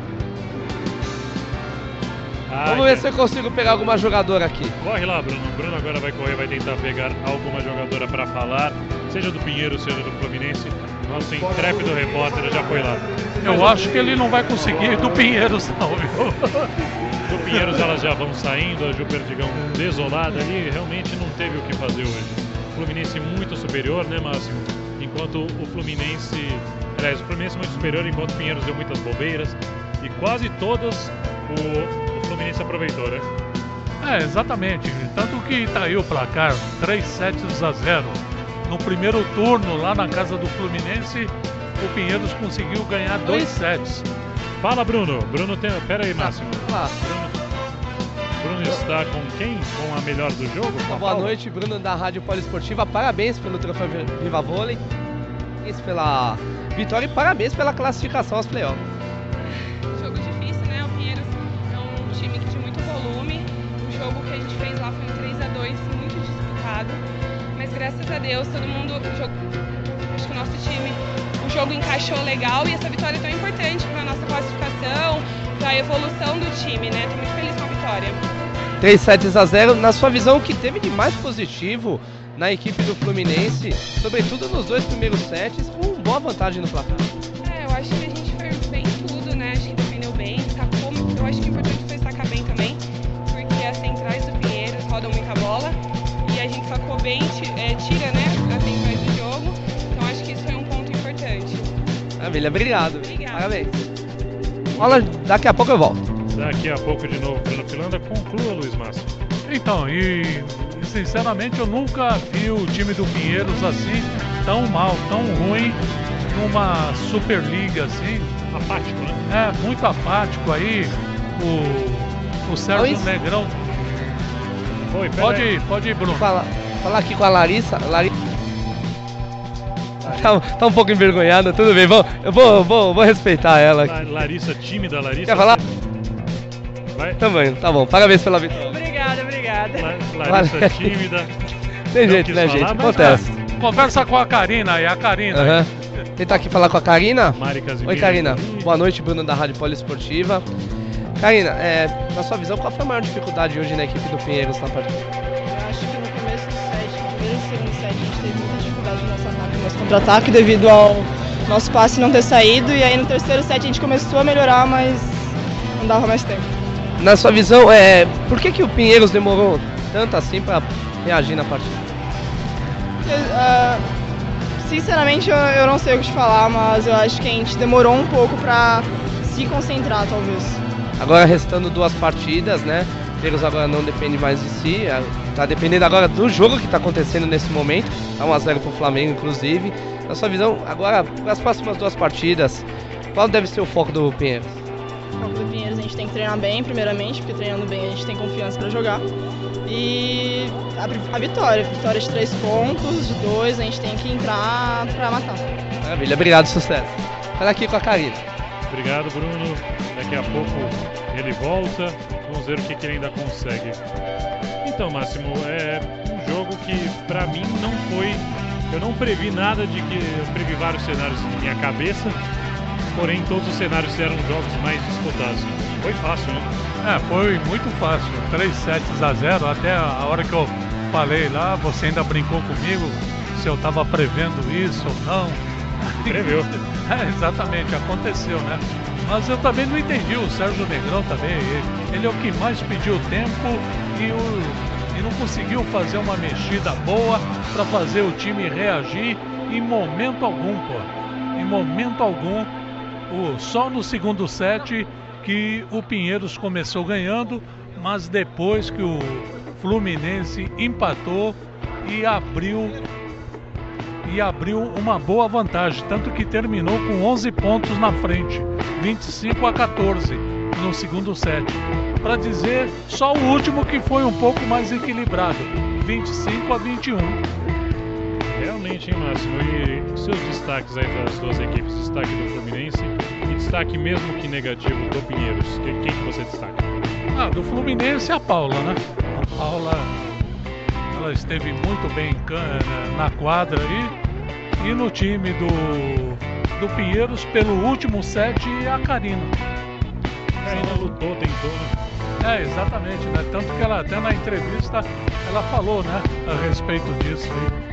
Ai, Vamos ver se eu consigo pegar alguma jogadora aqui. Corre lá, Bruno. O Bruno agora vai correr, vai tentar pegar alguma jogadora para falar, seja do Pinheiro, seja do Fluminense. Nosso intrépido repórter já foi lá. Eu Mas acho que ele não vai conseguir do Pinheiros, não, viu? do Pinheiros elas já vão saindo, a Ju Perdigão desolada ali, realmente não teve o que fazer hoje. Fluminense muito superior, né, Máximo? Enquanto o Fluminense, aliás, o Fluminense muito superior, enquanto o Pinheiros deu muitas bobeiras e quase todas o, o Fluminense aproveitou, né? É, exatamente. Tanto que tá aí o placar, 3 sets a 0. No primeiro turno, lá na casa do Fluminense, o Pinheiros conseguiu ganhar dois sets. Fala, Bruno. Bruno tem. Pera aí, Máximo. Bruno, Bruno está com quem? Com a melhor do jogo? Boa Paulo? noite, Bruno da Rádio Poliesportiva. Parabéns pelo troféu Viva Vôlei. Parabéns pela vitória e parabéns pela classificação aos playoffs. Jogo difícil, né? O Pinheiros é um time que tinha muito volume. O jogo que a gente fez lá foi um 3 a 2 muito disputado. Mas graças a Deus todo mundo jogou. Acho que o nosso time, jogo encaixou legal e essa vitória é tão importante para a nossa classificação, para a evolução do time, né? Estou muito feliz com a vitória. 3 sets a 0. Na sua visão, o que teve de mais positivo na equipe do Fluminense, sobretudo nos dois primeiros sets, com boa vantagem no placar? É, eu acho que a gente foi bem tudo, né? Acho que defendeu bem, sacou. Eu acho que o importante foi sacar bem também, porque as centrais do Pinheiros rodam muita bola e a gente sacou bem, é, tira, Maravilha, obrigado. Obrigada. Parabéns. Olha, daqui a pouco eu volto. Daqui a pouco de novo Filanda. Conclua, Luiz Márcio. Então, e sinceramente eu nunca vi o time do Pinheiros assim, tão mal, tão ruim, numa Superliga assim. Apático, né? É, muito apático aí. O, o Sérgio Oi? Negrão. Oi, pode ir, pode ir, Bruno. Fala, falar aqui com a Larissa. Larissa. Tá, tá, um pouco envergonhada, tudo bem, vou, eu vou, vou, vou respeitar ela. Aqui. Larissa, tímida, Larissa. Quer falar? Vai. Também, tá bom. Parabéns pela vitória. Obrigada, obrigada. La Larissa tímida. Tem jeito, né, gente? Acontece. Conversa com a Karina aí, a Karina. Uhum. Tentar aqui falar com a Karina. Mari Oi, Karina. Boa noite, Bruno da Rádio Poliesportiva. Karina, é, na sua visão, qual foi a maior dificuldade hoje na equipe do Pinheiros na partida? Eu acho que no começo do set, no primeiro e segundo set, a gente teve muita nosso ataque, no nosso contra-ataque, devido ao nosso passe não ter saído. E aí no terceiro set a gente começou a melhorar, mas não dava mais tempo na sua visão, é, por que, que o Pinheiros demorou tanto assim para reagir na partida? Uh, sinceramente, eu, eu, não sei o que te falar, mas eu acho que a gente demorou um pouco para se concentrar, talvez. Agora, restando duas partidas, né? O Pinheiros agora não depende mais de si, está dependendo agora do jogo que está acontecendo nesse momento. Tá 1x0 para o Flamengo, inclusive. Na sua visão, agora, as próximas duas partidas, qual deve ser o foco do Pinheiros? campo do Pinheiros a gente tem que treinar bem, primeiramente, porque treinando bem a gente tem confiança para jogar. E a, a, vitória, vitória de três pontos, de dois, a gente tem que entrar para matar. Maravilha, obrigado, sucesso. Fala aqui com a Karina. Obrigado, Bruno. Daqui a pouco ele volta. Vamos ver o que, que ele ainda consegue. Então, Máximo, é um jogo que para mim não foi. Eu não previ nada de que. Eu previ vários cenários na minha cabeça porém todos os cenários eram jogos mais disputados. Foi fácil, né? É, foi muito fácil. 3 sets a 0, até a hora que eu falei lá, você ainda brincou comigo se eu estava prevendo isso ou não. Preveu. é, exatamente, aconteceu, né? Mas eu também não entendi, o Sérgio Negrão também, ele, é o que mais pediu tempo e, o, e não conseguiu fazer uma mexida boa para fazer o time reagir em momento algum, pô. Em momento algum o, só no segundo set que o Pinheiros começou ganhando, mas depois que o Fluminense empatou e abriu e abriu uma boa vantagem, tanto que terminou com 11 pontos na frente, 25 a 14 no segundo set. Para dizer só o último que foi um pouco mais equilibrado, 25 a 21. Realmente, hein, Máximo? E seus destaques aí das duas equipes, destaque do Fluminense e destaque mesmo que negativo do Pinheiros. Quem, quem que você destaca? Ah, do Fluminense a Paula, né? A Paula, ela esteve muito bem na quadra aí. E no time do, do Pinheiros, pelo último set, a Karina. A Karina lutou, tentou, né? É, exatamente, né? Tanto que ela até na entrevista ela falou, né, a respeito disso aí.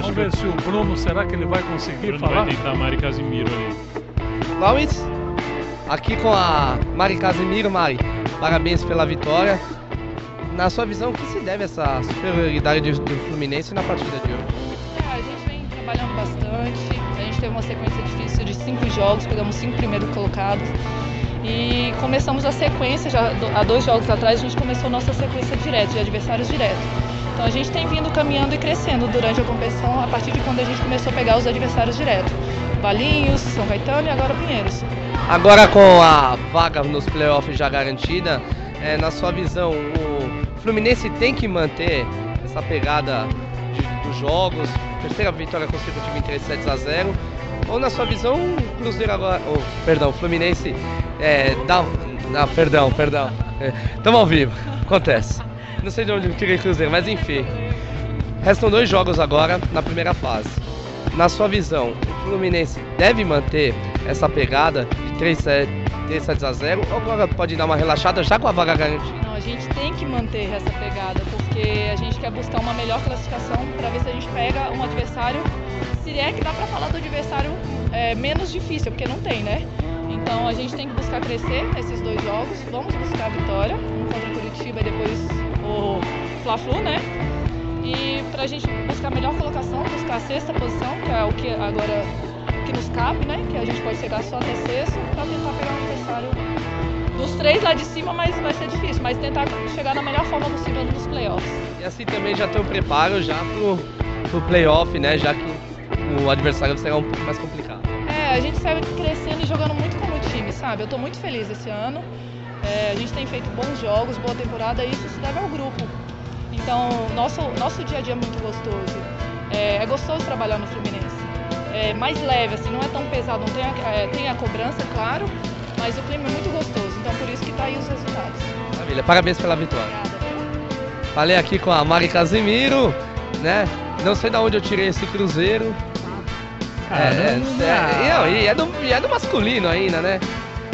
Vamos ver se o Bruno, será que ele vai conseguir Bruno falar? vai tentar Mari Casimiro ali. Luiz? aqui com a Mari Casimiro. Mari, parabéns pela vitória. Na sua visão, o que se deve essa superioridade do Fluminense na partida de hoje? É, a gente vem trabalhando bastante, a gente teve uma sequência difícil de cinco jogos, pegamos cinco primeiros colocados. E começamos a sequência, já há dois jogos atrás, a gente começou nossa sequência direta, de adversários diretos. Então a gente tem vindo caminhando e crescendo durante a competição a partir de quando a gente começou a pegar os adversários diretos. Valinhos, São Caetano e agora Pinheiros. Agora com a vaga nos playoffs já garantida, é, na sua visão, o Fluminense tem que manter essa pegada de, dos jogos, terceira vitória consecutiva em 3 sets a 0, ou na sua visão, o Cruzeiro agora, oh, perdão, o Fluminense é, dá, dá, perdão, perdão, estamos é, ao vivo, acontece. Não sei de onde eu tirei Cruzeiro, mas enfim. Restam dois jogos agora na primeira fase. Na sua visão, o Fluminense deve manter essa pegada de 3 sets 7 a 0 ou agora pode dar uma relaxada já com a vaga garantida? Não, a gente tem que manter essa pegada porque a gente quer buscar uma melhor classificação para ver se a gente pega um adversário, se é que dá para falar do adversário é, menos difícil, porque não tem, né? Então a gente tem que buscar crescer nesses dois jogos, vamos buscar a vitória, um contra o Curitiba e depois o Fla-Flu, né? E para a gente buscar a melhor colocação, buscar a sexta posição, que é o que agora que nos cabe, né? Que a gente pode chegar só até sexto para tentar pegar um adversário dos três lá de cima, mas vai ser difícil, mas tentar chegar na melhor forma possível nos playoffs. E assim também já tem um preparo já pro, pro playoff, né? Já que o adversário será um pouco mais complicado. É, a gente segue crescendo e jogando muito como time, sabe? Eu tô muito feliz esse ano. É, a gente tem feito bons jogos, boa temporada, e isso se deve ao grupo. Então, nosso, nosso dia a dia é muito gostoso. É, é gostoso trabalhar no Fluminense é, mais leve, assim, não é tão pesado, não tem a, é, tem a cobrança, claro, mas o clima é muito gostoso, então por isso que tá aí os resultados. Maravilha, parabéns pela vitória. Falei aqui com a Mari Casimiro, né? Não sei de onde eu tirei esse cruzeiro. É, é, é, é, do, é do masculino ainda, né?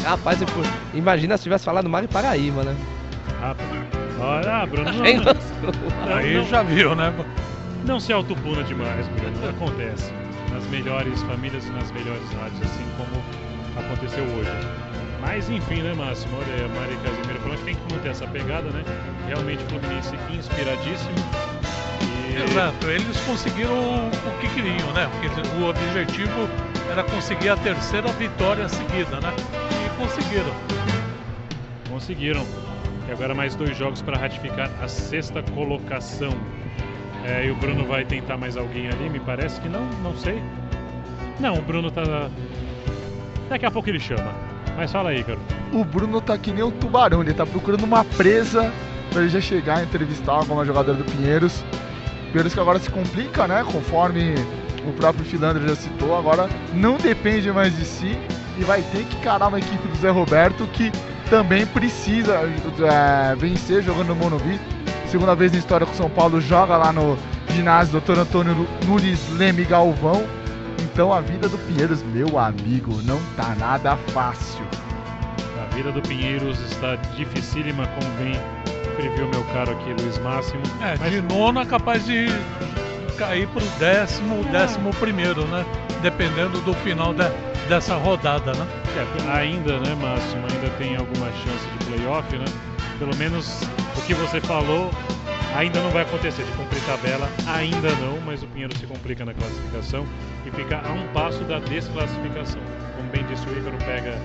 Rapaz, imagina se tivesse falado Mari Paraíba, né? Olha, Bruno. Não, aí já viu, né? Não se autopuna demais, Bruno. Acontece nas melhores famílias e nas melhores rádios, assim como aconteceu hoje. Mas enfim, né, Máximo? Olha, Mari Casimiro falou que tem que manter essa pegada, né? Realmente o Fluminense inspiradíssimo. E... Exato, eles conseguiram o que queriam, né? Porque o objetivo era conseguir a terceira vitória seguida, né? E conseguiram. Conseguiram. E agora mais dois jogos para ratificar a sexta colocação. É, e o Bruno vai tentar mais alguém ali, me parece que não, não sei. Não, o Bruno tá. Daqui a pouco ele chama. Mas fala aí, cara. O Bruno tá que nem um tubarão, ele tá procurando uma presa pra ele já chegar a entrevistar alguma jogadora do Pinheiros. Pinheiros que agora se complica, né? Conforme o próprio Filandro já citou, agora não depende mais de si e vai ter que encarar uma equipe do Zé Roberto que também precisa é, vencer jogando no segunda vez na história que o São Paulo joga lá no ginásio Dr. Antônio Nunes Leme Galvão. Então a vida do Pinheiros, meu amigo, não tá nada fácil. A vida do Pinheiros está dificílima, como bem previu meu caro aqui Luiz Máximo. É, Mas... de nono é capaz de cair pro décimo, é. décimo primeiro, né? Dependendo do final de, dessa rodada, né? É, ainda, né, Máximo, ainda tem alguma chance de playoff, né? Pelo menos o que você falou ainda não vai acontecer de cumprir tabela, ainda não, mas o Pinheiro se complica na classificação e fica a um passo da desclassificação. Como bem disse o Ícaro, pega,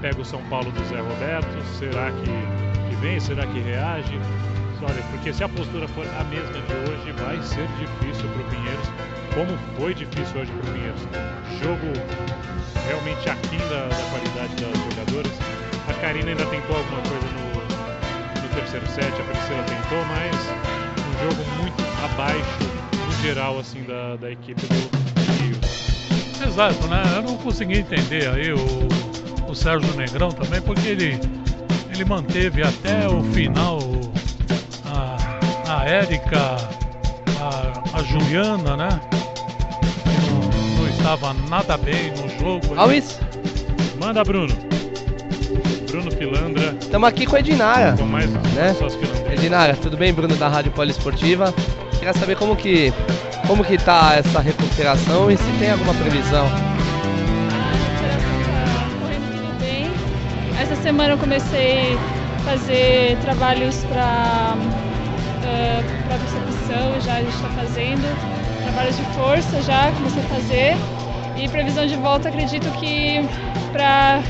pega o São Paulo do Zé Roberto, será que, que vem, será que reage? Olha, porque se a postura for a mesma de hoje, vai ser difícil para o Pinheiros, como foi difícil hoje para o Pinheiros. Jogo realmente aquém da, da qualidade das jogadoras. A Karina ainda tentou alguma coisa no terceiro set, a Priscila tentou, mas um jogo muito abaixo no geral assim da, da equipe do Rio. Exato, né? Eu não consegui entender aí o, o Sérgio Negrão também, porque ele, ele manteve até o final a, a Érica, a, a Juliana, né? Não, não estava nada bem no jogo. Alves? Manda, Bruno. Bruno Pilandra. Estamos aqui com a Edinara. Com mais né? Edinara, tudo bem? Bruno da Rádio Poliesportiva. Queria saber como que, como que tá essa recuperação e se tem alguma previsão. Tá correndo tudo bem. essa semana eu comecei a fazer trabalhos para uh, para percepção, já a gente está fazendo trabalhos de força já comecei a fazer e previsão de volta acredito que para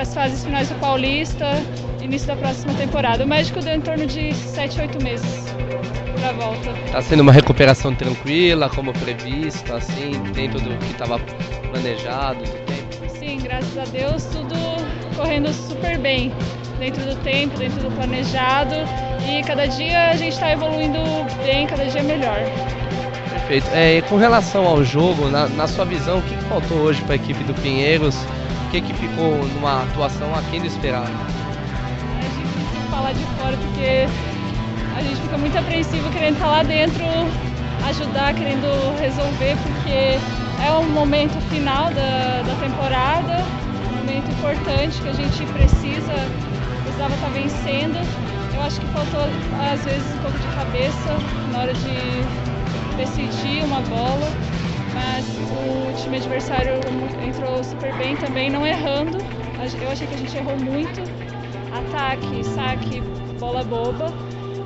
as fases finais do Paulista, início da próxima temporada. O médico deu em torno de 7, 8 meses para volta. Tá sendo uma recuperação tranquila, como previsto, assim, dentro do que estava planejado, do tempo? Sim, graças a Deus, tudo correndo super bem, dentro do tempo, dentro do planejado e cada dia a gente está evoluindo bem, cada dia melhor. Perfeito. É, com relação ao jogo, na, na sua visão, o que faltou hoje para a equipe do Pinheiros? Que, que ficou numa atuação aquém do esperado? É difícil falar de fora porque a gente fica muito apreensivo querendo estar lá dentro, ajudar, querendo resolver, porque é um momento final da, da temporada, um momento importante que a gente precisa, precisava estar vencendo. Eu acho que faltou às vezes um pouco de cabeça na hora de decidir uma bola, mas o time adversário entrou super bem também, não errando. Eu achei que a gente errou muito. Ataque, saque, bola boba.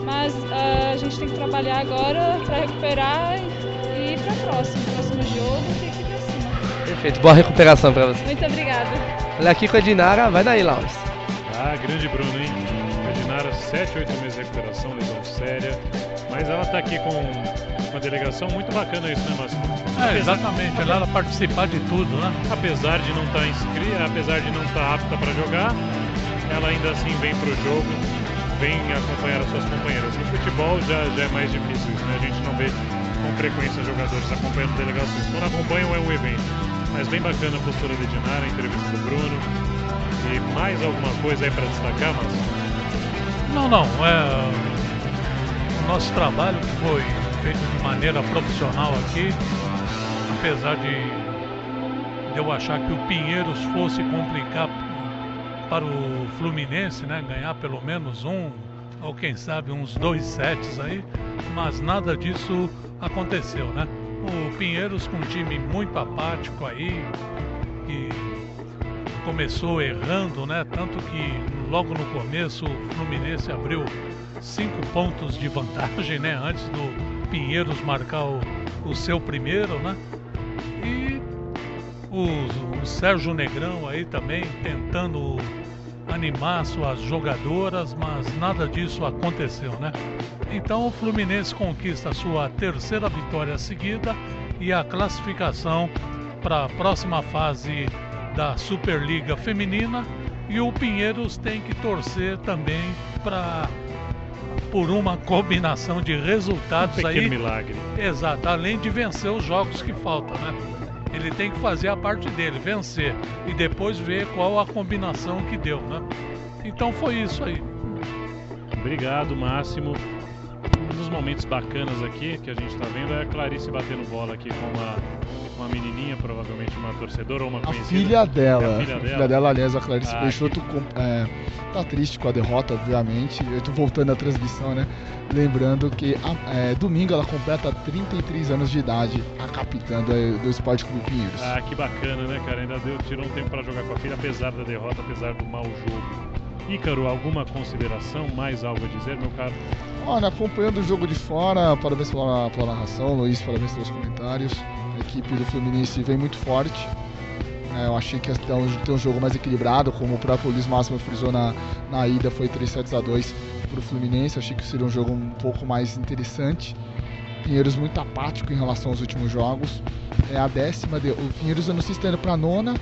Mas uh, a gente tem que trabalhar agora para recuperar e ir para o próximo. Próximo jogo tem que ir para cima. Perfeito, boa recuperação para você. Muito obrigada. Olha aqui com a Dinara, vai daí, Laures. Ah, grande Bruno, hein? A Dinara, 7, 8 meses de recuperação, lesão séria. Mas ela está aqui com uma delegação muito bacana isso, né, Márcio? É, exatamente, ela participar de tudo, né? Apesar de não estar tá inscrita, apesar de não estar tá apta para jogar, ela ainda assim vem para o jogo vem acompanhar as suas companheiras. No futebol já, já é mais difícil isso, né? A gente não vê com frequência jogadores acompanhando delegações. Quando acompanham é um evento. Mas bem bacana a postura de Dinara, a entrevista do Bruno. E mais alguma coisa aí para destacar, Márcio? Não, não. É... O nosso trabalho foi feito de maneira profissional aqui, apesar de eu achar que o Pinheiros fosse complicar para o Fluminense, né? Ganhar pelo menos um, ou quem sabe uns dois sets aí, mas nada disso aconteceu, né? O Pinheiros com um time muito apático aí, que começou errando, né? Tanto que logo no começo o Fluminense abriu cinco pontos de vantagem, né? Antes do Pinheiros marcar o, o seu primeiro, né? E o, o Sérgio Negrão aí também tentando animar suas jogadoras, mas nada disso aconteceu, né? Então o Fluminense conquista sua terceira vitória seguida e a classificação para a próxima fase da Superliga Feminina e o Pinheiros tem que torcer também para por uma combinação de resultados um aí. milagre. Exato, além de vencer os jogos que faltam, né? Ele tem que fazer a parte dele, vencer e depois ver qual a combinação que deu, né? Então foi isso aí. Obrigado, Máximo. Dos momentos bacanas aqui que a gente está vendo é a Clarice batendo bola aqui com uma, uma menininha, provavelmente uma torcedora ou uma conhecida. A filha dela. É a filha a dela. filha dela, aliás, a Clarice Ah, Peixoto com- é, tá triste com a derrota, obviamente. Eu tô voltando à transmissão, né? Lembrando que a- é, domingo ela completa 33 anos de idade, a capitã do, do Esporte Clube Pinheiros. Ah, que bacana, né, cara? Ainda deu, tirou um tempo para jogar com a filha, apesar da derrota, apesar do mau jogo. Ícaro, alguma consideração? Mais algo a dizer, meu caro? Olha, acompanhando o jogo de fora, parabéns pela, pela narração, Luiz, parabéns pelos comentários. A equipe do Fluminense vem muito forte. É, eu achei que ia ter um, jogo mais equilibrado, como o próprio Luiz Máximo frisou na, na ida, foi 3 sets a 2 para o Fluminense. Achei que seria um jogo um pouco mais interessante. Pinheiros muito apático em relação aos últimos jogos. É a décima, de, o Pinheiros eu não sei se está indo para a nona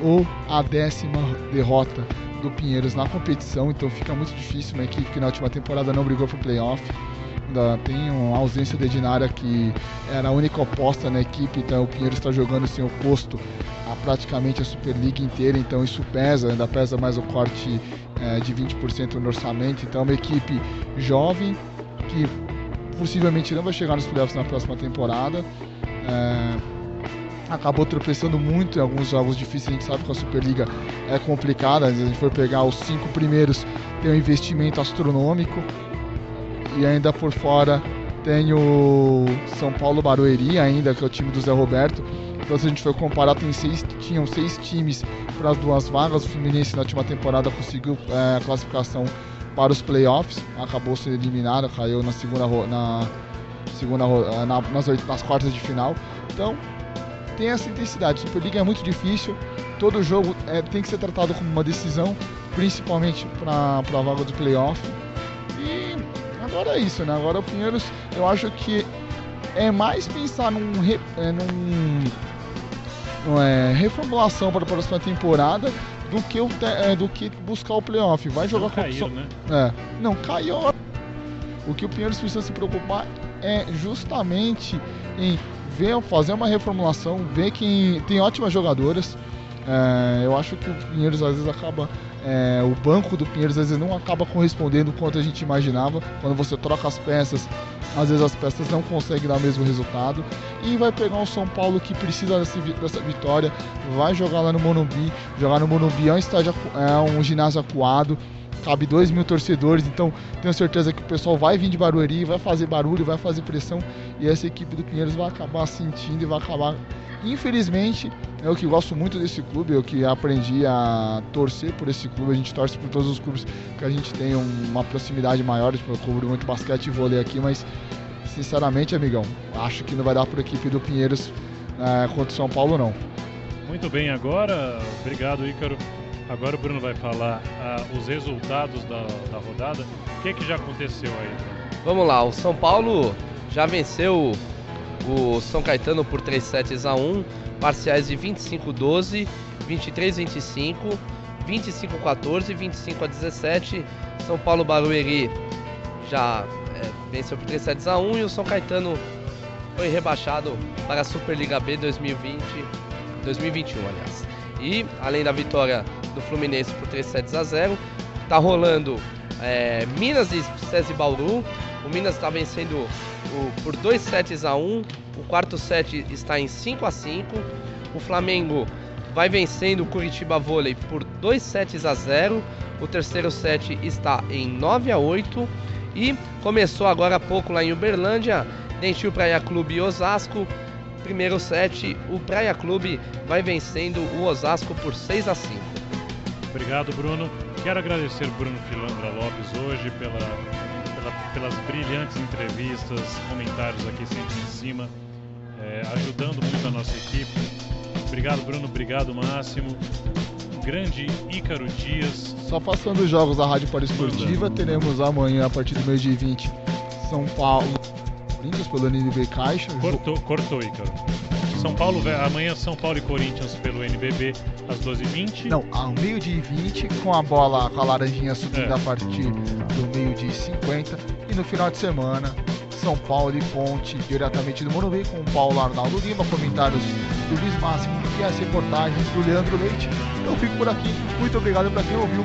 ou a décima derrota do Pinheiros na competição, então fica muito difícil uma equipe que na última temporada não brigou pro playoff. Ainda tem uma ausência de Dinara que era a única oposta na equipe, então o Pinheiros está jogando sem o posto a praticamente a Superliga inteira, então isso pesa, ainda pesa mais o corte eh, de 20% no orçamento, então é uma equipe jovem que possivelmente não vai chegar nos playoffs na próxima temporada. Eh, acabou tropeçando muito em alguns jogos difíceis. A gente sabe que a Superliga é complicada. Se a gente for pegar os cinco primeiros, tem um investimento astronômico. E ainda por fora tem o São Paulo Barueri, ainda que é o time do Zé Roberto, Então se a gente for comparar, tem seis, tinham seis times para as duas vagas. O Fluminense na última temporada conseguiu é, classificação para os playoffs, acabou sendo eliminado, caiu na segunda na segunda na, nas, nas quartas de final. Então tem essa intensidade. Superliga é muito difícil, todo jogo é, tem que ser tratado como uma decisão, principalmente para a vaga do playoff. E agora é isso, né? Agora o Pinheiros, eu acho que é mais pensar num, é, num é, reformulação para a próxima temporada do que, o, é, do que buscar o playoff. Vai jogar com caiu, né? É, não, caiu. O que o Pinheiros precisa se preocupar é justamente em ver, fazer uma reformulação, ver que tem ótimas jogadoras. É, eu acho que o Pinheiros às vezes acaba. É, o banco do Pinheiros às vezes não acaba correspondendo quanto a gente imaginava. Quando você troca as peças, às vezes as peças não conseguem dar o mesmo resultado. E vai pegar o São Paulo que precisa dessa, dessa vitória, vai jogar lá no Monumbi. Jogar no Monumbi é um, é um ginásio acuado cabe 2 mil torcedores, então tenho certeza que o pessoal vai vir de Barueri, vai fazer barulho, vai fazer pressão e essa equipe do Pinheiros vai acabar sentindo e vai acabar. Infelizmente, é o que gosto muito desse clube, eu que aprendi a torcer por esse clube, a gente torce por todos os clubes que a gente tem uma proximidade maior, tipo, eu cubro muito basquete e vôlei aqui, mas sinceramente, amigão, acho que não vai dar por equipe do Pinheiros é, contra o São Paulo não. Muito bem, agora, obrigado Ícaro. Agora o Bruno vai falar ah, os resultados da, da rodada. O que, é que já aconteceu aí? Vamos lá, o São Paulo já venceu o São Caetano por 3 sets a 1, parciais de 25-12, 23-25, 25-14, 25 a 17. São Paulo Barueri já é, venceu por 3 sets a 1 e o São Caetano foi rebaixado para a Superliga B 2020, 2021, aliás. E além da vitória do Fluminense por 3 sets a 0. Tá rolando é, Minas e César Bauru. O Minas está vencendo o, por 2 sets a 1. O quarto set está em 5 a 5. O Flamengo vai vencendo o Curitiba Vôlei por 2 sets a 0. O terceiro set está em 9 a 8. E começou agora há pouco lá em Uberlândia, Dentil Praia Clube e Osasco. Primeiro set, o Praia Clube vai vencendo o Osasco por 6 a 5. Obrigado, Bruno. Quero agradecer Bruno Filandra Lopes hoje pela, pela, pelas brilhantes entrevistas, comentários aqui sempre em cima, é, ajudando muito a nossa equipe. Obrigado, Bruno. Obrigado, Máximo. Grande Ícaro Dias. Só passando os jogos da Rádio Poliesportiva, teremos amanhã, a partir do mês de 20, São Paulo, Corinthians pelo NB Caixa. Cortou, cortou Ícaro. São Paulo, amanhã São Paulo e Corinthians pelo NBB às 12h20. Não, ao meio-dia e 20, com a bola com a laranjinha subindo é. a partir do meio-dia e 50. E no final de semana, São Paulo e Ponte, diretamente do Morumbi, com o Paulo Arnaldo Lima, comentários do Luiz Máximo e as reportagens do Leandro Leite. Eu fico por aqui. Muito obrigado para quem ouviu.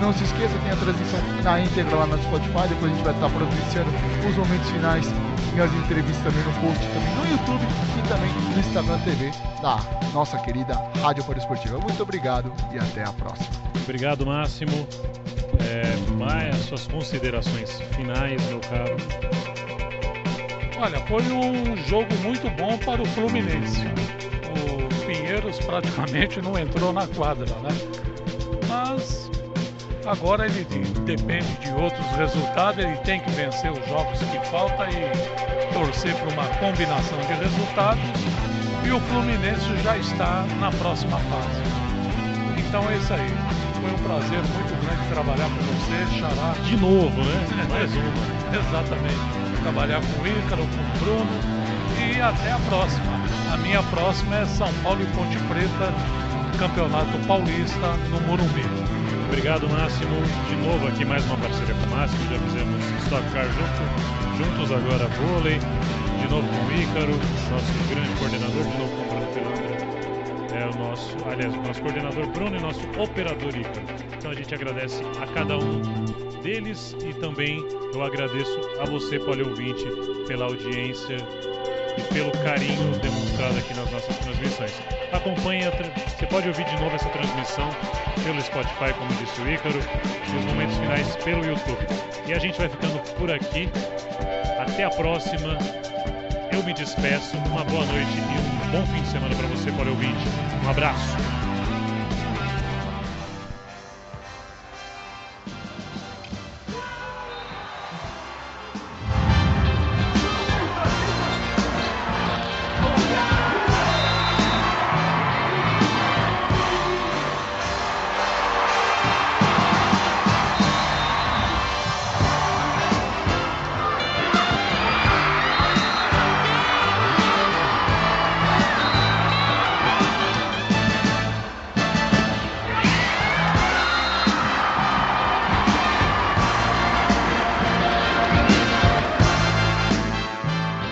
Não se esqueça, tem a transmissão na íntegra lá no Spotify. Depois a gente vai estar providenciando os momentos finais e as entrevistas também no post, também no YouTube e também no Instagram TV da nossa querida Rádio Esportiva. Muito obrigado e até a próxima. Obrigado, Máximo. É, mais suas considerações finais, meu caro. Olha, foi um jogo muito bom para o Fluminense. O Pinheiros praticamente não entrou na quadra, né? Mas Agora ele depende de outros resultados, ele tem que vencer os jogos que faltam e torcer por uma combinação de resultados. E o Fluminense já está na próxima fase. Então é isso aí. Foi um prazer muito grande trabalhar com você, Xará. De novo, né? Mais uma. Exatamente. Trabalhar com o Ícaro, com o Bruno. E até a próxima. A minha próxima é São Paulo e Ponte Preta, Campeonato Paulista no Morumbi. Obrigado, Máximo. De novo aqui mais uma parceria com o Máximo. Já fizemos Stock Car junto, juntos agora vôlei. De novo com o Ícaro, nosso grande coordenador, de novo com o Bruno Pelandra. É o nosso, aliás, o nosso coordenador Bruno e nosso operador Ícaro. Então a gente agradece a cada um deles e também eu agradeço a você, poliouvinte, pela audiência e pelo carinho demonstrado aqui nas nossas transmissões. Acompanhe, você pode ouvir de novo essa transmissão pelo Spotify, como disse o Ícaro, e os momentos finais pelo YouTube. E a gente vai ficando por aqui. Até a próxima. eu me despeço. Uma boa noite e um bom fim de semana para você, para o ouvinte. Um abraço.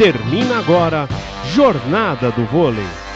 Termina agora Jornada do Vôlei.